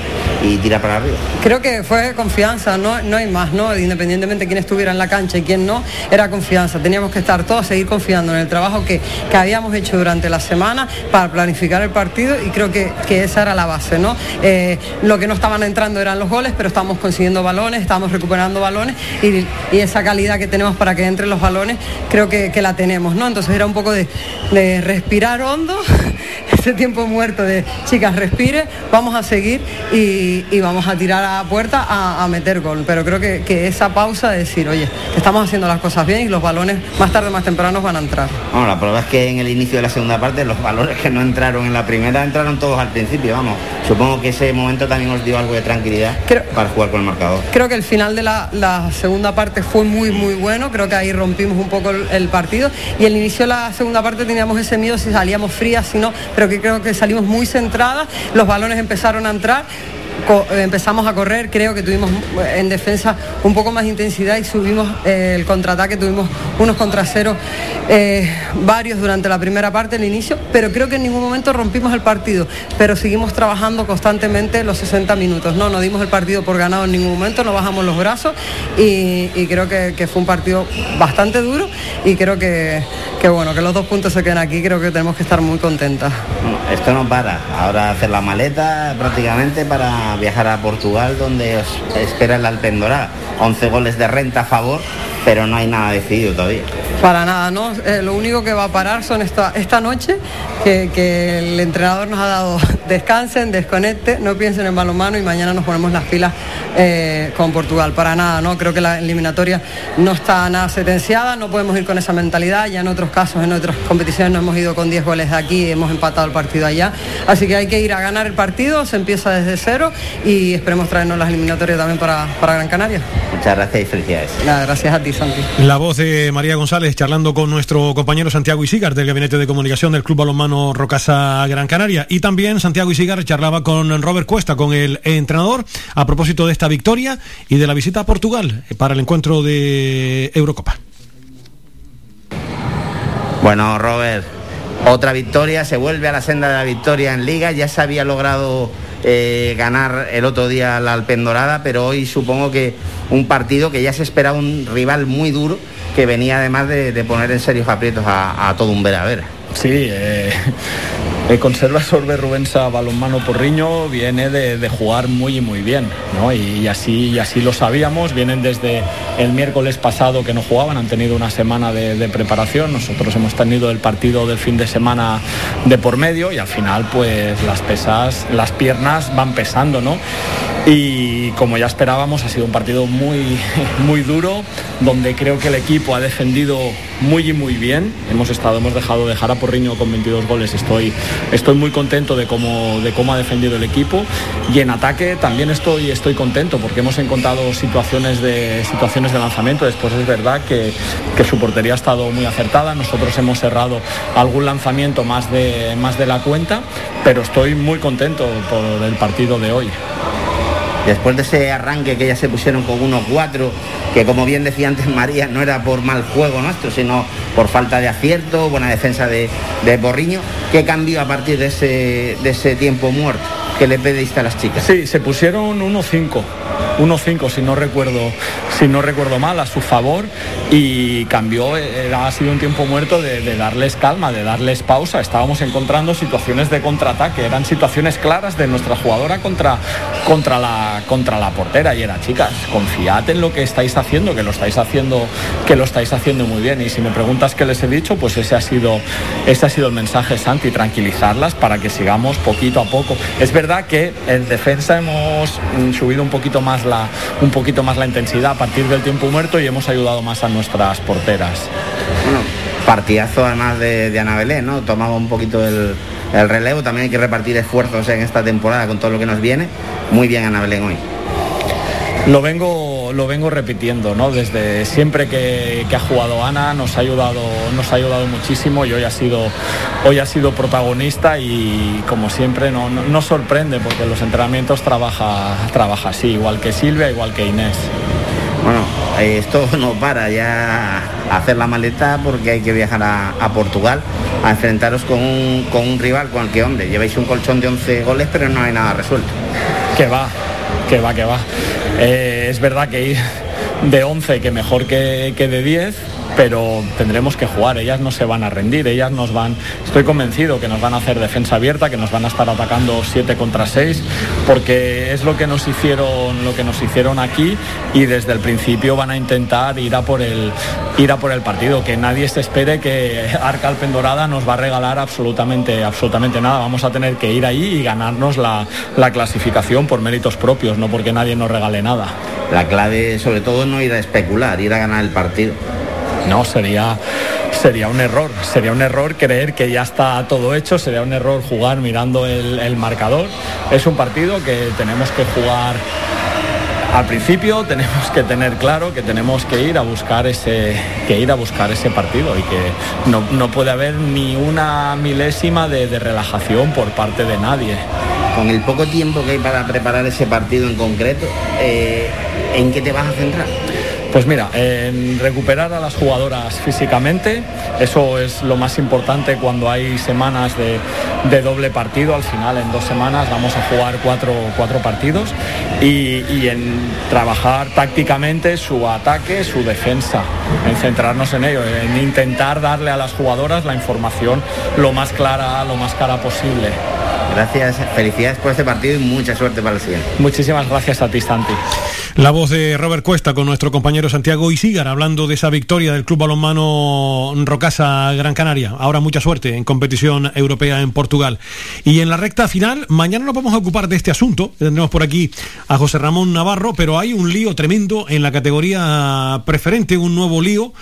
y tirar para arriba?
Creo que fue confianza, no, no hay más, ¿no? Independientemente de quién estuviera en la cancha y quién no, era confianza. Teníamos que estar todos, seguir confiando en el trabajo que, que habíamos hecho durante la semana para planificar el partido y creo que, que esa era la base, ¿no? Eh, lo que no estaban entrando eran los goles, pero estábamos consiguiendo balones, estábamos recuperando balones y, y esa calidad que tenemos para que entren los balones, creo que, que la tenemos, ¿no? Entonces era un poco de, de respirar hondo, ese tiempo muerto de chicas, respire, vamos a seguir y, y vamos a tirar a puerta a, a meter gol. Pero creo que, que esa pausa de decir, oye, estamos haciendo las cosas bien y los balones más tarde o más temprano van a entrar.
Bueno, la prueba es que en el inicio de la segunda parte los valores que no entraron en la primera entraron todos al principio, vamos. Supongo que ese momento también os dio algo de tranquilidad para jugar con el marcador.
Creo que el final de la, la segunda parte fue muy, muy bueno. Creo que ahí rompimos un poco el, el partido. Y el inicio de la segunda parte teníamos ese miedo si salíamos frías, si no. Pero que creo que salimos muy centradas. Los balones empezaron a entrar. Eh, empezamos a correr, creo que tuvimos eh, en defensa un poco más intensidad y subimos eh, el contraataque, tuvimos unos contra cero eh, varios durante la primera parte, el inicio, pero creo que en ningún momento rompimos el partido, pero seguimos trabajando constantemente los 60 minutos, no, no dimos el partido por ganado en ningún momento, no bajamos los brazos y, creo que, fue un partido bastante duro y creo que, bueno, que los dos puntos se queden aquí, creo que tenemos que estar muy contentas.
Esto no para. Ahora hacer la maleta prácticamente para viajar a Portugal donde espera el Alpendorá. 11 goles de renta a favor, pero no hay nada decidido todavía.
Para nada, ¿no? Eh, lo único que va a parar son esta, esta noche, que, el entrenador nos ha dado descansen, desconecte, no piensen en balonmano y mañana nos ponemos las pilas eh, con Portugal. Para nada, ¿no? Creo que la eliminatoria no está nada sentenciada, no podemos ir con esa mentalidad. Ya en otros casos, en otras competiciones, no hemos ido con 10 goles de aquí hemos empatado el partido allá. Así que hay que ir a ganar el partido, se empieza desde cero y esperemos traernos las eliminatorias también para, para Gran Canaria.
Muchas gracias y felicidades.
Nada, gracias a ti, Santi.
La voz de María González charlando con nuestro compañero Santiago Isigar del Gabinete de Comunicación del Club Balonmano Rocasa Gran Canaria. Y también Santiago Isigar charlaba con Robert Cuesta, con el entrenador, a propósito de esta victoria y de la visita a Portugal para el encuentro de Eurocopa.
Bueno, Robert, otra victoria, se vuelve a la senda de la victoria en Liga, ya se había logrado eh, ganar el otro día la Alpendorada, pero hoy supongo que un partido que ya se esperaba un rival muy duro, que venía además de, poner en serios aprietos a, a todo un vera a vera.
Sí, eh, el Conserva Sorbe Rubensa Balonmano Porriño viene de, jugar muy y muy bien, ¿no? Y, así, y así lo sabíamos, vienen desde el miércoles pasado que no jugaban, han tenido una semana de, de preparación, nosotros hemos tenido el partido del fin de semana de por medio y al final pues las pesas, las piernas van pesando, ¿no? Y como ya esperábamos, ha sido un partido muy, muy duro, donde creo que el equipo ha defendido muy y muy bien. Hemos estado, hemos dejado dejar a Porriño con 22 goles. Estoy, estoy muy contento de cómo, de cómo ha defendido el equipo. Y en ataque también estoy, estoy contento porque hemos encontrado situaciones de, situaciones de lanzamiento. Después es verdad que, que su portería ha estado muy acertada. Nosotros hemos cerrado algún lanzamiento más de, más de la cuenta, pero estoy muy contento por el partido de hoy.
Después de ese arranque que ya se pusieron con 1-4, que como bien decía antes María, no era por mal juego nuestro, sino por falta de acierto, buena defensa de, Borriño, ¿qué cambió a partir de ese tiempo muerto? Que le pediste a las chicas.
Sí, se pusieron 1-5. 1-5 si no recuerdo si no recuerdo mal a su favor. Y cambió ha sido un tiempo muerto de, de, darles calma de darles pausa. Estábamos encontrando situaciones de contraataque. Eran situaciones claras de nuestra jugadora contra contra la contra la portera. Y era chicas confiad en lo que estáis haciendo que lo estáis haciendo que lo estáis haciendo muy bien y si me preguntas qué les he dicho pues ese ha sido ese ha sido el mensaje Santi tranquilizarlas para que sigamos poquito a poco. Es verdad que en defensa hemos subido un poquito más la, un poquito más la intensidad a partir del tiempo muerto y hemos ayudado más a nuestras porteras.
Bueno, partidazo además de, de ¿no? Tomaba un poquito el, el, relevo, también hay que repartir esfuerzos en esta temporada con todo lo que nos viene. Muy bien Ana Belén hoy.
Lo vengo, lo vengo repitiendo, ¿no? Desde siempre que, que, ha jugado Ana nos ha ayudado, nos ha ayudado muchísimo y hoy ha sido, hoy ha sido protagonista y como siempre no, no, no sorprende porque los entrenamientos trabaja, trabaja así, igual que Silvia, igual que Inés.
Bueno, esto no para ya hacer la maleta porque hay que viajar a, a Portugal a enfrentaros con un, con un, rival con el que, hombre, lleváis un colchón de 11 goles pero no hay nada resuelto.
Que va, que va, que va. Eh, es verdad que ir de 11 que mejor que, que de 10, pero tendremos que jugar, ellas no se van a rendir, ellas nos van, estoy convencido que nos van a hacer defensa abierta, que nos van a estar atacando 7 contra 6, porque es lo que nos hicieron, lo que nos hicieron aquí y desde el principio van a intentar ir a por el por el partido, que nadie se espere que Arca Alpendorada nos va a regalar absolutamente, absolutamente nada. Vamos a tener que ir ahí y ganarnos la, la clasificación por méritos propios, no porque nadie nos regale nada.
La clave sobre todo no ir a especular, ir a ganar el partido.
No, sería, sería un error. Sería un error creer que ya está todo hecho, sería un error jugar mirando el, marcador. Es un partido que tenemos que jugar al principio tenemos que tener claro que tenemos que ir a buscar ese que ir a buscar ese partido y que no, no puede haber ni una milésima de, de, relajación por parte de nadie.
Con el poco tiempo que hay para preparar ese partido en concreto, eh, ¿en qué te vas a centrar?
Pues mira, en recuperar a las jugadoras físicamente, eso es lo más importante cuando hay semanas de, de doble partido. Al final, en dos semanas, vamos a jugar cuatro, cuatro partidos y, y, en trabajar tácticamente su ataque, su defensa, en centrarnos en ello, en intentar darle a las jugadoras la información lo más clara, lo más cara posible.
Gracias, felicidades por este partido y mucha suerte para el siguiente.
Muchísimas gracias a ti, Santi.
La voz de Robert Cuesta con nuestro compañero Santiago Isigar hablando de esa victoria del Club Balonmano Rocasa Gran Canaria. Ahora mucha suerte en competición europea en Portugal. Y en la recta final, mañana nos vamos a ocupar de este asunto. Tendremos por aquí a José Ramón Navarro, pero hay un lío tremendo en la categoría preferente, un nuevo lío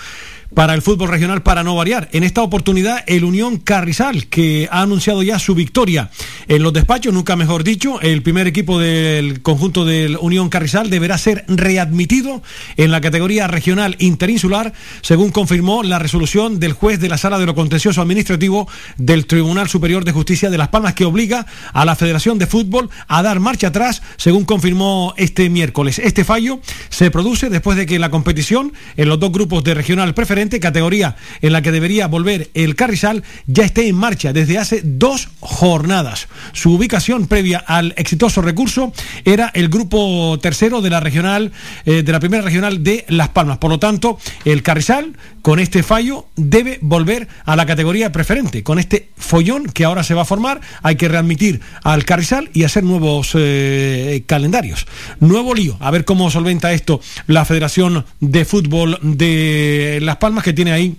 para el fútbol regional para no variar. En esta oportunidad, el Unión Carrizal, que ha anunciado ya su victoria en los despachos, nunca mejor dicho, el primer equipo del conjunto del Unión Carrizal deberá ser readmitido en la categoría regional interinsular, según confirmó la resolución del juez de la Sala de lo Contencioso Administrativo del Tribunal Superior de Justicia de Las Palmas, que obliga a la Federación de Fútbol a dar marcha atrás, según confirmó este miércoles. Este fallo se produce después de que la competición en los dos grupos de regional preferente categoría en la que debería volver el Carrizal, ya esté en marcha desde hace dos jornadas. Su ubicación previa al exitoso recurso era el grupo tercero de la regional, eh, de la primera regional de Las Palmas. Por lo tanto, el Carrizal, con este fallo, debe volver a la categoría preferente. Con este follón que ahora se va a formar, hay que readmitir al Carrizal y hacer nuevos eh, calendarios. Nuevo lío. A ver cómo solventa esto la Federación de Fútbol de Las Palmas que tiene ahí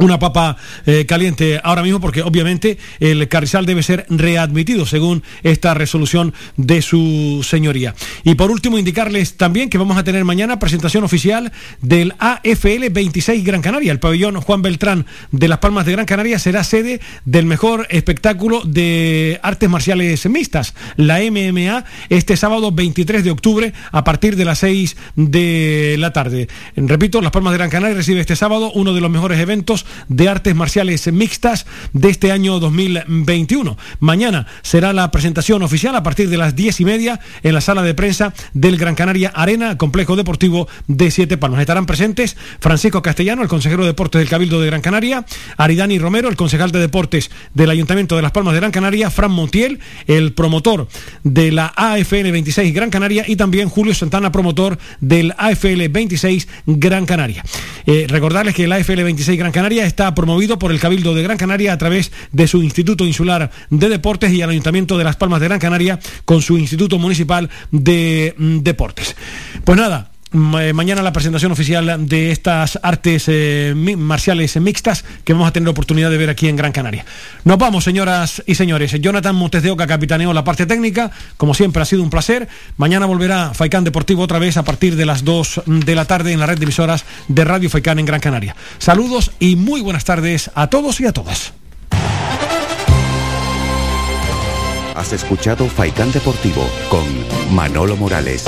una papa eh, caliente ahora mismo porque obviamente el Carrizal debe ser readmitido según esta resolución de su señoría. Y por último indicarles también que vamos a tener mañana presentación oficial del AFL 26 Gran Canaria. El pabellón Juan Beltrán de Las Palmas de Gran Canaria será sede del mejor espectáculo de artes marciales mixtas, la MMA, este sábado 23 de octubre a partir de las 6 de la tarde. Repito, Las Palmas de Gran Canaria recibe este sábado uno de los mejores eventos de Artes Marciales Mixtas de este año 2021. Mañana será la presentación oficial a partir de las diez y media en la sala de prensa del Gran Canaria Arena, complejo deportivo de Siete Palmas. Estarán presentes Francisco Castellano, el consejero de Deportes del Cabildo de Gran Canaria, Aridani Romero, el concejal de Deportes del Ayuntamiento de Las Palmas de Gran Canaria, Fran Montiel, el promotor de la AFN 26 Gran Canaria y también Julio Santana, promotor del AFL 26 Gran Canaria. Eh, recordarles que el AFL 26 Gran Canaria está promovido por el Cabildo de Gran Canaria a través de su Instituto Insular de Deportes y el Ayuntamiento de Las Palmas de Gran Canaria con su Instituto Municipal de mm, Deportes. Pues nada, mañana la presentación oficial de estas artes eh, marciales mixtas que vamos a tener oportunidad de ver aquí en Gran Canaria. Nos vamos, señoras y señores. Jonathan Montes de Oca capitaneó la parte técnica. Como siempre, ha sido un placer. Mañana volverá Faicán Deportivo otra vez a partir de las 2 de la tarde en la red de emisoras de Radio Faicán en Gran Canaria. Saludos y muy buenas tardes a todos y a todas.
Has escuchado Faicán Deportivo con Manolo Morales.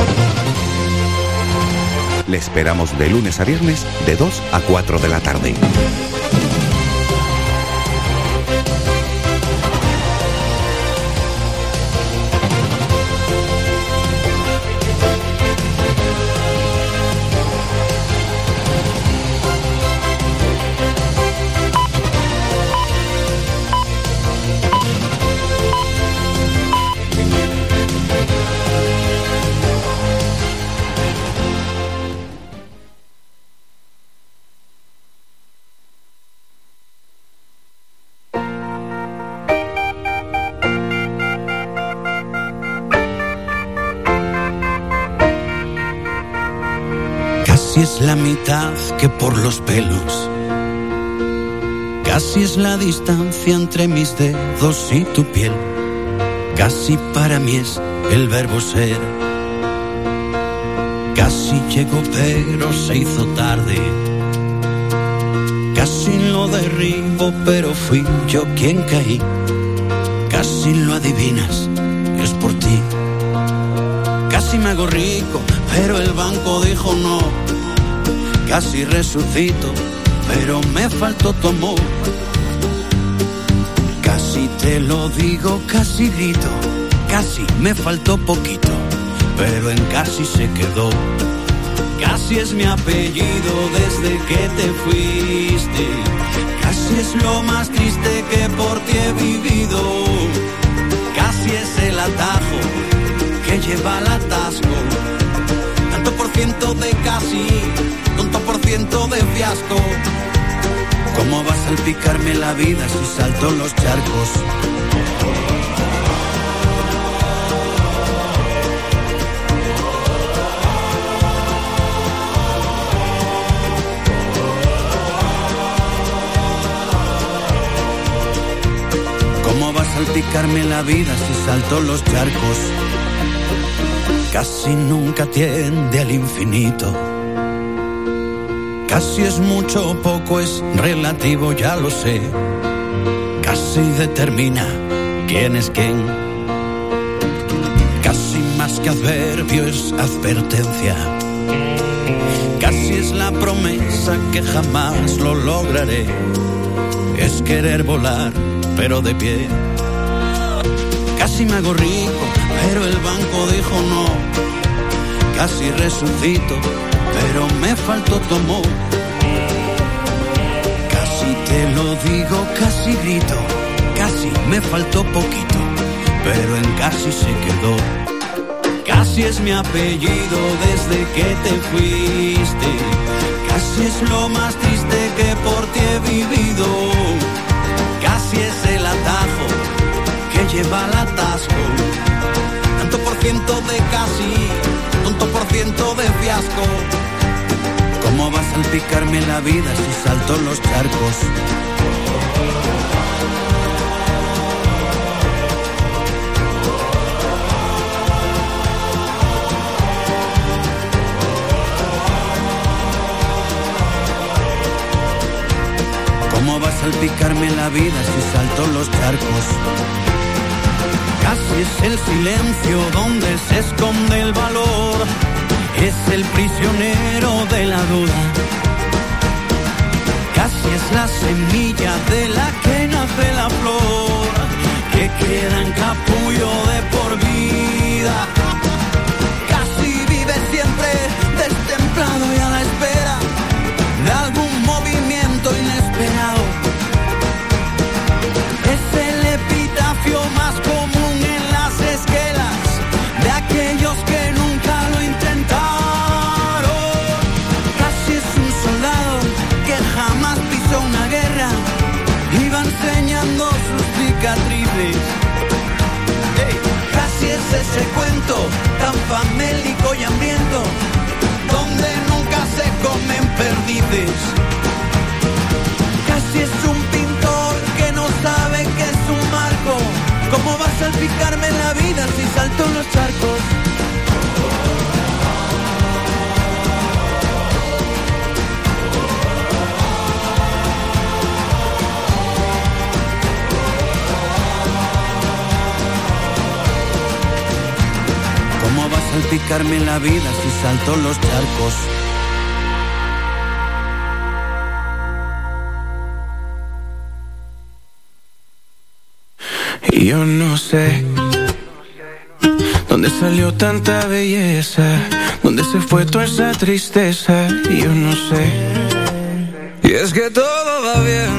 Le esperamos de lunes a viernes de 2 a 4 de la tarde.
Es la mitad que por los pelos. Casi es la distancia entre mis dedos y tu piel. Casi para mí es el verbo ser. Casi llegó pero se hizo tarde. Casi lo derribo pero fui yo quien caí. Casi lo adivinas, es por ti. Casi me hago rico, pero el banco dijo no. Casi resucito, pero me faltó tu amor. Casi te lo digo, casi grito, casi me faltó poquito, pero en casi se quedó. Casi es mi apellido desde que te fuiste. Casi es lo más triste que por ti he vivido. Casi es el atajo que lleva al atasco. Tanto por ciento de casi, tonto por ciento de fiasco. ¿Cómo va a salpicarme la vida si salto en los charcos? ¿Cómo va a salpicarme la vida si salto los charcos? Casi nunca tiende al infinito. Casi es mucho poco, es relativo, ya lo sé. Casi determina quién es quién. Casi más que adverbio es advertencia. Casi es la promesa que jamás lo lograré. Es querer volar, pero de pie. Casi me hago pero el banco dijo no. Casi resucito, pero me faltó tu amor. Casi te lo digo, casi grito, casi me faltó poquito, pero en casi se quedó. Casi es mi apellido desde que te fuiste. Casi es lo más triste que por ti he vivido. Casi es el atajo que lleva al atasco. Ciento de casi, tonto por ciento de fiasco. ¿Cómo va a salpicarme la vida si salto los charcos? ¿Cómo va a salpicarme la vida si salto los charcos? Casi es el silencio donde se esconde el valor. Es el prisionero de la duda. Casi es la semilla de la que nace la flor, que queda en capullo de por vida. Casi vive siempre Casi es ese cuento tan famélico y hambriento donde nunca se comen perdices. Casi es un pintor que no sabe que es un marco. ¿Cómo va a salpicarme la vida si salto en los charcos? Salpicarme la vida si salto los charcos?
Yo no sé dónde salió tanta belleza, dónde se fue toda esa tristeza. Yo no sé. Y es que todo va bien.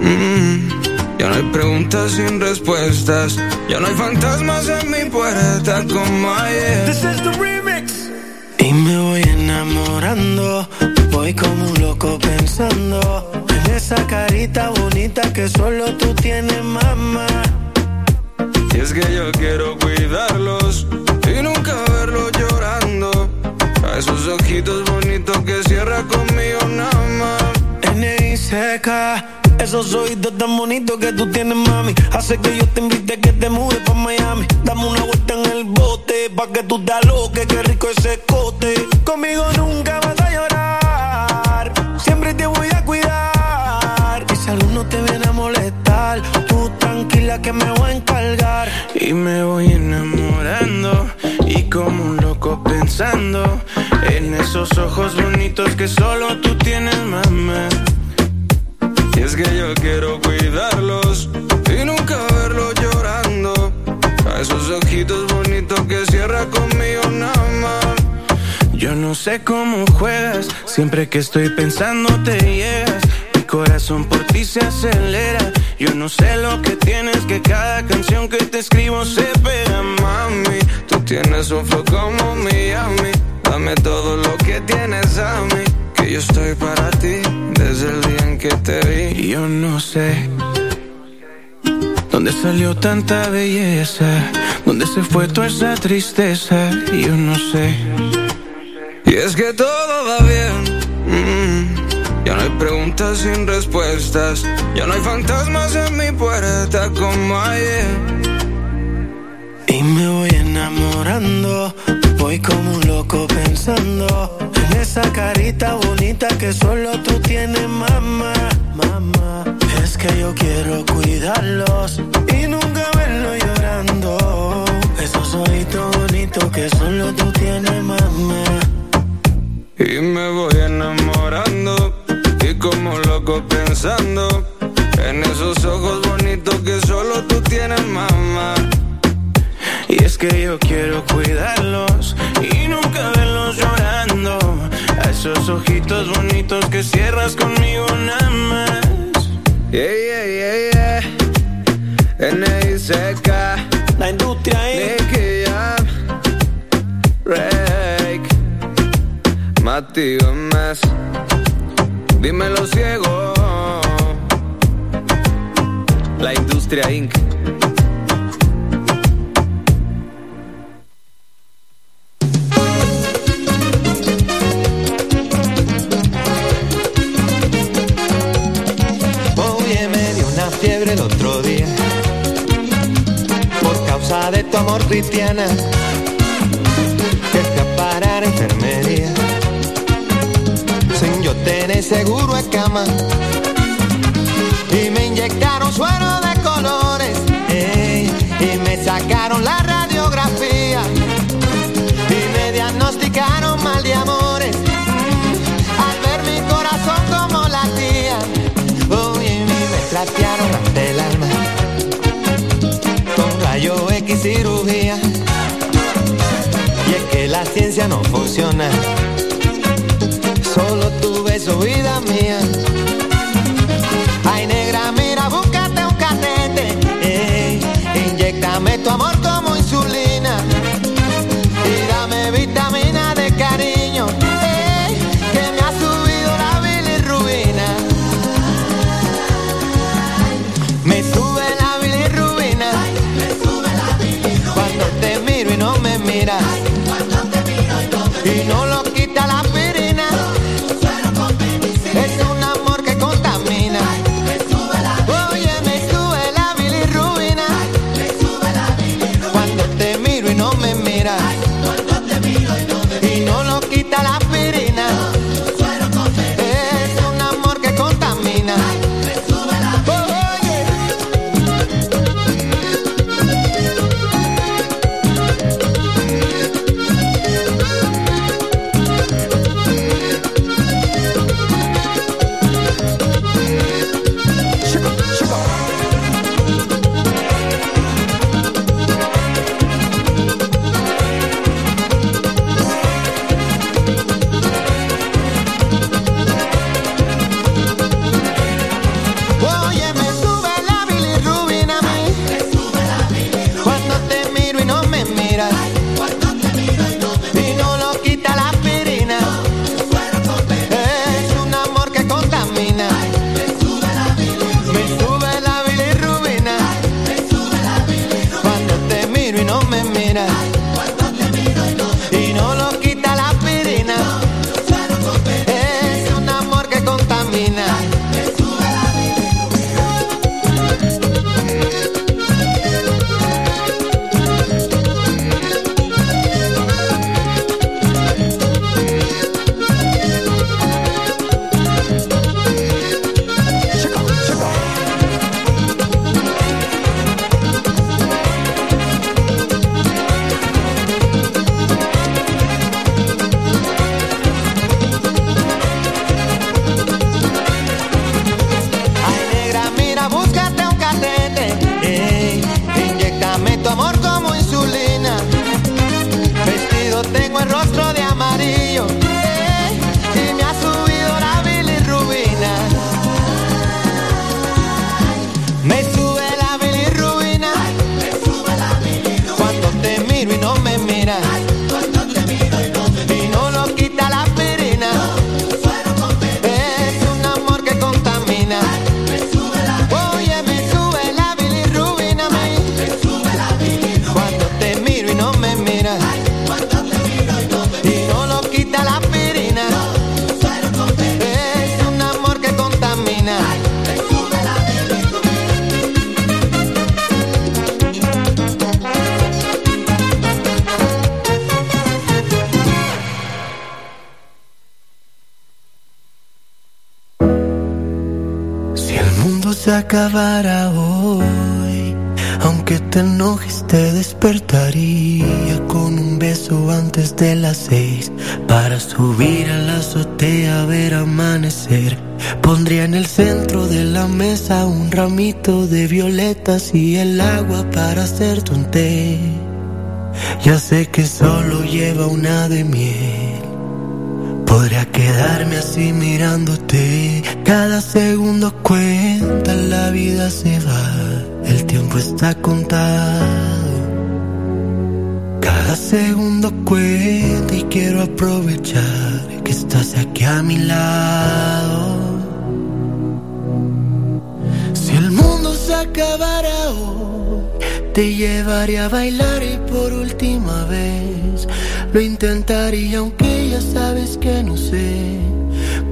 mm, Ya no hay preguntas sin respuestas. Ya no hay fantasmas en mi puerta como ayer.
Y me voy enamorando, voy como un loco pensando en esa carita bonita que solo tú tienes, mamá.
Y es que yo quiero cuidarlos y nunca verlos llorando. A esos ojitos bonitos que cierra conmigo nada más.
N.I. esos ojitos tan bonitos que tú tienes, mami. Hace que yo te invite que te mudes pa' Miami. Dame una vuelta en el bote, pa' que tú te aloques, qué rico ese cote. Conmigo nunca vas a llorar, siempre te voy a cuidar. Y si alguno te viene a molestar, tú tranquila que me voy a encargar.
Y me voy enamorando y como un loco pensando en esos ojos bonitos que solo tú tienes, mamá. Es que yo quiero cuidarlos y nunca verlos llorando. A esos ojitos bonitos que cierra conmigo nada más. Yo no sé cómo juegas, siempre que estoy pensando te llegas. Mi corazón por ti se acelera. Yo no sé lo que tienes, que cada canción que te escribo se pega, mami. Tú tienes un flow como Miami. Dame todo lo que tienes a mí. Yo estoy para ti desde el día en que te vi. Y yo no sé dónde salió tanta belleza, dónde se fue toda esa tristeza. Y yo no sé. Y es que todo va bien. mm, Ya no hay preguntas sin respuestas. Ya no hay fantasmas en mi puerta como ayer.
Y me voy enamorando, voy como un loco pensando en esa carita bonita que solo tú tienes, mamá. Mamá, es que yo quiero cuidarlos y nunca verlos llorando. Esos ojitos bonitos que solo tú tienes, mamá.
Y me voy enamorando y como loco pensando en esos ojos bonitos que solo tú tienes, mamá. Y es que yo quiero cuidarlos y nunca verlos llorando. A esos ojitos bonitos que cierras conmigo nada más. Yeah, yeah, yeah, yeah. N.I.C.K.
La industria
Nicky Jam. Rake. Mati Gómez. Dímelo ciego. La industria Inc.
de tu amor cristiana que fui a parar a enfermería. Sin yo tener seguro de cama y me inyectaron suero de cirugía. Y es que la ciencia no funciona. Solo tu beso, vida mía. de
violetas y el agua para hacerte un té. Ya sé que solo lleva una de miel. Podría quedarme así mirándote. Cada segundo cuenta, la vida se va. El tiempo está contado. Cada segundo cuenta y quiero aprovechar que estás aquí a mi lado. hoy. Te llevaré a bailar y por última vez lo intentaría aunque ya sabes que no sé.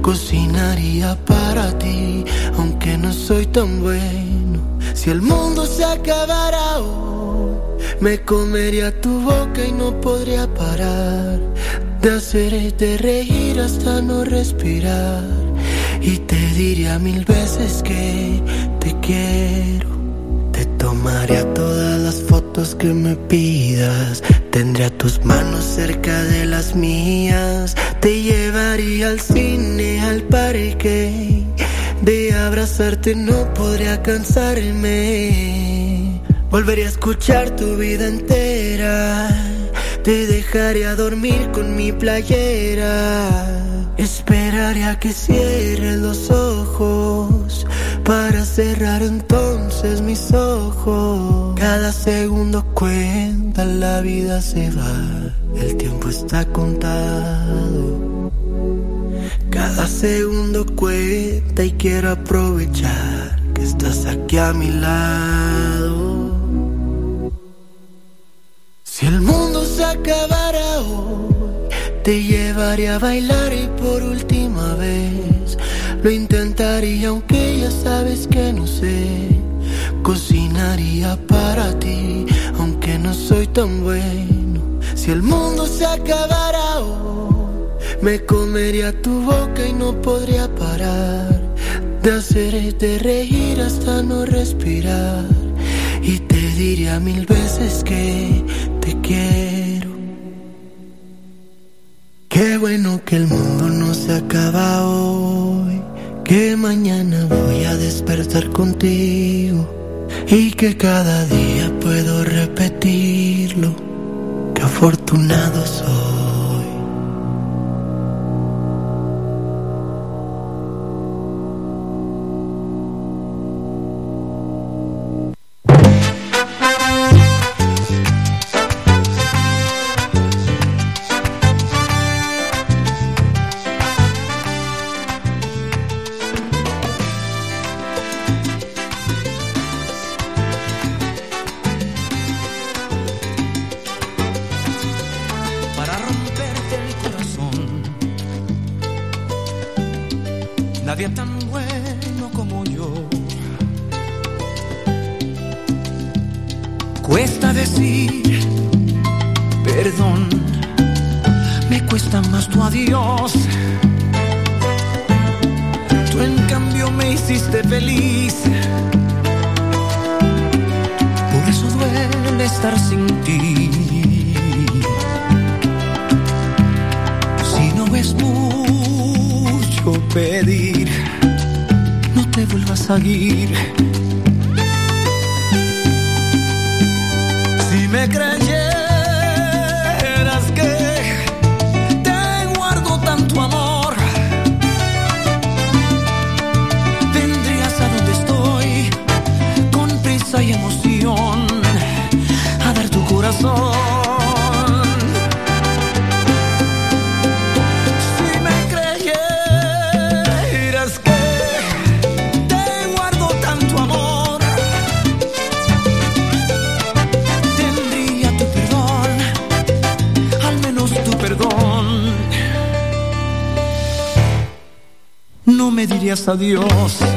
Cocinaría para ti aunque no soy tan bueno. Si el mundo se acabara hoy, me comería tu boca y no podría parar de hacerte reír hasta no respirar. Y te diría mil veces que te quiero Tomaré todas las fotos que me pidas. Tendré tus manos cerca de las mías. Te llevaría al cine, al parque. De abrazarte no podría cansarme. Volveré a escuchar tu vida entera. Te dejaré dormir con mi playera. Esperaré a que cierres los ojos para cerrar entonces mis ojos. Cada segundo cuenta, la vida se va, el tiempo está contado. Cada segundo cuenta y quiero aprovechar que estás aquí a mi lado. Si el mundo se acabara hoy, te llevaría a bailar y por última vez lo intentaría aunque ya sabes que no sé. Cocinaría para ti aunque no soy tan bueno. Si el mundo se acabara hoy, me comería tu boca y no podría parar de hacerte reír hasta no respirar. Y te diría mil veces que te quiero. Qué bueno que el mundo no se acaba hoy. Que mañana voy a despertar contigo. Y que cada día puedo repetirlo. Qué afortunado soy.
Me dirías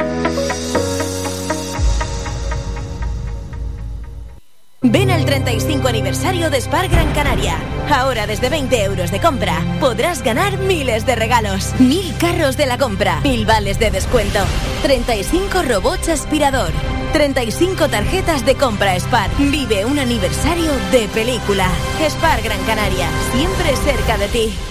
De Spar Gran Canaria. Ahora desde 20 euros de compra podrás ganar miles de regalos. Mil carros de la compra, mil vales de descuento, 35 robots aspirador, 35 tarjetas de compra Spar. Vive un aniversario de película. Spar Gran Canaria, siempre cerca de ti.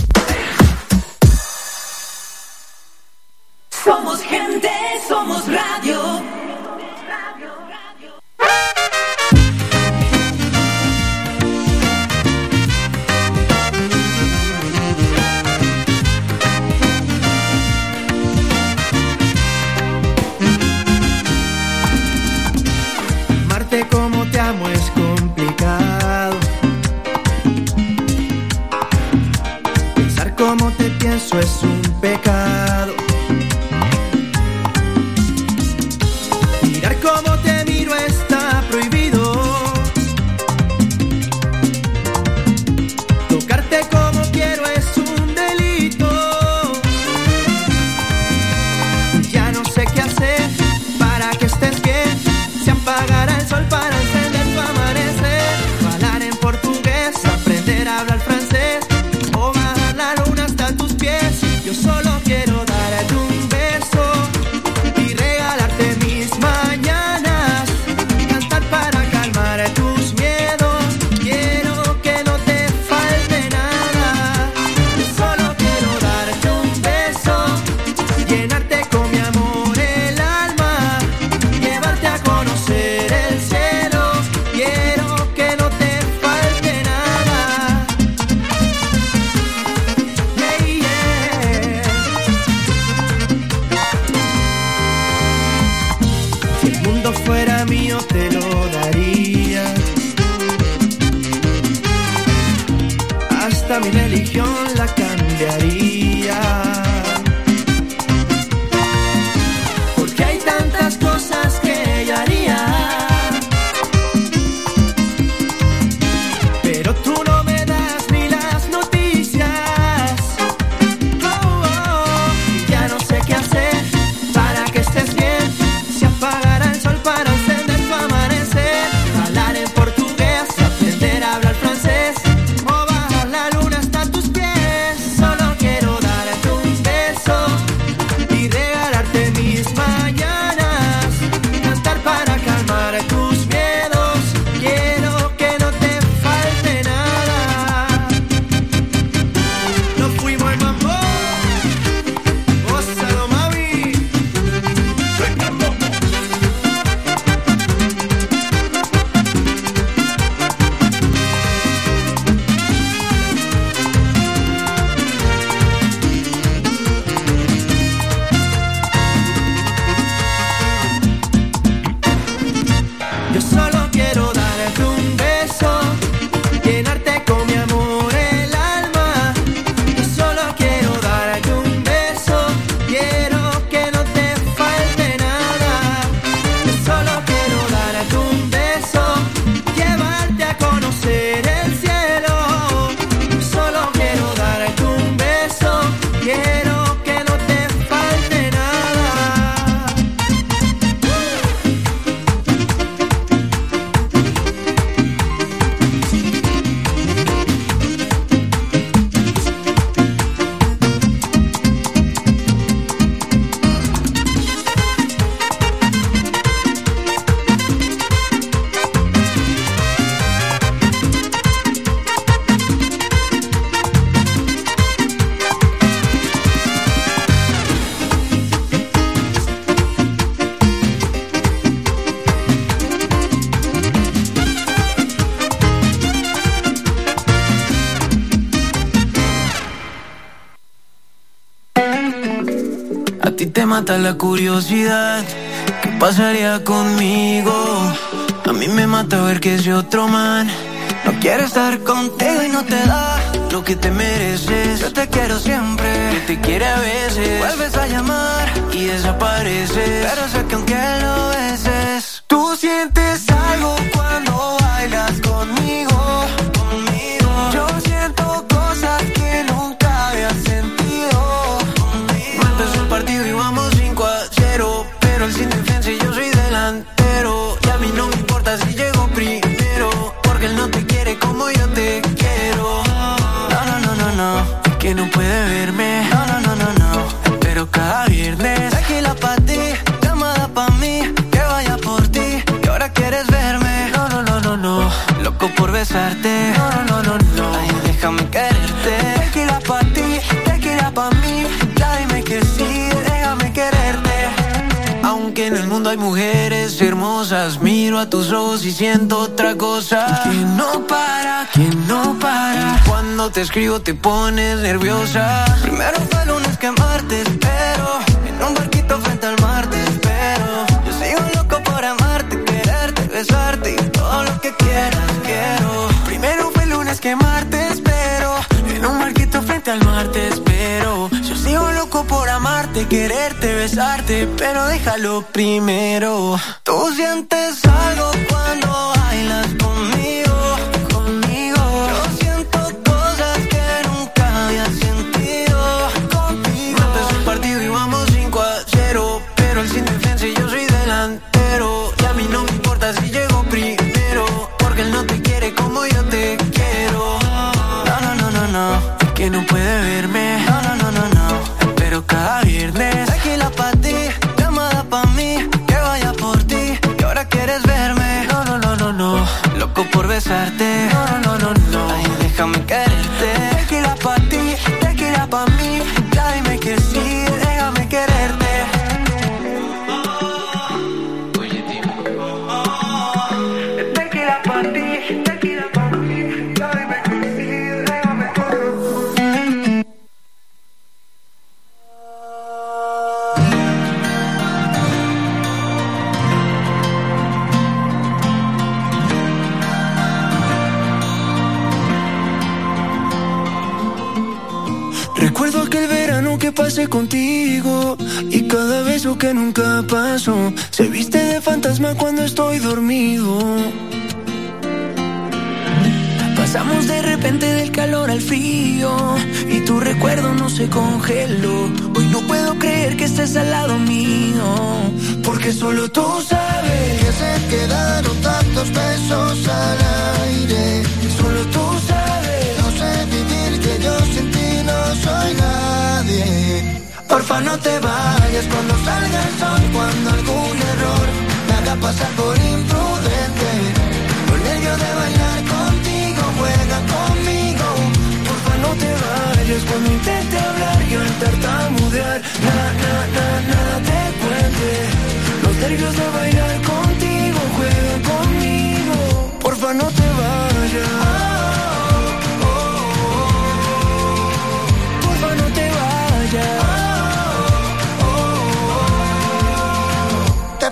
Mata la curiosidad. ¿Qué pasaría conmigo? A mí me mata ver que es de otro man. No quiero estar contigo y no te da lo que te mereces. Yo te quiero siempre, te quiere a veces. Vuelves a llamar y desapareces. Pero sé que aunque lo beses, hay mujeres hermosas, miro a tus ojos y siento otra cosa. Que no para, que no para. Y cuando te escribo te pones nerviosa. Primero fue besarte, pero déjalo primero. Tú sientes
vayas cuando salga el sol, cuando algún error
Me haga pasar por imprudente.
Los nervios de bailar contigo, juega conmigo. Porfa no te vayas cuando intente hablar y al tartamudear. Na, na, na, nada te cuente. Los nervios de bailar contigo, juega conmigo. Porfa no te vayas.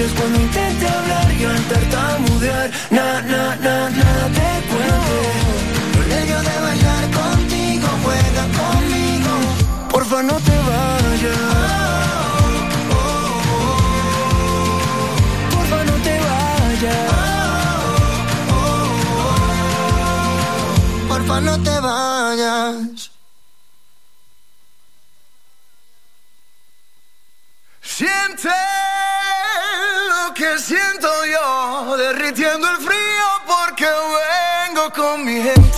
Vayas cuando intente hablar y al tartamudear. Na, na, na, nada te cuente.
Con ello de bailar contigo, juega conmigo.
Porfa, no te vayas. Porfa, no te vayas.
Porfa, no te vayas. Siente lo que siento yo, derritiendo el frío porque vengo con mi gente.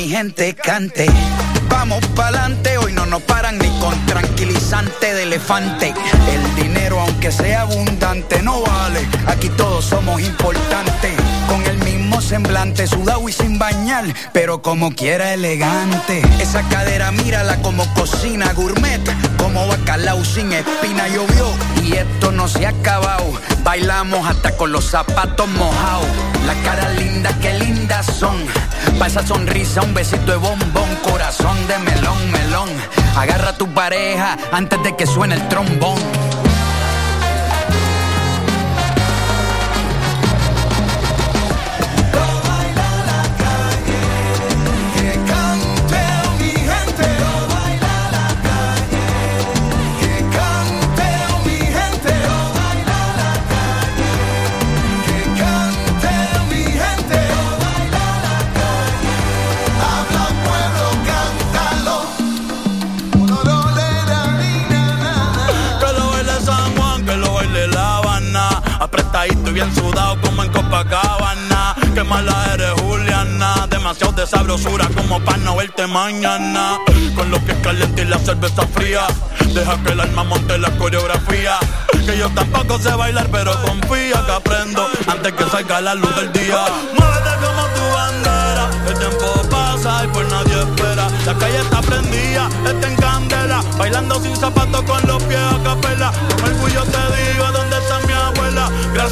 Mi gente cante. Vamos pa'lante, hoy no nos paran ni con tranquilizante de elefante. El dinero, aunque sea abundante, no vale. Aquí todos somos importantes. Con el mismo semblante, sudado y sin bañar, pero como quiera elegante. Esa cadera, mírala como cocina gourmet, como bacalao sin espina llovió. Y esto no se ha acabado, bailamos hasta con los zapatos mojados. La cara linda, qué lindas. Pa' esa sonrisa, un besito de bombón, corazón de melón, melón. Agarra a tu pareja antes de que suene el trombón.
Bien sudado como en Copacabana. Que mala eres Juliana. Demasiado de sabrosura como para no verte mañana. Con los pies calientes y la cerveza fría. Deja que el alma monte la coreografía. Que yo tampoco sé bailar, pero confía que aprendo antes que salga la luz del día. Muévete como tu bandera. El tiempo pasa y por nadie espera. La calle está prendida, está en candela. Bailando sin zapatos con los pies a capela. Con orgullo te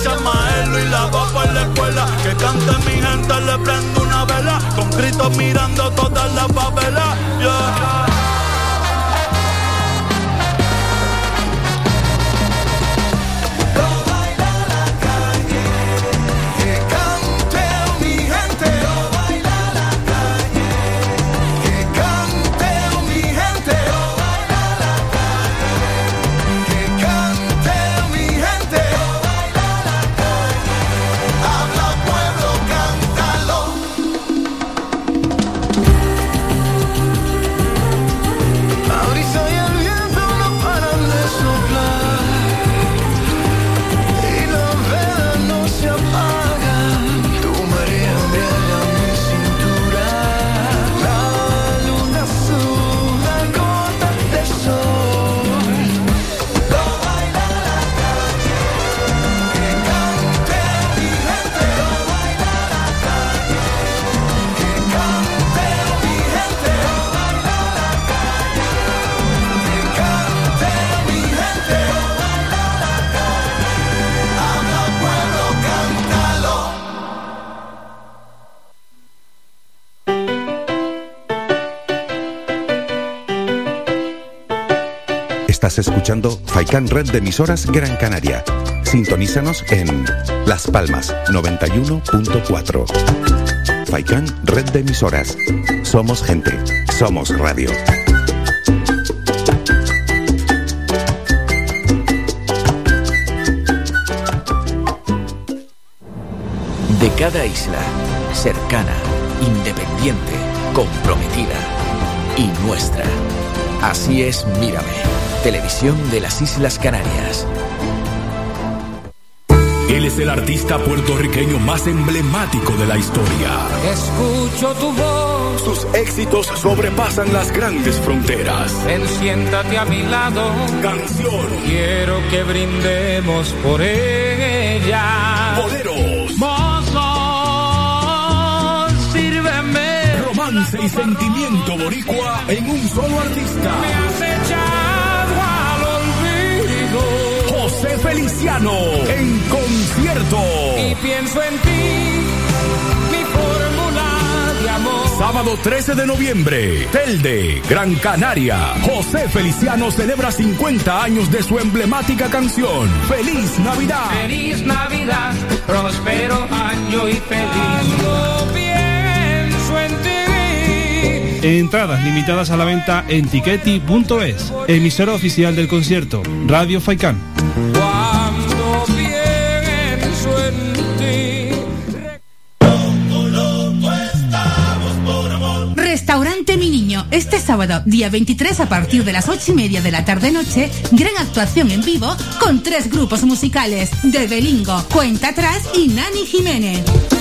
Gracias Maelo y la voz por la escuela. Que cante mi gente, le prendo una vela. Con gritos mirando todas las papelas.
Faikan Red de emisoras Gran Canaria. Sintonízanos en Las Palmas 91.4. Faikan Red de emisoras. Somos gente. Somos radio.
cada isla, cercana, independiente, comprometida y nuestra. Así es Mírame, televisión de las Islas Canarias.
Él es el artista puertorriqueño más emblemático de la historia.
Escucho tu voz.
Sus éxitos sobrepasan las grandes fronteras.
Ven, siéntate a mi lado.
Canción.
Quiero que brindemos por ella.
Boleros.
Mozo, sírveme.
Romance y sentimiento boricua en un solo artista.
Me has
Feliciano en concierto.
Y pienso en ti, mi fórmula de amor.
Sábado 13 de noviembre, Telde, Gran Canaria. José Feliciano celebra 50 años de su emblemática canción. ¡Feliz Navidad!
Feliz Navidad, próspero año y feliz. Cuando pienso en ti.
Entradas limitadas a la venta en tiqueti.es. Emisora oficial del concierto, Radio Faikán.
Este sábado, día 23 a partir de las 8 y media de la tarde-noche, gran actuación en vivo con tres grupos musicales de Belingo, Cuenta Atrás y Nani Jiménez.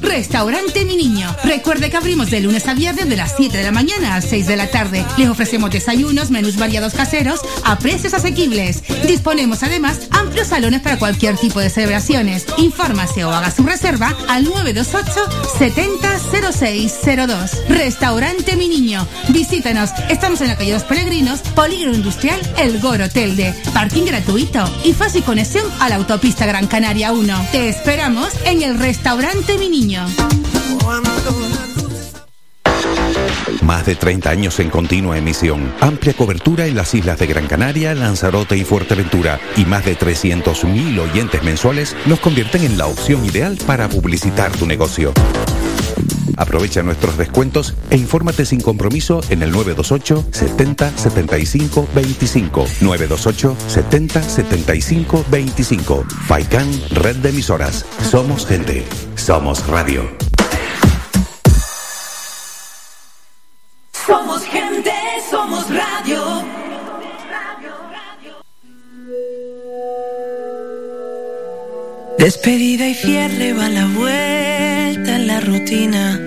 Restaurante Mi Niño. Recuerde que abrimos de lunes a viernes de las 7 de la mañana a 6 de la tarde. Les ofrecemos desayunos, menús variados caseros a precios asequibles. Disponemos además amplios salones para cualquier tipo de celebraciones. Infórmase o haga su reserva al 928 700602. Restaurante Mi Niño. Visítanos. Estamos en la calle Los Peregrinos, Polígono Industrial El Goro Telde. Parking gratuito y fácil conexión a la autopista Gran Canaria 1. Te esperamos en el Restaurante Mi Niño.
Más de 30 años en continua emisión, amplia cobertura en las islas de Gran Canaria, Lanzarote y Fuerteventura y más de 300.000 oyentes mensuales nos convierten en la opción ideal para publicitar tu negocio. Aprovecha nuestros descuentos e infórmate sin compromiso en el 928 70 75 25. 928 70 75 25. Faikan, red de emisoras. Somos gente. Somos radio.
Somos gente, somos radio.
Despedida y cierre va la vuelta rutina.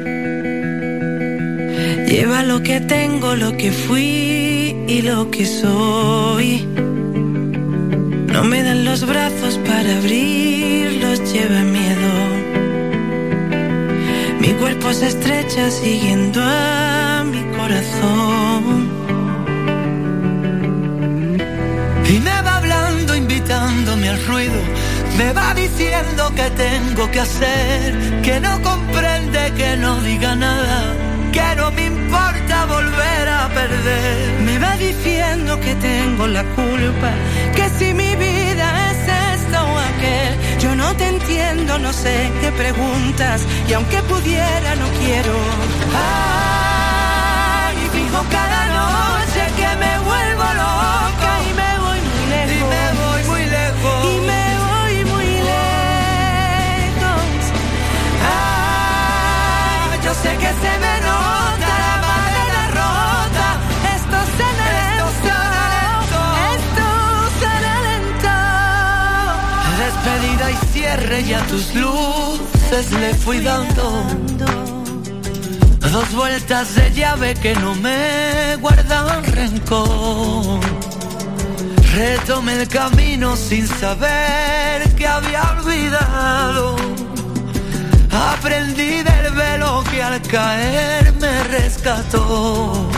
Lleva lo que tengo, lo que fui y lo que soy. No me dan los brazos para abrirlos, lleva miedo. Mi cuerpo se estrecha siguiendo a mi corazón. Y me va hablando, invitándome al ruido. Me va diciendo que tengo que hacer, que no comprende, que no diga nada, que no me importa volver a perder. Me va diciendo que tengo la culpa, que si mi vida es esto o aquel, yo no te entiendo, no sé qué preguntas, y aunque pudiera no quiero. Ay, fijo cada noche que me vuelvo loca sé que se me nota la madera rota. Esto se me lento. Esto se lento. Despedida y cierre y a tus luces le fui dando. Dos vueltas de llave que no me guardan rencor. Retomé el camino sin saber que había olvidado. Aprendí del velo que al caer me rescató.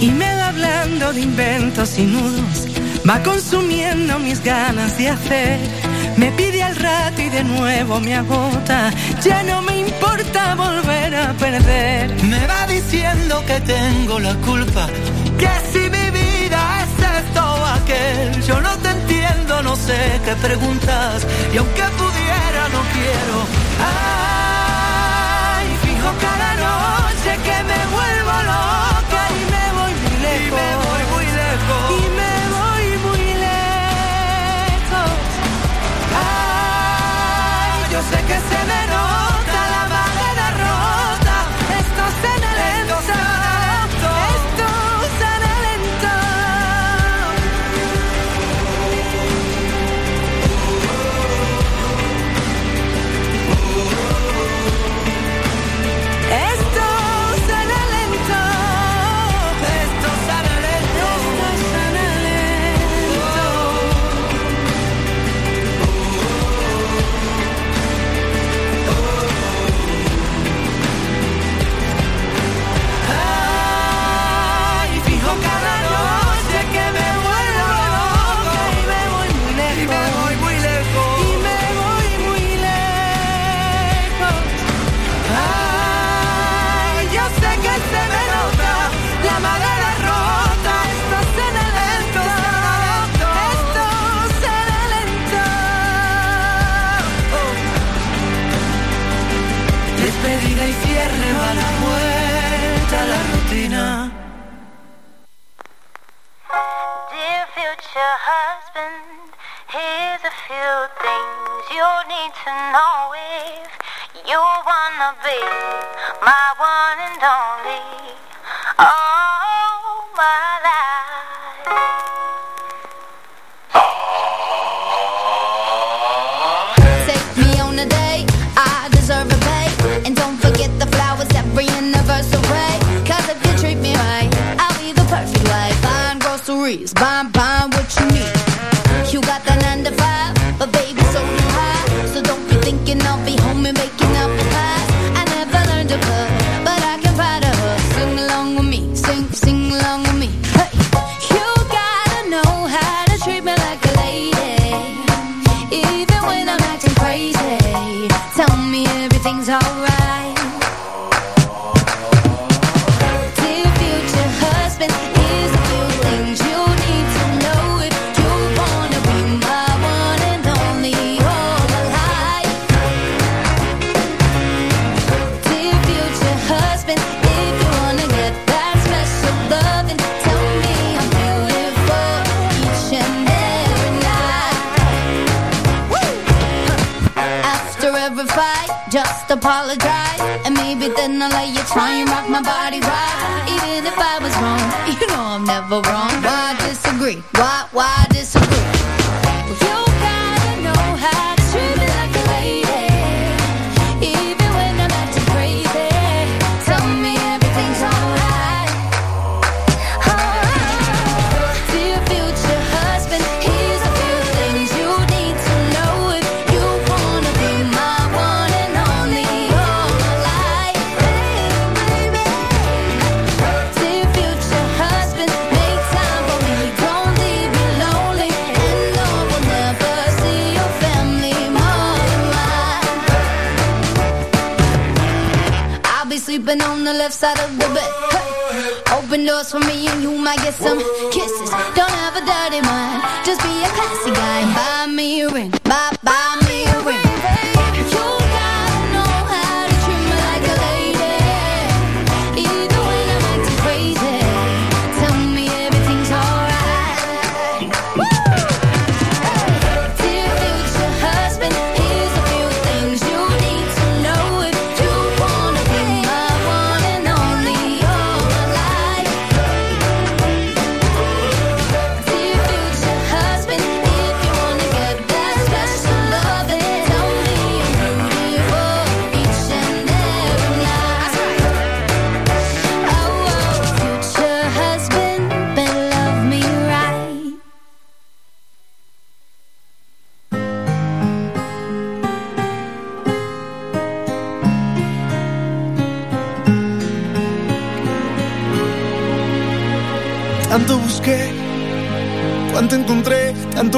Y me va hablando de inventos y nudos, va consumiendo mis ganas de hacer. Me pide al rato y de nuevo me agota, ya no me importa volver a perder. Me va diciendo que tengo la culpa, que si mi vida es esto o aquel, yo no te entiendo, no sé qué preguntas y aunque pudiera no quiero. Ay, fijo cada noche que me vuelvo loca y me voy muy lejos. Y me voy muy lejos. Y me voy muy lejos.
Ay, yo sé que
se me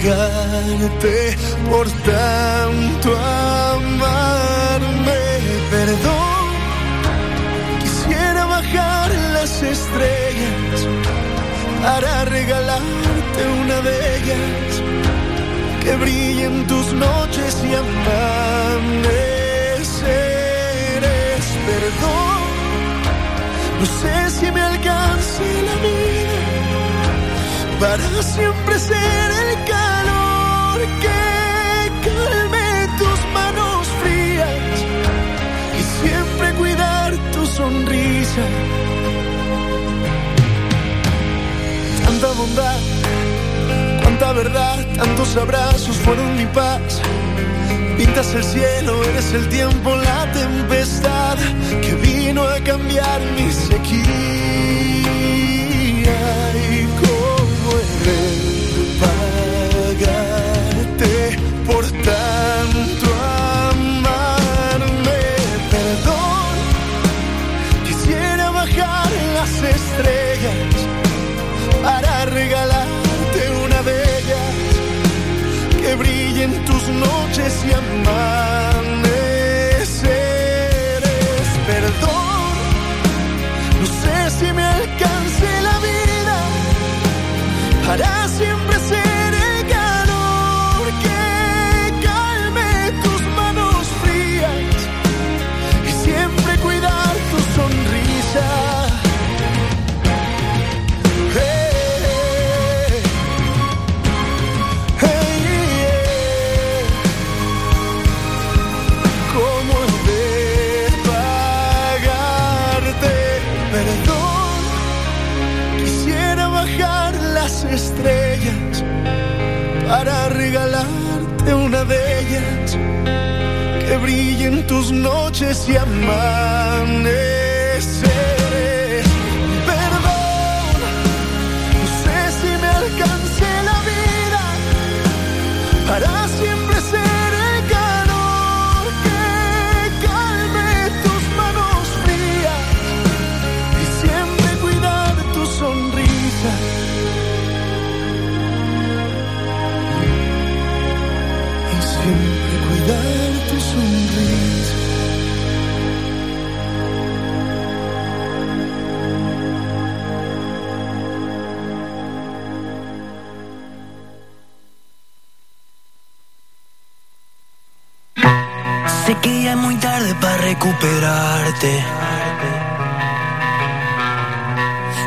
pagarte por tanto amarme. Perdón, quisiera bajar las estrellas para regalarte una de ellas que brillen tus noches y amaneceres. Perdón, no sé si me alcance la vida para siempre ser el calor que calme tus manos frías y siempre cuidar tu sonrisa. Tanta bondad, cuánta verdad, tantos abrazos fueron mi paz. Pintas el cielo, eres el tiempo, la tempestad que vino a cambiar mi sequía. Pagarte por tanto amarme, perdón. Quisiera bajar en las estrellas para regalarte una de ellas que brille en tus noches y amar. En tus noches y
amaneceres.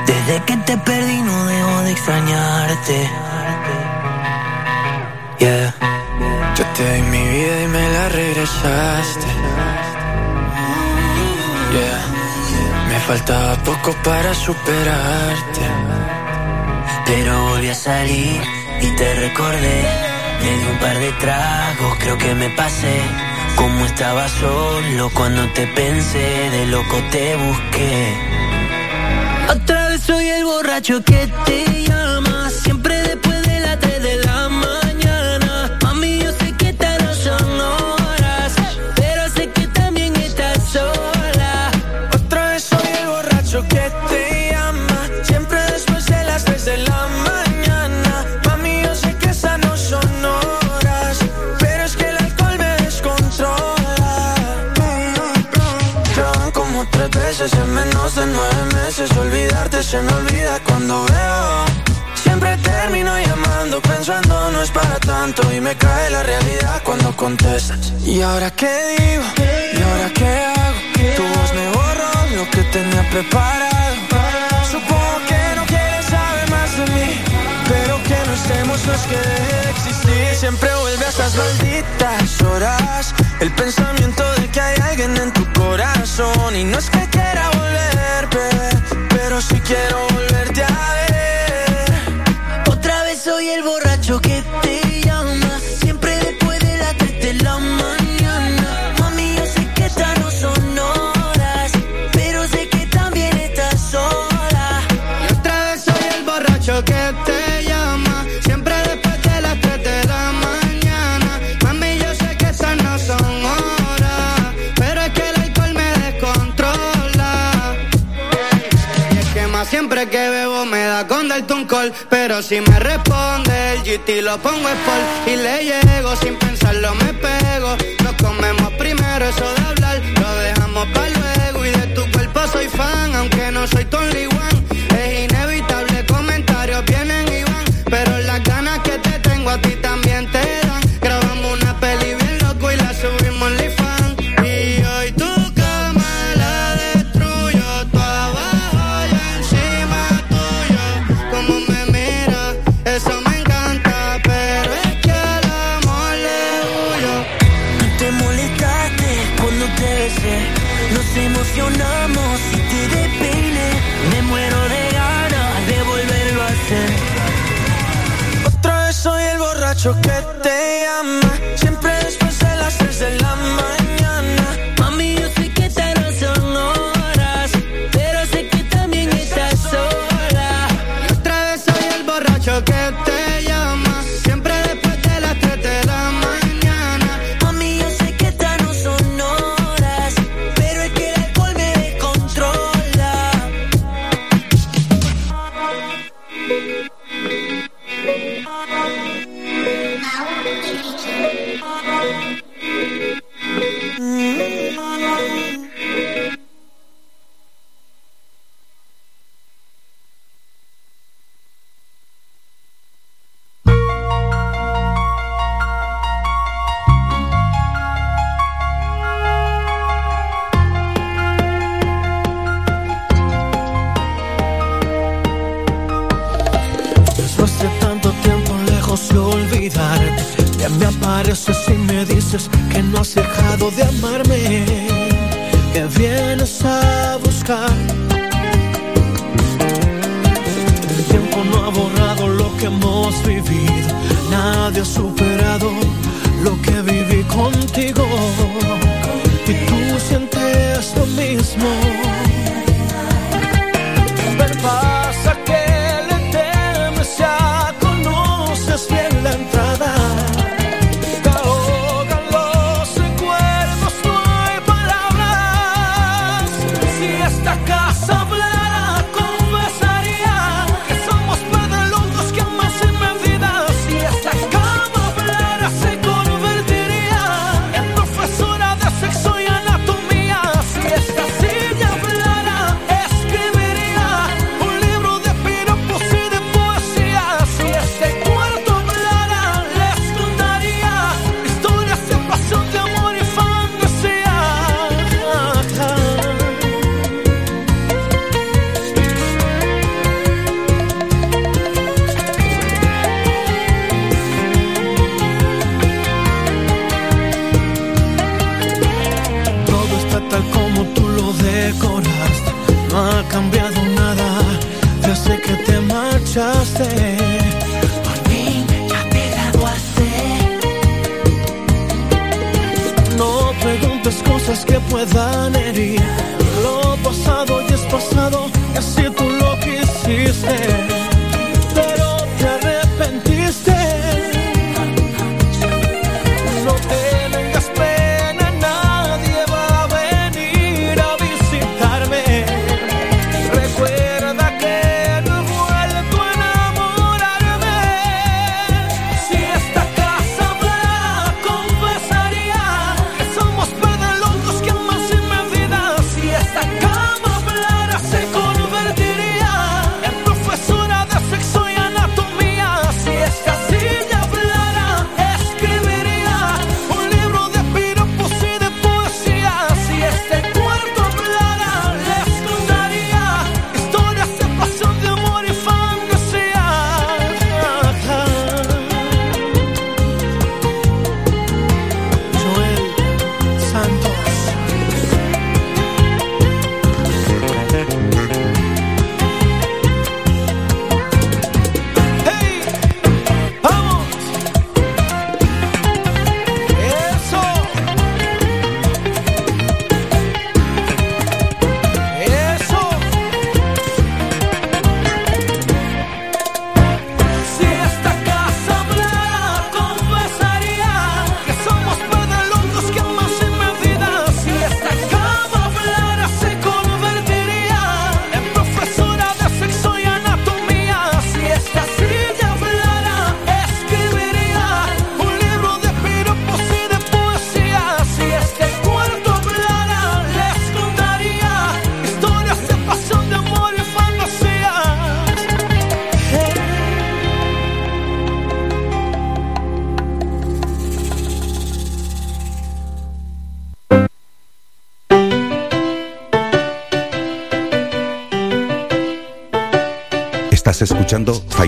Desde que te perdí no dejo de extrañarte. Yeah.
Yo te di mi vida y me la regresaste. Yeah. Me faltaba poco para superarte.
Pero volví a salir y te recordé. Me di un par de tragos, creo que me pasé. Como estaba solo cuando te pensé, de loco te busqué. Otra vez soy el borracho que te llama,
se me olvida cuando veo. Siempre termino llamando pensando no es para tanto y me cae la realidad cuando contestas. ¿Y ahora qué digo? ¿Y ahora qué hago? Tu voz me borró lo que tenía preparado. Supongo que no quieres saber más de mí, pero que no estemos no es que de existir. Siempre vuelve a esas malditas horas. El pensamiento de que hay alguien en tu corazón y no es que quiera volver, bebé, pero sí quiero volverte a ver.
Otra vez soy el borracho que te que
bebo me da con darte un call. Pero si me responde el GT lo pongo en fall. Y le llego sin pensarlo me pego. Nos comemos primero eso de hablar. Lo dejamos para luego. Y de tu cuerpo soy fan. Aunque no soy Tony One. Es inevitable comentarios vienen y van. Pero las ganas que te tengo a ti
también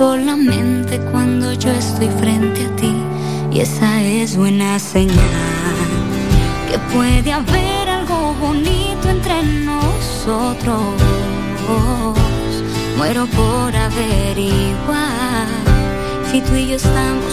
solamente cuando yo estoy frente a ti. Y esa es buena señal, que puede haber algo bonito entre nosotros. Muero por averiguar si tú y yo estamos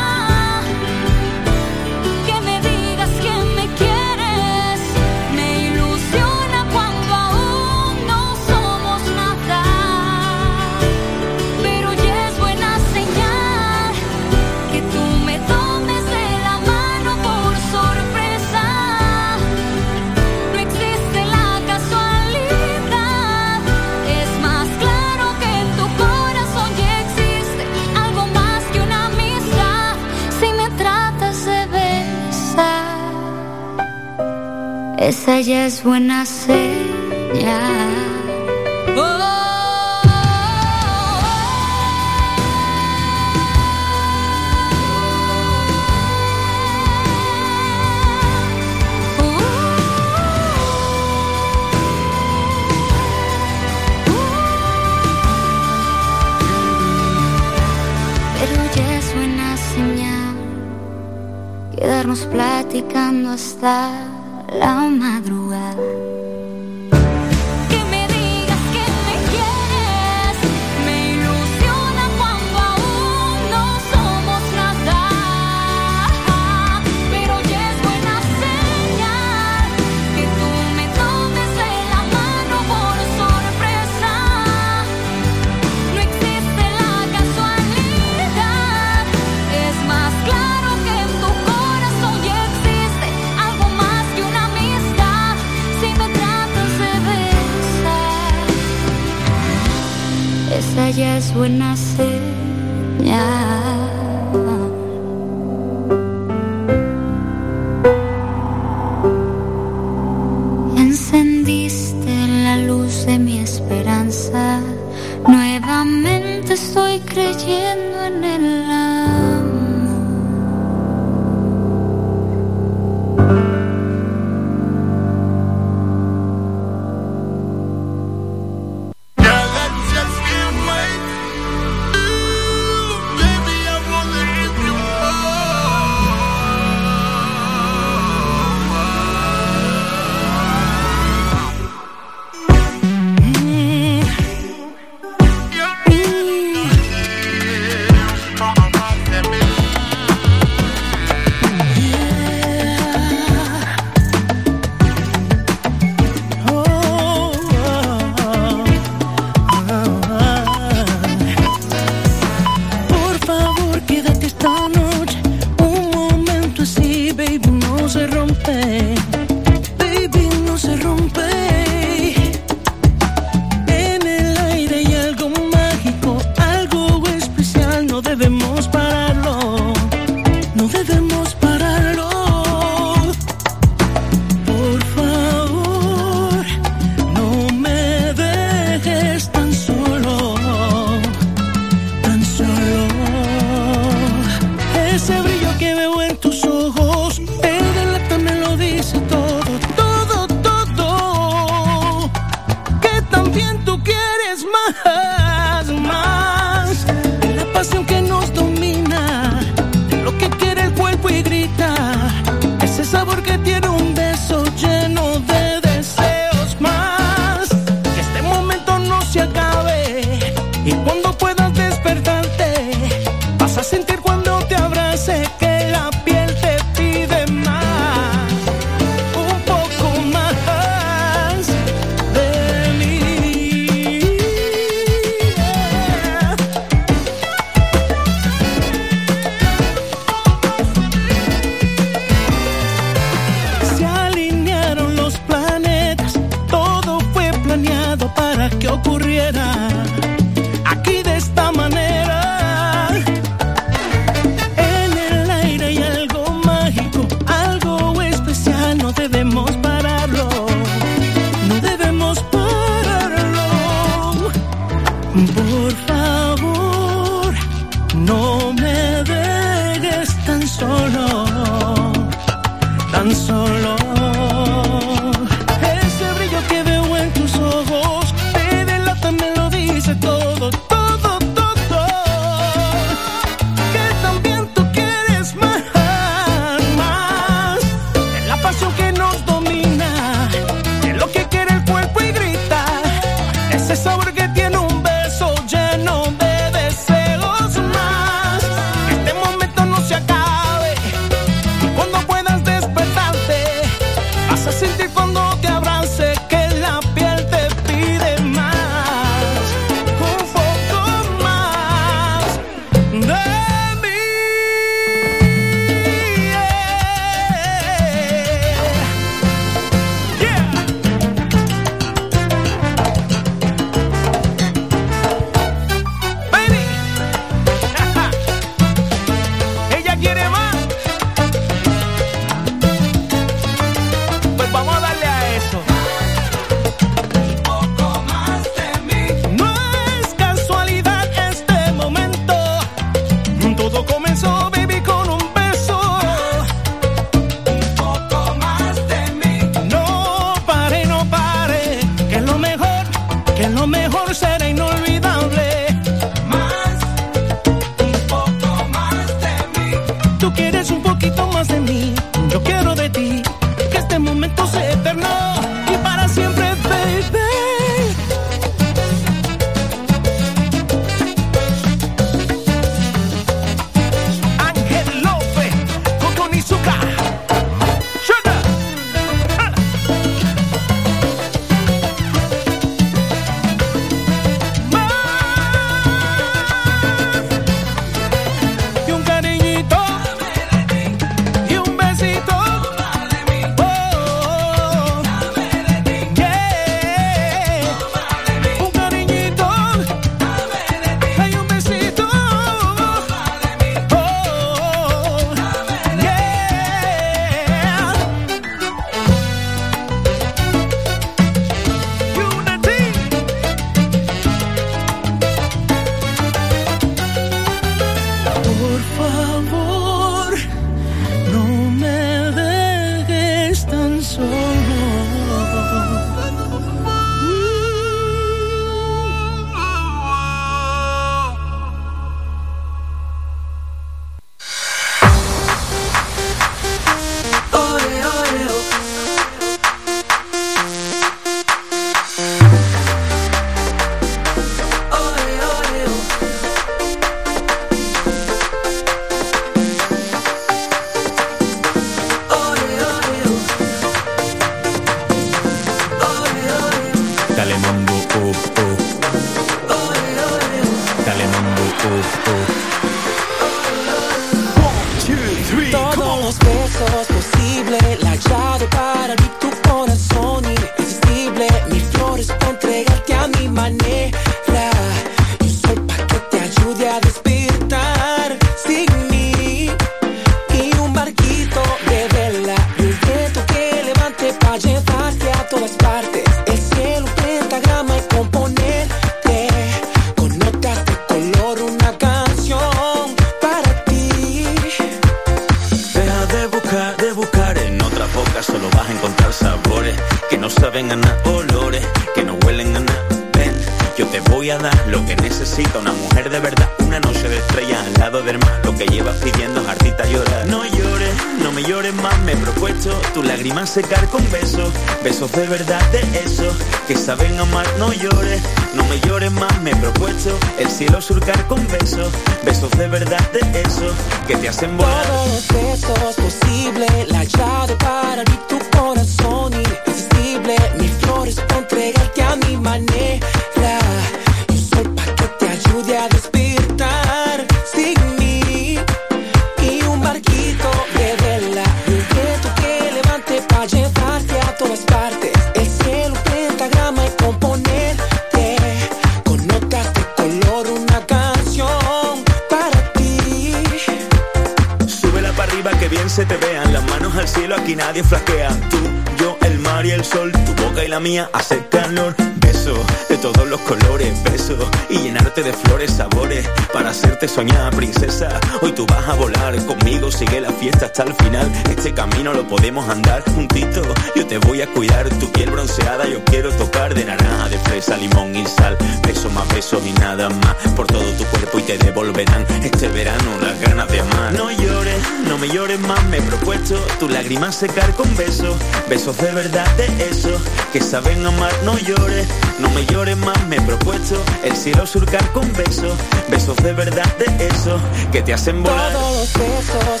secar con besos, besos de verdad de eso, que saben amar, no llores, no me llores más, me he propuesto el cielo surcar con besos, besos de verdad de eso, que te hacen volar.
Todos los besos,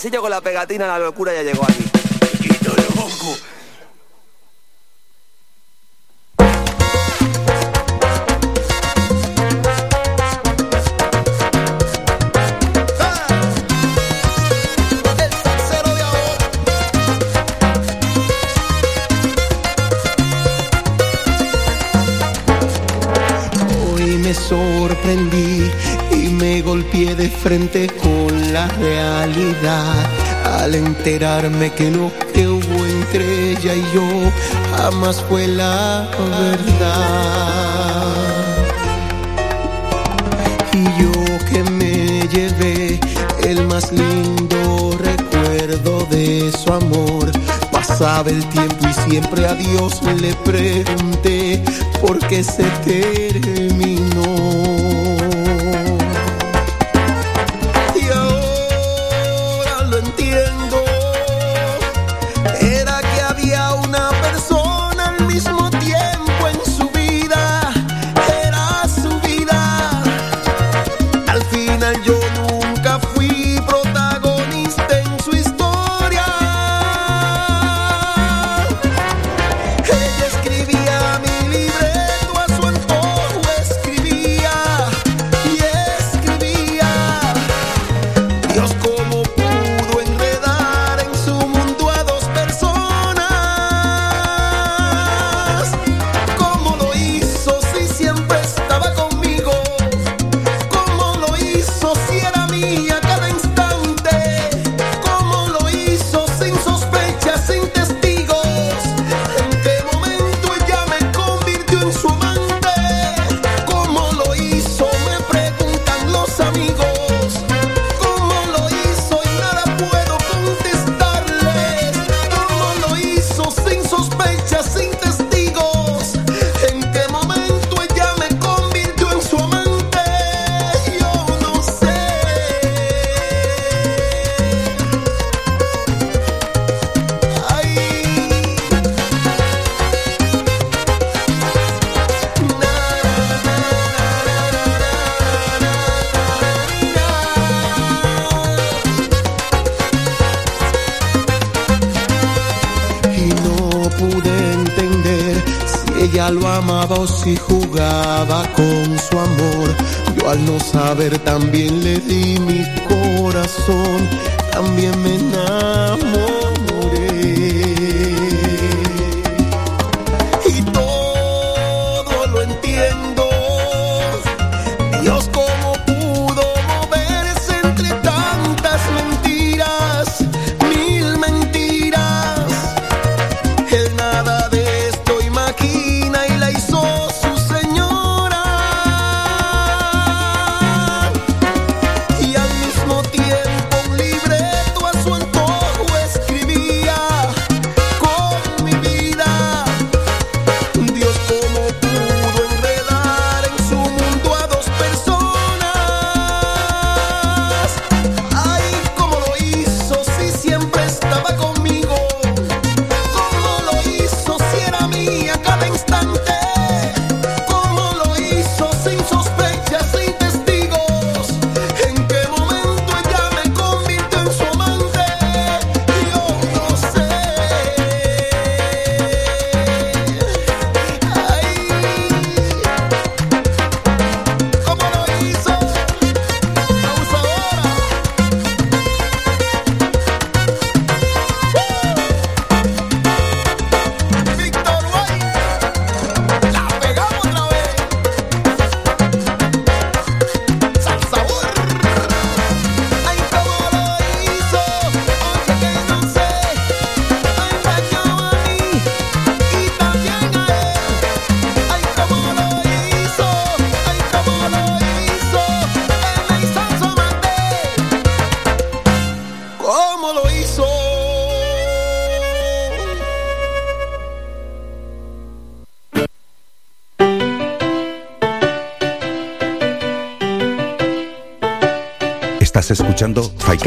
pasillo
con la pegatina, la locura ya llegó aquí.
enterarme que lo que hubo entre ella y yo jamás fue la verdad. Y yo que me llevé el más lindo recuerdo de su amor. Pasaba el tiempo y siempre a Dios le pregunté por qué se terminó.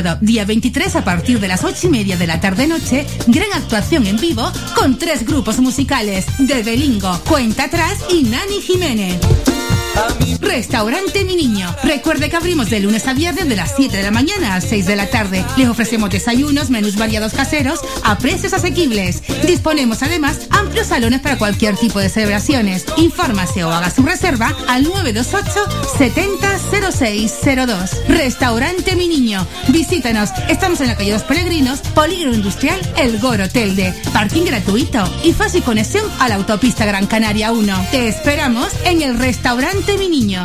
Sábado, día 23, a partir de las 8 y media de la tarde-noche, gran actuación en vivo con tres grupos musicales: De Belingo, Cuenta Atrás y Nani Jiménez. Restaurante Mi Niño. Recuerde que abrimos de lunes a viernes de las 7 de la mañana a 6 de la tarde. Les ofrecemos desayunos, menús variados caseros a precios asequibles. Disponemos además salones para cualquier tipo de celebraciones. Infórmase o haga su reserva al 928 700602. Restaurante Mi Niño. Visítanos. Estamos en la calle Los Peregrinos, Polígono Industrial El Goro Telde. Parking gratuito y fácil conexión a la autopista Gran Canaria 1. Te esperamos en el restaurante Mi Niño.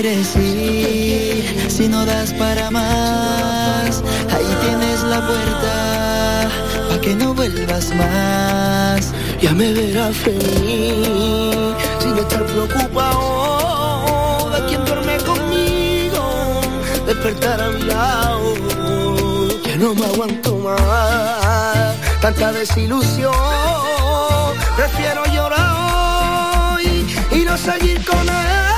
Quieres ir, si no das para más, ahí tienes la puerta, pa' que no vuelvas más.
Ya me verás feliz, sin estar preocupado de quién duerme conmigo, despertar a mi lado. Ya no me aguanto más, tanta desilusión, prefiero llorar hoy y no seguir con él.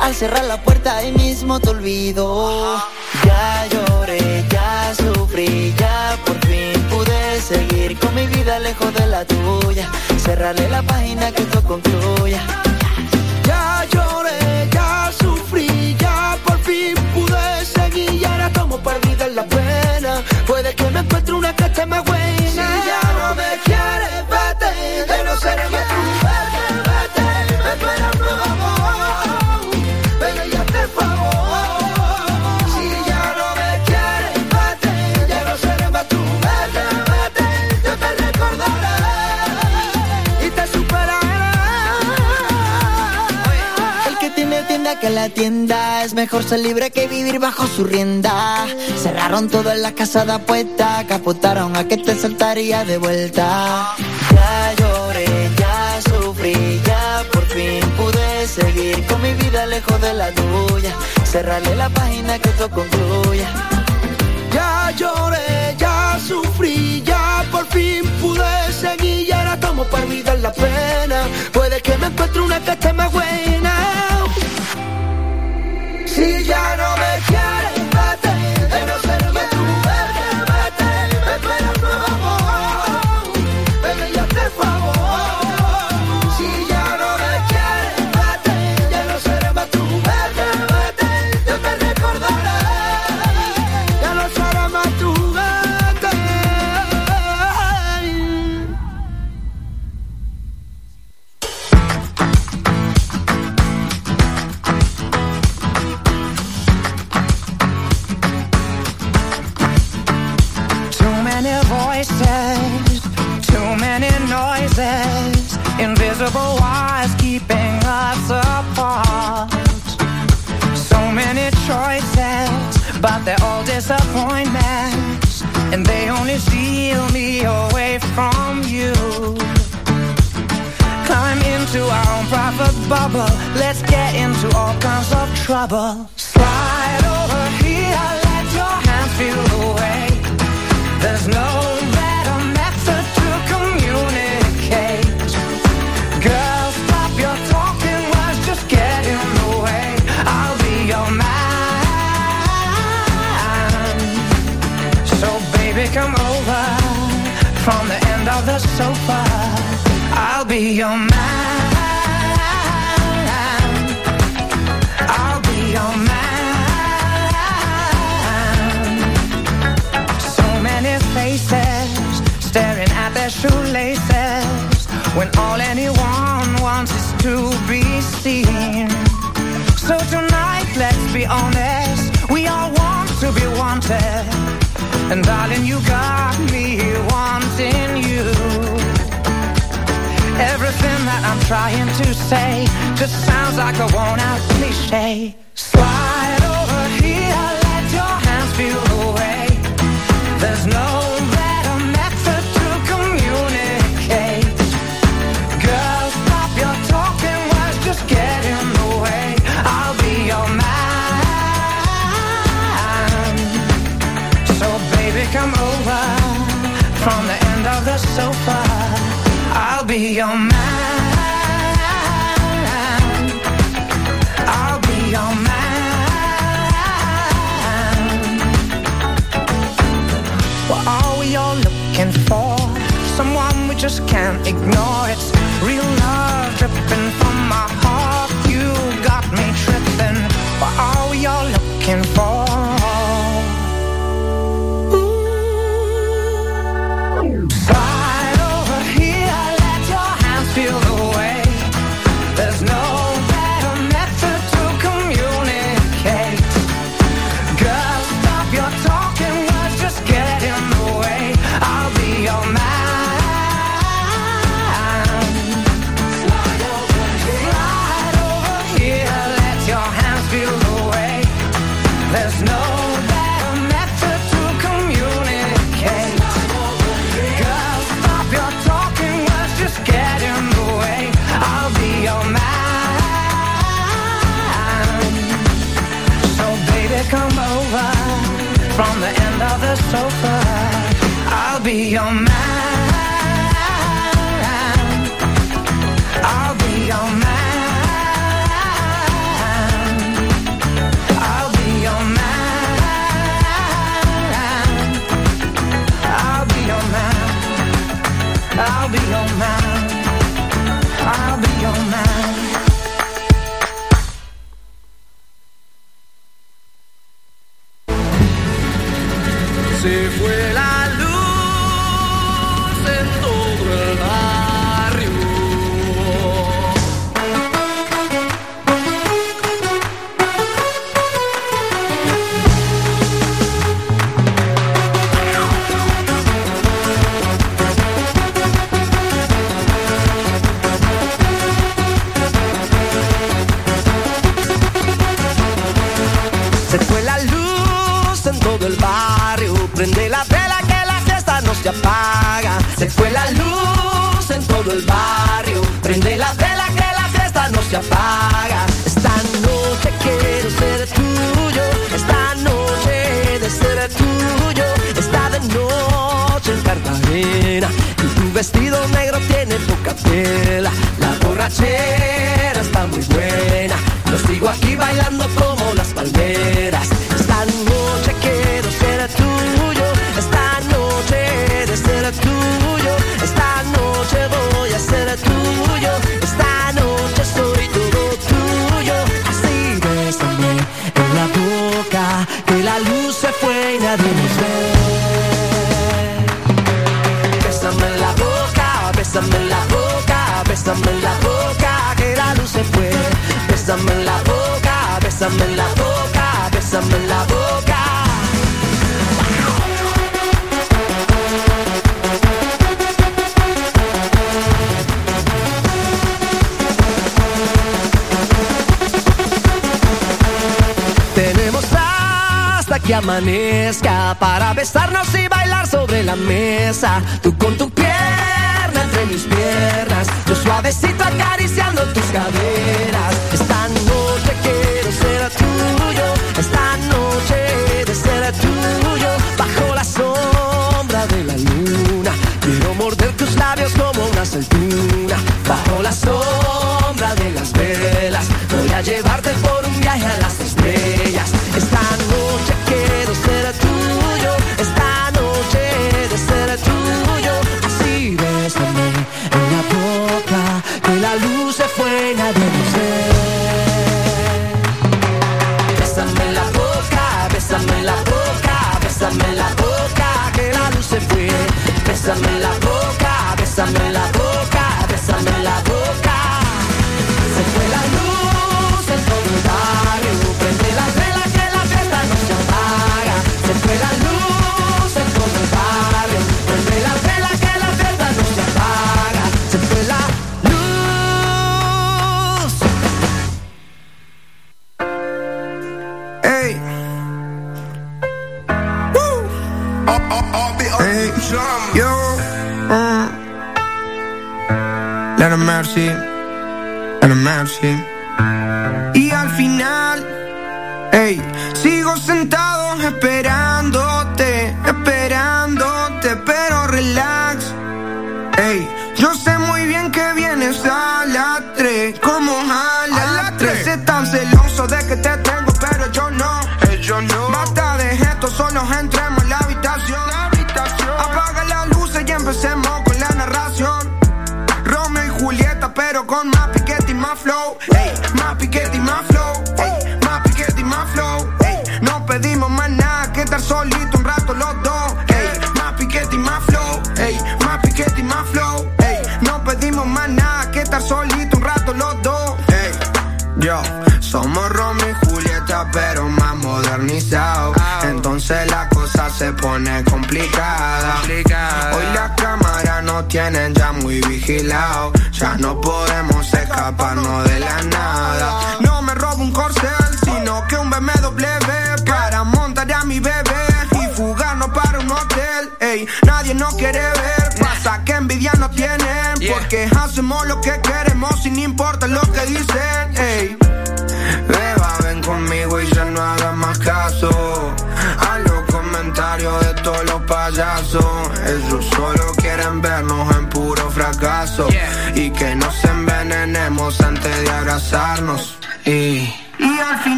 Al cerrar la puerta ahí mismo te olvido. Ya lloré, ya sufrí, ya por fin pude seguir con mi vida lejos de la tuya. Cerrarle la página que esto concluya.
Ya lloré, ya sufrí, ya por fin pude seguir y ahora tomo perdida en la pena. Puede
es mejor ser libre que vivir bajo su rienda. Cerraron todo en la casa de apuesta, capotaron a que te saltaría de vuelta. Ya lloré, ya sufrí, ya por fin pude seguir con mi vida lejos de la tuya. Cerrarle la página que esto concluya.
Ya lloré, ya sufrí, ya por fin pude seguir y ahora tomo para olvidar la pena. Puede que me encuentre una que más buena. Si ya no me quieres,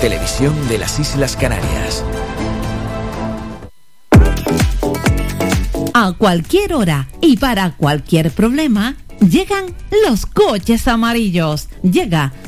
televisión de las Islas Canarias.
A cualquier hora y para cualquier problema, llegan los coches amarillos. Llega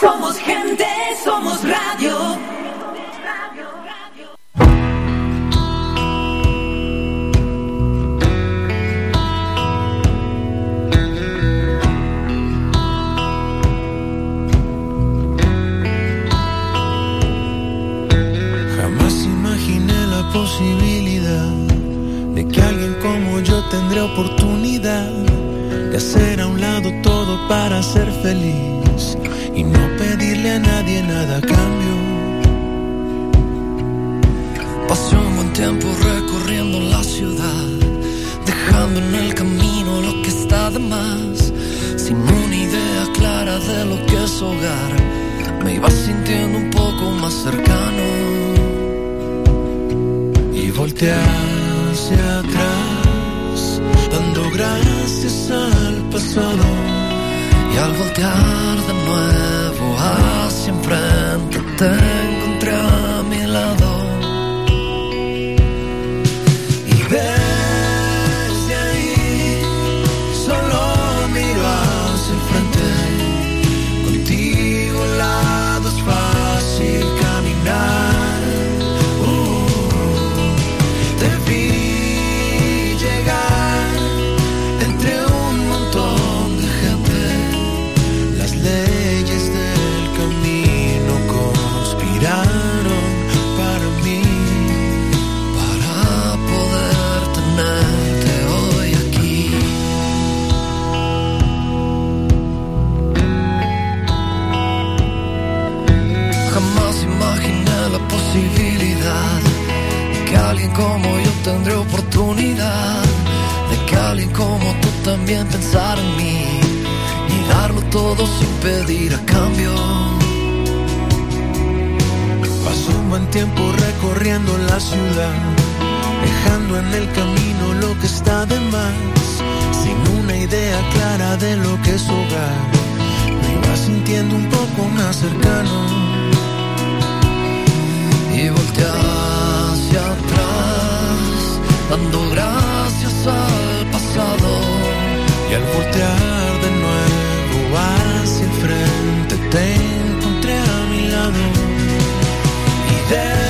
Somos gente, somos radio.
Jamás imaginé la posibilidad de que alguien como yo tendría oportunidad de hacer a un lado todo para ser feliz y no pedirle a nadie nada a cambio.
Pasé un buen tiempo recorriendo la ciudad, dejando en el camino lo que está de más, sin una idea clara de lo que es hogar. Me iba sintiendo un poco más cercano
y volteé hacia atrás, dando gracias al pasado.
Y al voltear de nuevo hacia enfrente te encontré a mi lado. como yo tendré oportunidad de que alguien como tú también pensara en mí y darlo todo sin pedir a cambio.
Pasó un buen tiempo recorriendo la ciudad, dejando en el camino lo que está de más, sin una idea clara de lo que es hogar. Me iba sintiendo un poco más cercano
y volteaba dando gracias al pasado
y al voltear de nuevo hacia el frente te encontré a mi lado
y de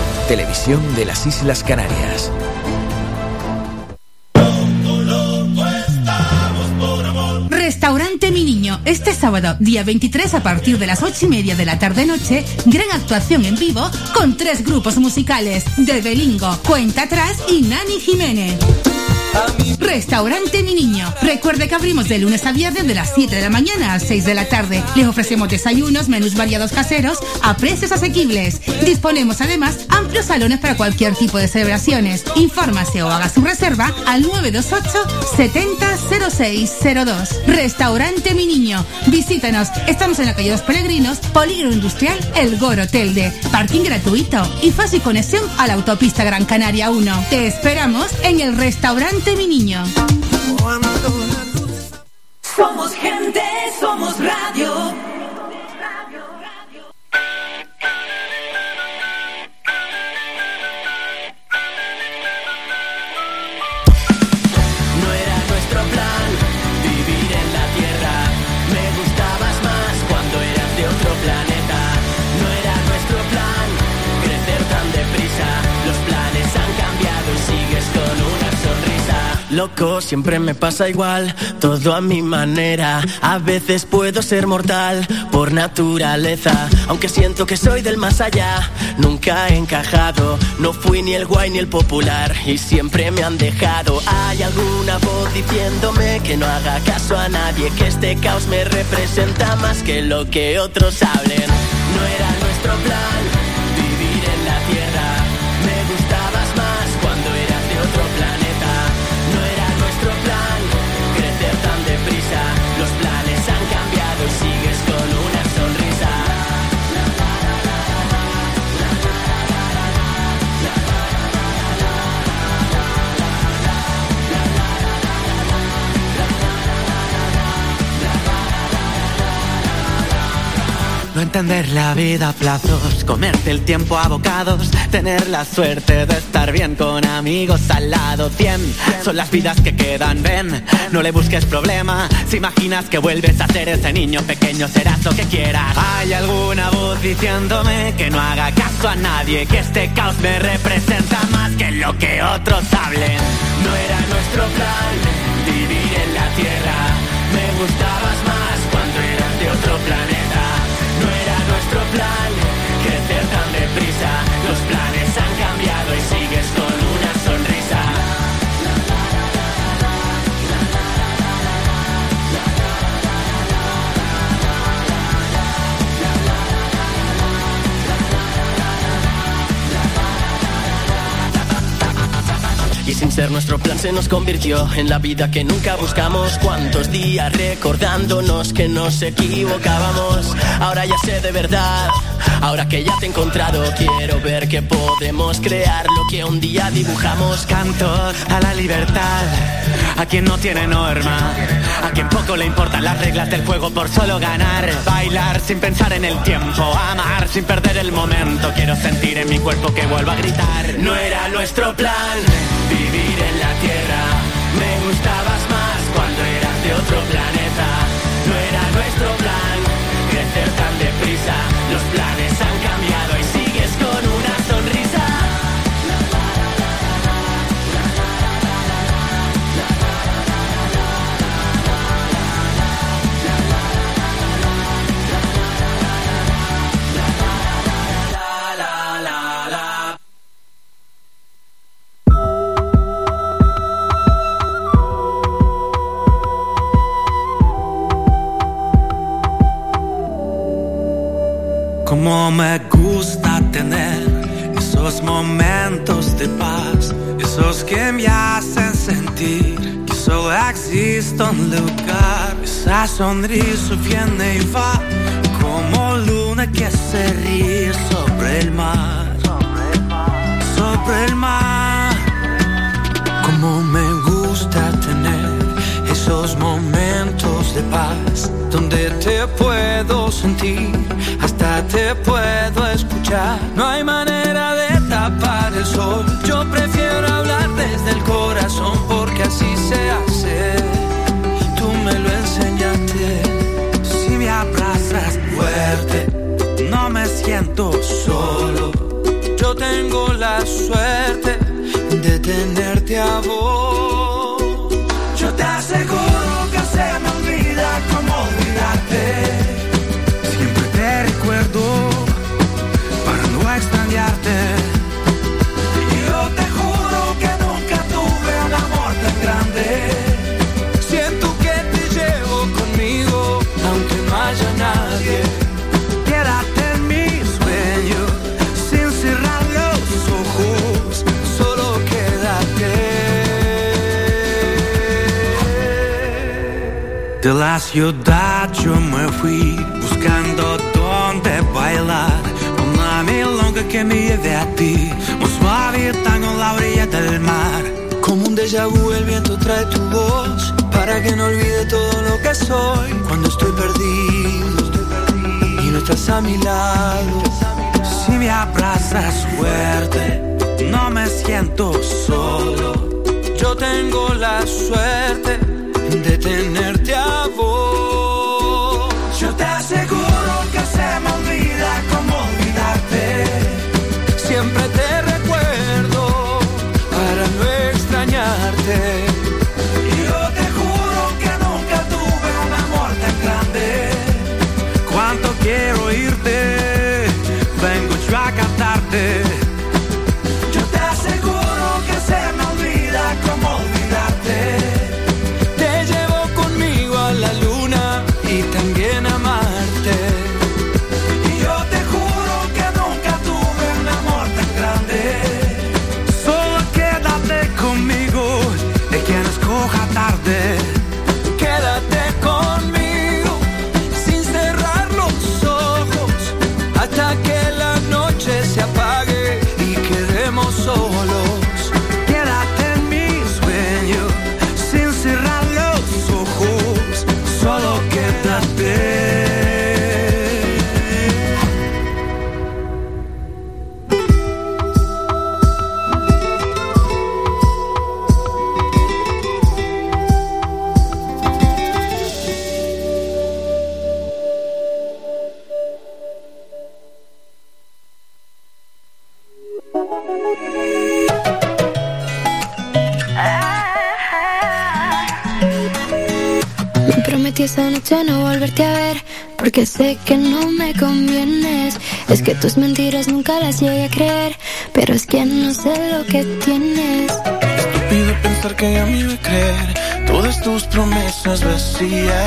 televisión de las Islas Canarias.
Restaurante Mi Niño, este sábado, día 23, a partir de las 8 y media de la tarde-noche, gran actuación en vivo con tres grupos musicales: de Belingo, Cuenta Atrás y Nani Jiménez. Restaurante Mi Niño. Recuerde que abrimos de lunes a viernes de las 7 de la mañana a 6 de la tarde. Les ofrecemos desayunos, menús variados caseros a precios asequibles. Disponemos además amplios salones para cualquier tipo de celebraciones. Infórmase o haga su reserva al 928 700602. Restaurante Mi Niño. Visítanos. Estamos en la calle Los Peregrinos, Polígono Industrial El Goro Telde. Parking gratuito y fácil conexión a la autopista Gran Canaria 1. Te esperamos en el Restaurante Mi Niño.
Siempre me pasa igual, todo a mi manera. A veces puedo ser mortal por naturaleza. Aunque siento que soy del más allá, nunca he encajado. No fui ni el guay ni el popular y siempre me han dejado. Hay alguna voz diciéndome que no haga caso a nadie, que este caos me representa más que lo que otros hablen. No era nuestro plan entender la vida a plazos, comerte el tiempo a bocados, tener la suerte de estar bien con amigos al lado. Cien son las vidas que quedan, ven, no le busques problema. Si imaginas que vuelves a ser ese niño pequeño, serás lo que quieras. Hay alguna voz diciéndome que no haga caso a nadie, que este caos me representa más que lo que otros hablen. No era nuestro plan vivir en la tierra, me gustabas más cuando eras de otro planeta. No era nuestro Y
sin ser nuestro plan se nos convirtió en la vida que nunca buscamos. Cuántos días recordándonos que nos equivocábamos. Ahora ya sé de verdad, ahora que ya te he encontrado, quiero ver que podemos crear lo que un día dibujamos.
Canto a la libertad, a quien no tiene norma, a quien poco le importan las reglas del juego por solo ganar. Bailar sin pensar en el tiempo, amar sin perder el momento. Quiero sentir en mi cuerpo que vuelvo a gritar. No era nuestro plan vivir en la tierra. Me gustabas más cuando eras de otro planeta. No era nuestro plan crecer tan deprisa. Los planes han cambiado
me gusta tener esos momentos de paz, esos que me hacen sentir que solo existe un lugar. Esa sonrisa viene y va como luna que se ríe sobre el mar, sobre el mar. Como esos momentos de paz donde te puedo sentir, hasta te puedo escuchar. No hay manera de tapar el sol. Yo prefiero hablar desde el corazón porque así se hace. Tú me lo enseñaste. Si me abrazas fuerte, no me siento solo. Yo tengo la suerte de tenerte a vos. De la ciudad yo me fui buscando dónde bailar. Una milonga que me lleve a ti, un suave tango en la orilla del mar. Como un déjà vu el viento trae tu voz para que no olvide todo lo que soy cuando estoy perdido y no estás a mi lado. Si me abrazas fuerte, no me siento solo. Yo tengo la suerte de tenerte
porque sé que no me convienes. Es que tus mentiras nunca las llegué a creer, pero es que no sé lo que tienes.
Estúpido pensar que ya me iba a creer
todas tus promesas vacías.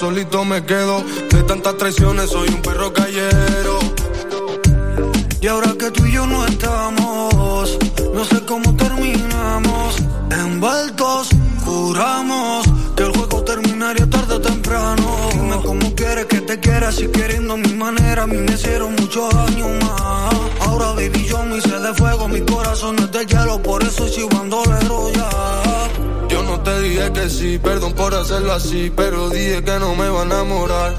solito me quedo. De tantas traiciones soy un perro
que
así, perdón por hacerlo así, pero dije que no me va a enamorar.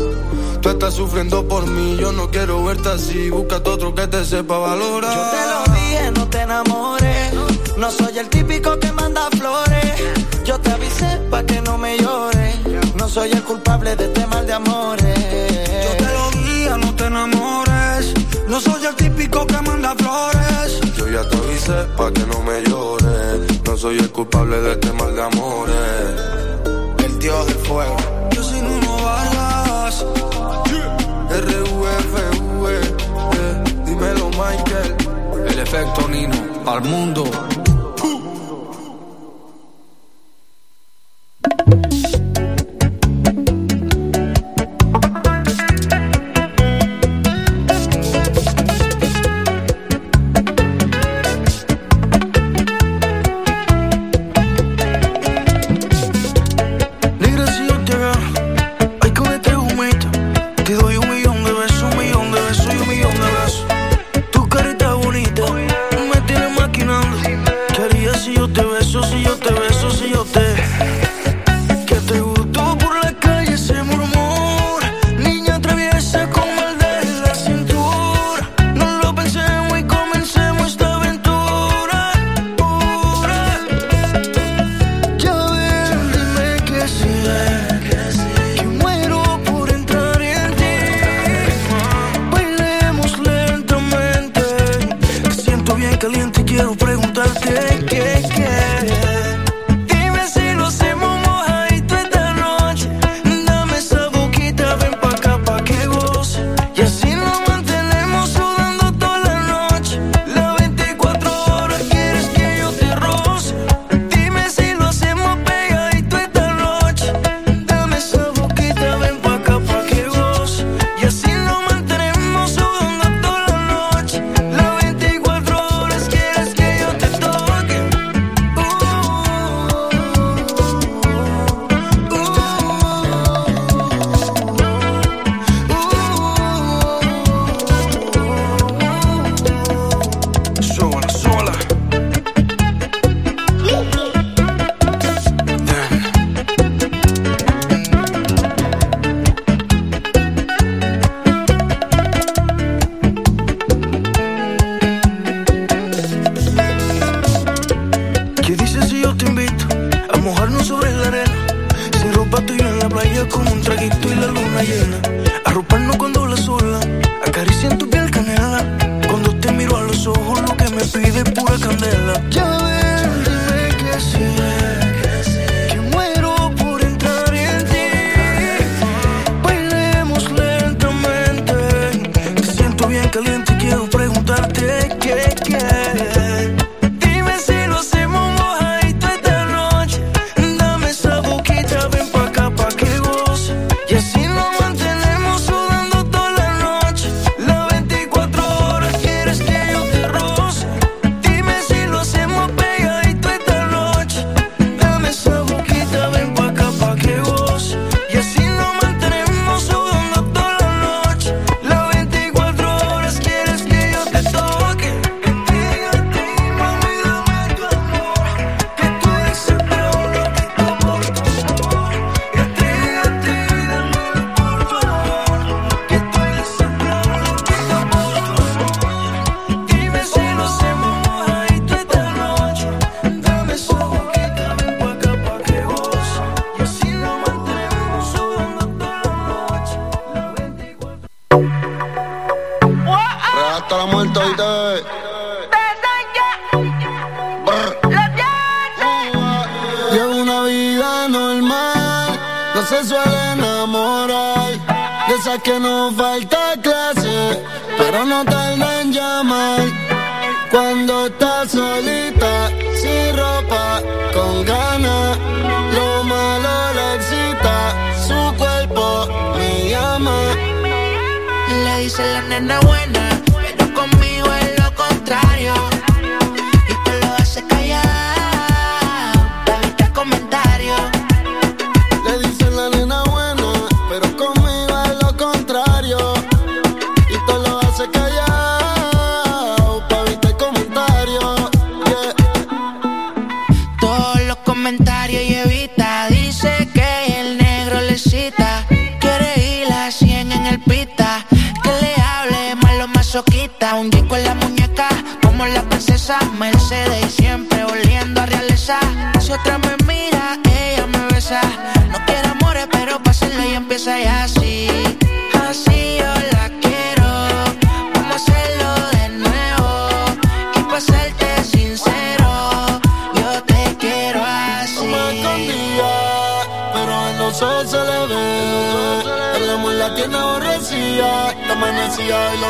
Tú estás sufriendo por mí, yo no quiero verte así, búscate otro que te sepa valorar.
Yo te lo dije, no te enamores, no soy el típico que manda flores. Yo te avisé pa' que no me llores, no soy el culpable de este mal de amores.
Yo te lo dije, no te enamores, no soy el típico que manda flores.
Yo ya te avisé pa' que no me llores soy el culpable de este mal de amores.
El dios del fuego. Yo soy Nuno Vargas.
R-U-F-V. Eh, dímelo, Michael.
El efecto Nino. Al mundo.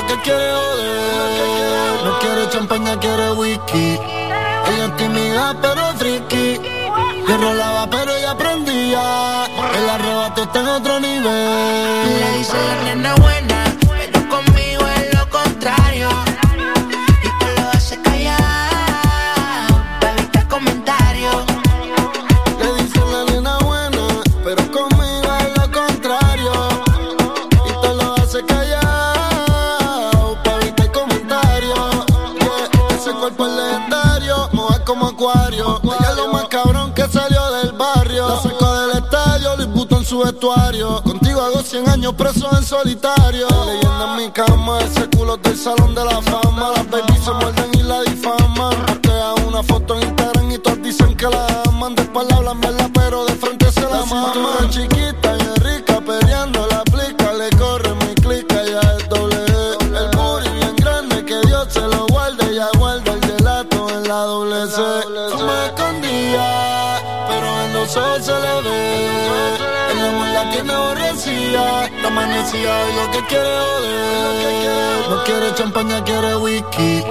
Que
quiere
joder. No quiere champaña, quiere whisky. Ella es tímida, pero friki. Yo rolaba, pero ella aprendía. El arrebato está en otro nivel.
Le dice la buena,
acuario. Ella es lo más cabrón que salió del barrio. La sacó del estadio, Luis Butón en su vestuario. Contigo hago 100 años preso en solitario. Leyenda en mi cama, ese culo del salón de la fama. Las baby se muerden y la difaman. Postea una foto en Instagram y todos dicen que la aman. De espalda hablan pero de frente se la maman. chiquita y rica, peleando la ojos se le ve. El amor la tiene aborrecida, está amanecida y lo que quiere joder. No quiere champaña, quiere whisky.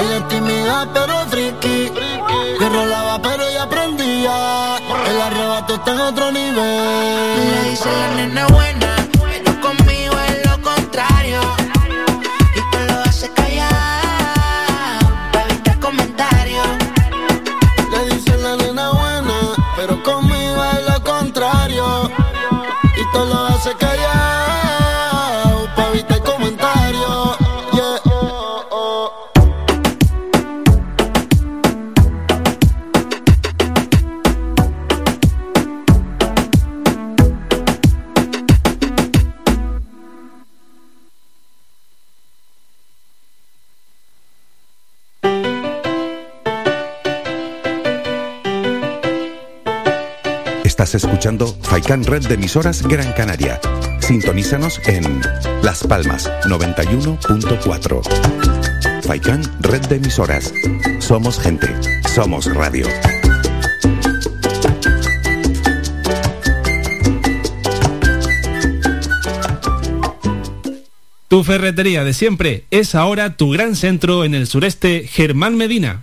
Ella es tímida, pero friki. Yo rolaba, pero ella aprendía. El arrebato está en otro nivel.
Le dice la nena buena,
todo lo
Faikan Red de emisoras Gran Canaria. Sintonízanos en Las Palmas 91.4. Faikan Red de emisoras. Somos gente. Somos radio.
Tu ferretería de siempre es ahora tu gran centro en el sureste Germán Medina.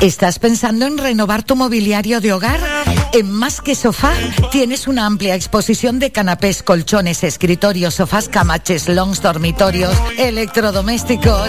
¿Estás pensando en renovar tu mobiliario de hogar? En Más que Sofá tienes una amplia exposición de canapés, colchones, escritorios, sofás, camaches, longs, dormitorios, electrodomésticos.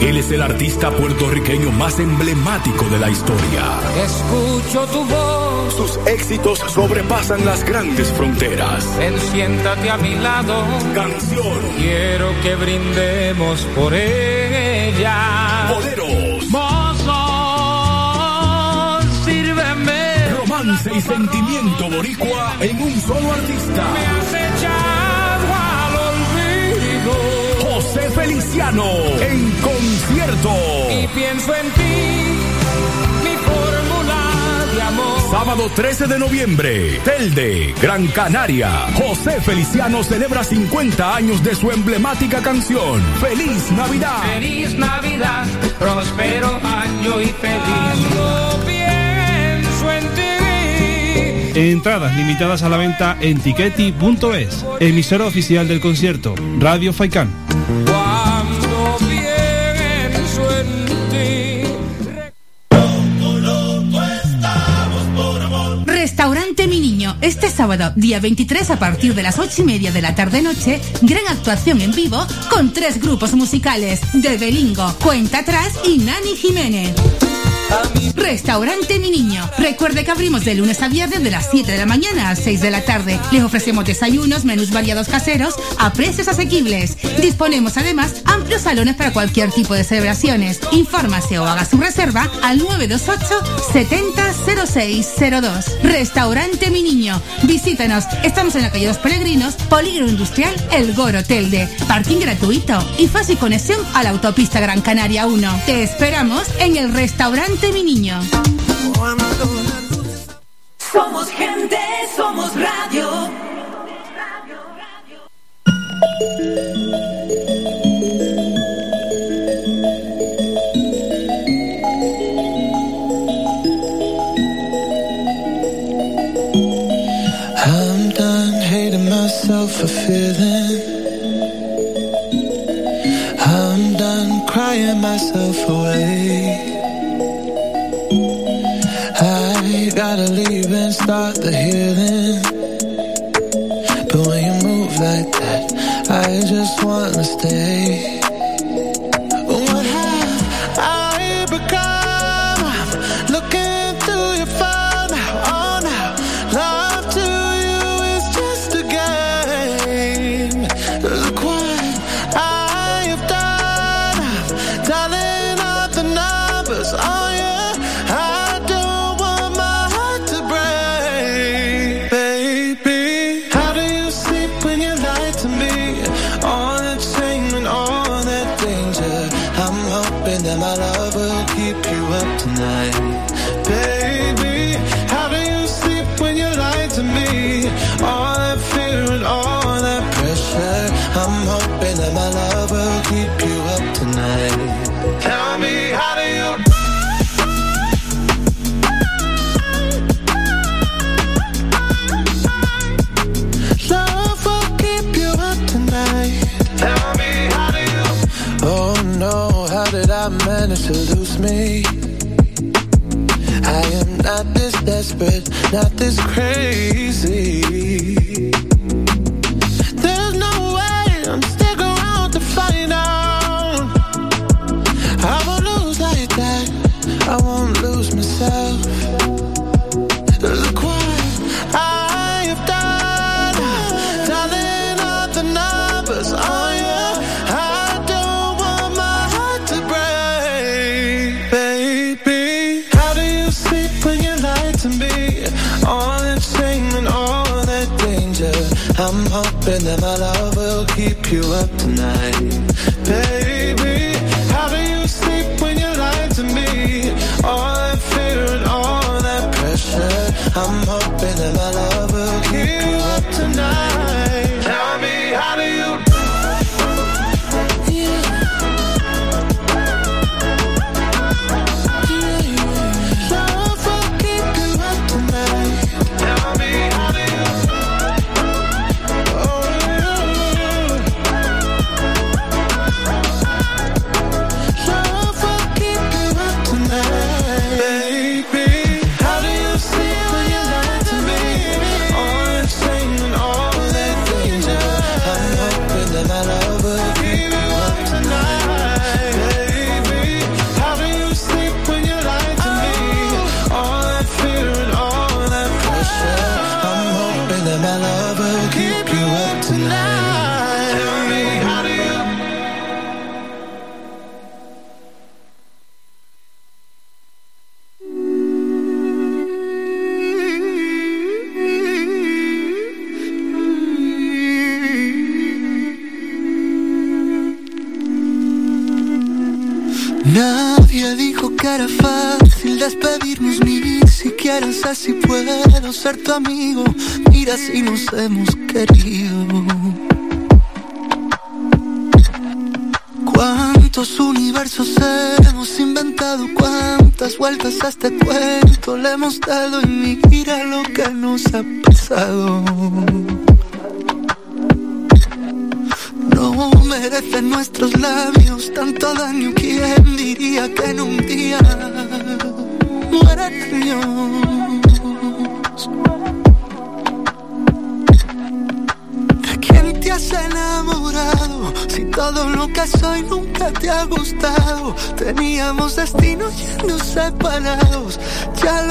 Él es el artista puertorriqueño más emblemático de la historia.
Escucho tu voz.
Sus éxitos sobrepasan las grandes fronteras.
Ven, siéntate a mi lado.
Canción.
Quiero que brindemos por ella.
Boleros.
Mozo, sírveme.
Romance y sentimiento boricua en un solo artista.
Me has echado al olvido.
José Feliciano en concierto.
Y pienso en ti, mi fórmula de amor.
Sábado 13 de noviembre, Telde, Gran Canaria. José Feliciano celebra 50 años de su emblemática canción. ¡Feliz Navidad!
Feliz Navidad, próspero año y feliz. Yo pienso en ti.
Entradas limitadas a la venta en tiqueti.es. Emisora oficial del concierto, Radio Faikán.
Este sábado, día 23 a partir de las 8 y media de la tarde-noche, gran actuación en vivo con tres grupos musicales de Belingo, Cuenta Atrás y Nani Jiménez. Restaurante Mi Niño. Recuerde que abrimos de lunes a viernes de las 7 de la mañana a 6 de la tarde. Les ofrecemos desayunos, menús variados caseros a precios asequibles. Disponemos además amplios salones para cualquier tipo de celebraciones. Infórmase o haga su reserva al 928 700602. Restaurante Mi Niño. Visítanos. Estamos en la calle Los Peregrinos, Polígono Industrial El Goro Telde. Parking gratuito y fácil conexión a la autopista Gran Canaria 1. Te esperamos en el Restaurante Mi Niño.
Somos gente, somos radio.
I'm done hating myself for feeling. I'm done crying myself away. Gotta leave and start the healing. But when you move like that, I just wanna stay. What have I become? Me? I am not this desperate, not this crazy. That my love will keep you up tonight, baby.
ser tu amigo. Mira si nos hemos querido. Cuántos universos hemos inventado, cuántas vueltas a este cuento le hemos dado y mira lo que nos ha pasado. No merecen nuestros labios tanto daño, ¿quién diría que en un día muere el soy nunca te ha gustado. Teníamos destinos ya separados. Ya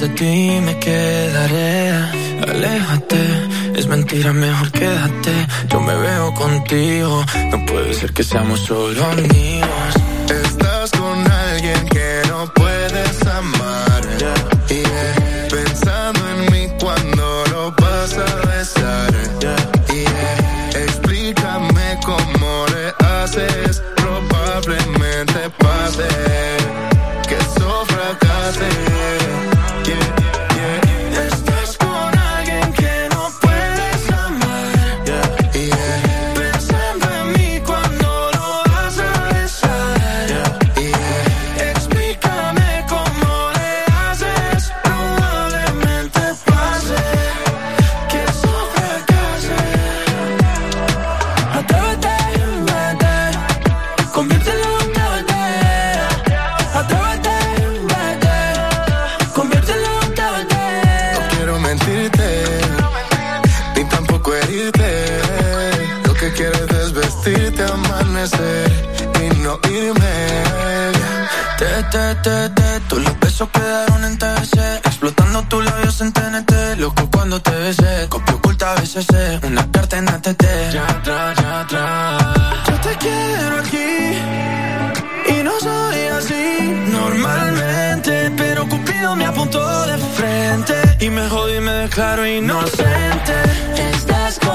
de ti me
quedaré. Aléjate, es mentira, mejor quédate. Yo me veo contigo, no puede ser que seamos solo amigos.
me apuntó de frente y me jodí, me declaro inocente. Estás con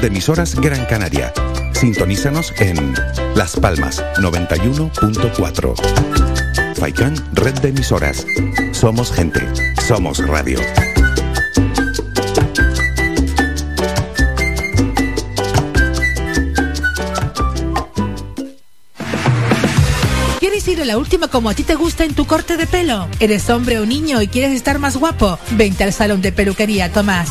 De
emisoras Gran Canaria. Sintonízanos en Las Palmas 91.4. Faikan Red de emisoras. Somos gente. Somos radio.
¿Quieres ir a la última como a ti te gusta en tu corte de pelo? ¿Eres hombre o niño y quieres estar más guapo? Vente al salón de peluquería Tomás.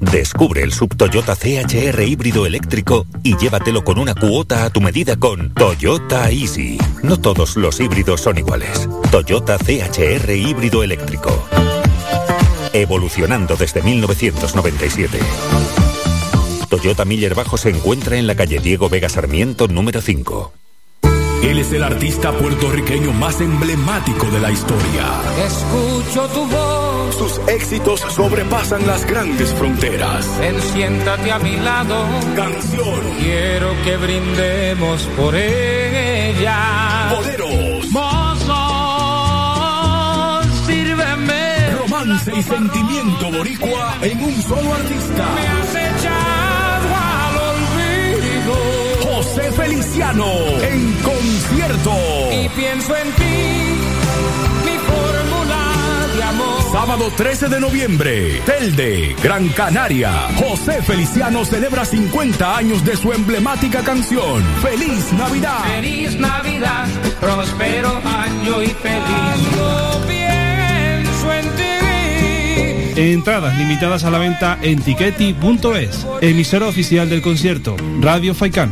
Descubre el sub Toyota CHR híbrido eléctrico y llévatelo con una cuota a tu medida con Toyota Easy. No todos los híbridos son iguales. Toyota CHR híbrido eléctrico. Evolucionando desde 1997. Toyota Miller Bajo se encuentra en la calle Diego Vega Sarmiento número 5.
Él es el artista puertorriqueño más emblemático de la historia.
Escucho tu voz.
Sus éxitos sobrepasan las grandes fronteras.
Ven, siéntate a mi lado.
Canción.
Quiero que brindemos por ella.
Boleros.
Mozo, sírveme.
Romance y sentimiento boricua en un solo artista.
Me has echado al olvido.
José Feliciano en concierto.
Y pienso en ti, mi fórmula amor.
Sábado 13 de noviembre, Telde, Gran Canaria. José Feliciano celebra 50 años de su emblemática canción. ¡Feliz Navidad!
Feliz Navidad, próspero año y feliz.
Entradas limitadas a la venta en tiqueti.es. Emisora oficial del concierto, Radio Faikán.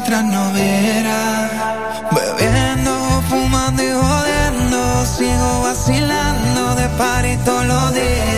nuestras novelas. Bebiendo, fumando y jodiendo, sigo vacilando de
par todos los días.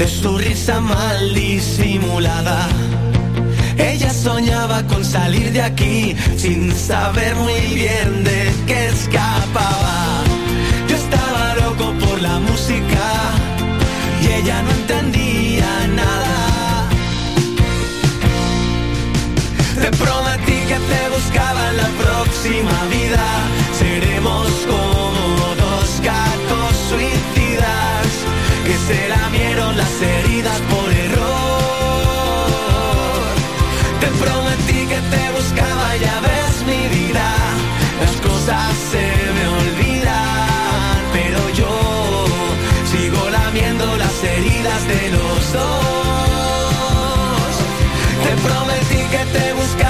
De su risa mal disimulada. Ella soñaba con salir de aquí sin saber muy bien de qué escapaba. Yo estaba loco por la música y ella no entendía nada. Te prometí que te buscaba en la próxima vida. Seremos como las heridas por error. Te prometí que te buscaba, ya ves mi vida. Las cosas se me olvidan, pero yo sigo lamiendo las heridas de los dos. Te prometí que te buscaba,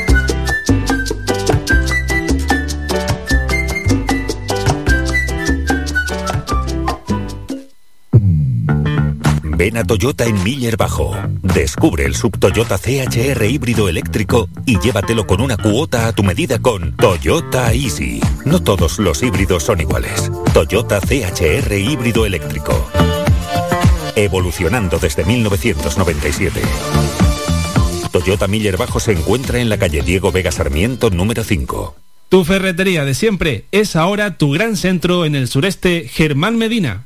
A Toyota en Miller Bajo. Descubre el sub Toyota CHR híbrido eléctrico y llévatelo con una cuota a tu medida con Toyota Easy. No todos los híbridos son iguales. Toyota CHR híbrido eléctrico. Evolucionando desde 1997. Toyota Miller Bajo se encuentra en la calle Diego Vega Sarmiento número 5.
Tu ferretería de siempre es ahora tu gran centro en el sureste Germán Medina.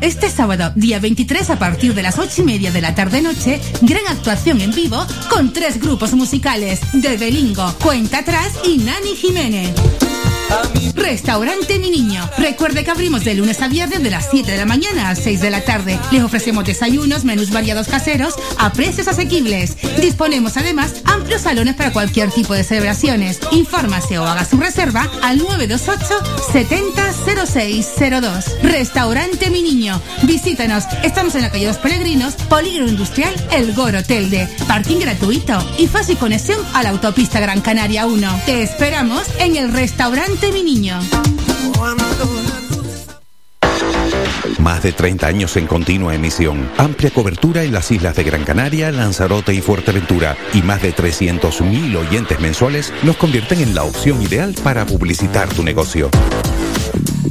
Este sábado, día 23 a partir de las 8 y media de la tarde-noche, gran actuación en vivo con tres grupos musicales de Belingo, Cuenta Atrás y Nani Jiménez. Restaurante Mi Niño. Recuerde que abrimos de lunes a viernes de las 7 de la mañana a 6 de la tarde. Les ofrecemos desayunos, menús variados caseros a precios asequibles. Disponemos además amplios salones para cualquier tipo de celebraciones. Infórmase o haga su reserva al 928 700602. Restaurante Mi Niño. Visítanos. Estamos en la calle Los Peregrinos, Polígono Industrial El Goro Telde. Parking gratuito y fácil conexión a la autopista Gran Canaria 1. Te esperamos en el Restaurante Mi Niño.
Más de 30 años en continua emisión, amplia cobertura en las islas de Gran Canaria, Lanzarote y Fuerteventura y más de 300.000 oyentes mensuales nos convierten en la opción ideal para publicitar tu negocio.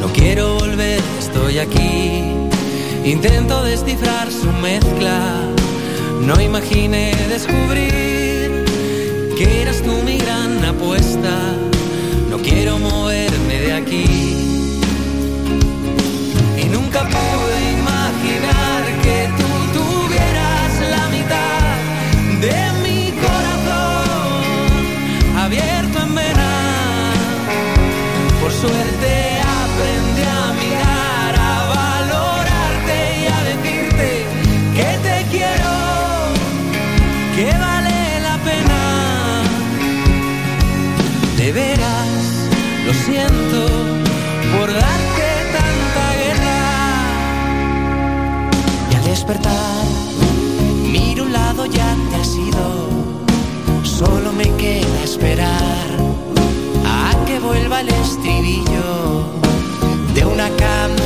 No quiero volver, estoy aquí. Intento descifrar su mezcla. No imaginé descubrir que eras tú mi gran apuesta. No quiero moverme de aquí. Y nunca despertar, miro un lado ya te has ido, solo me queda esperar a que vuelva el estribillo de una cama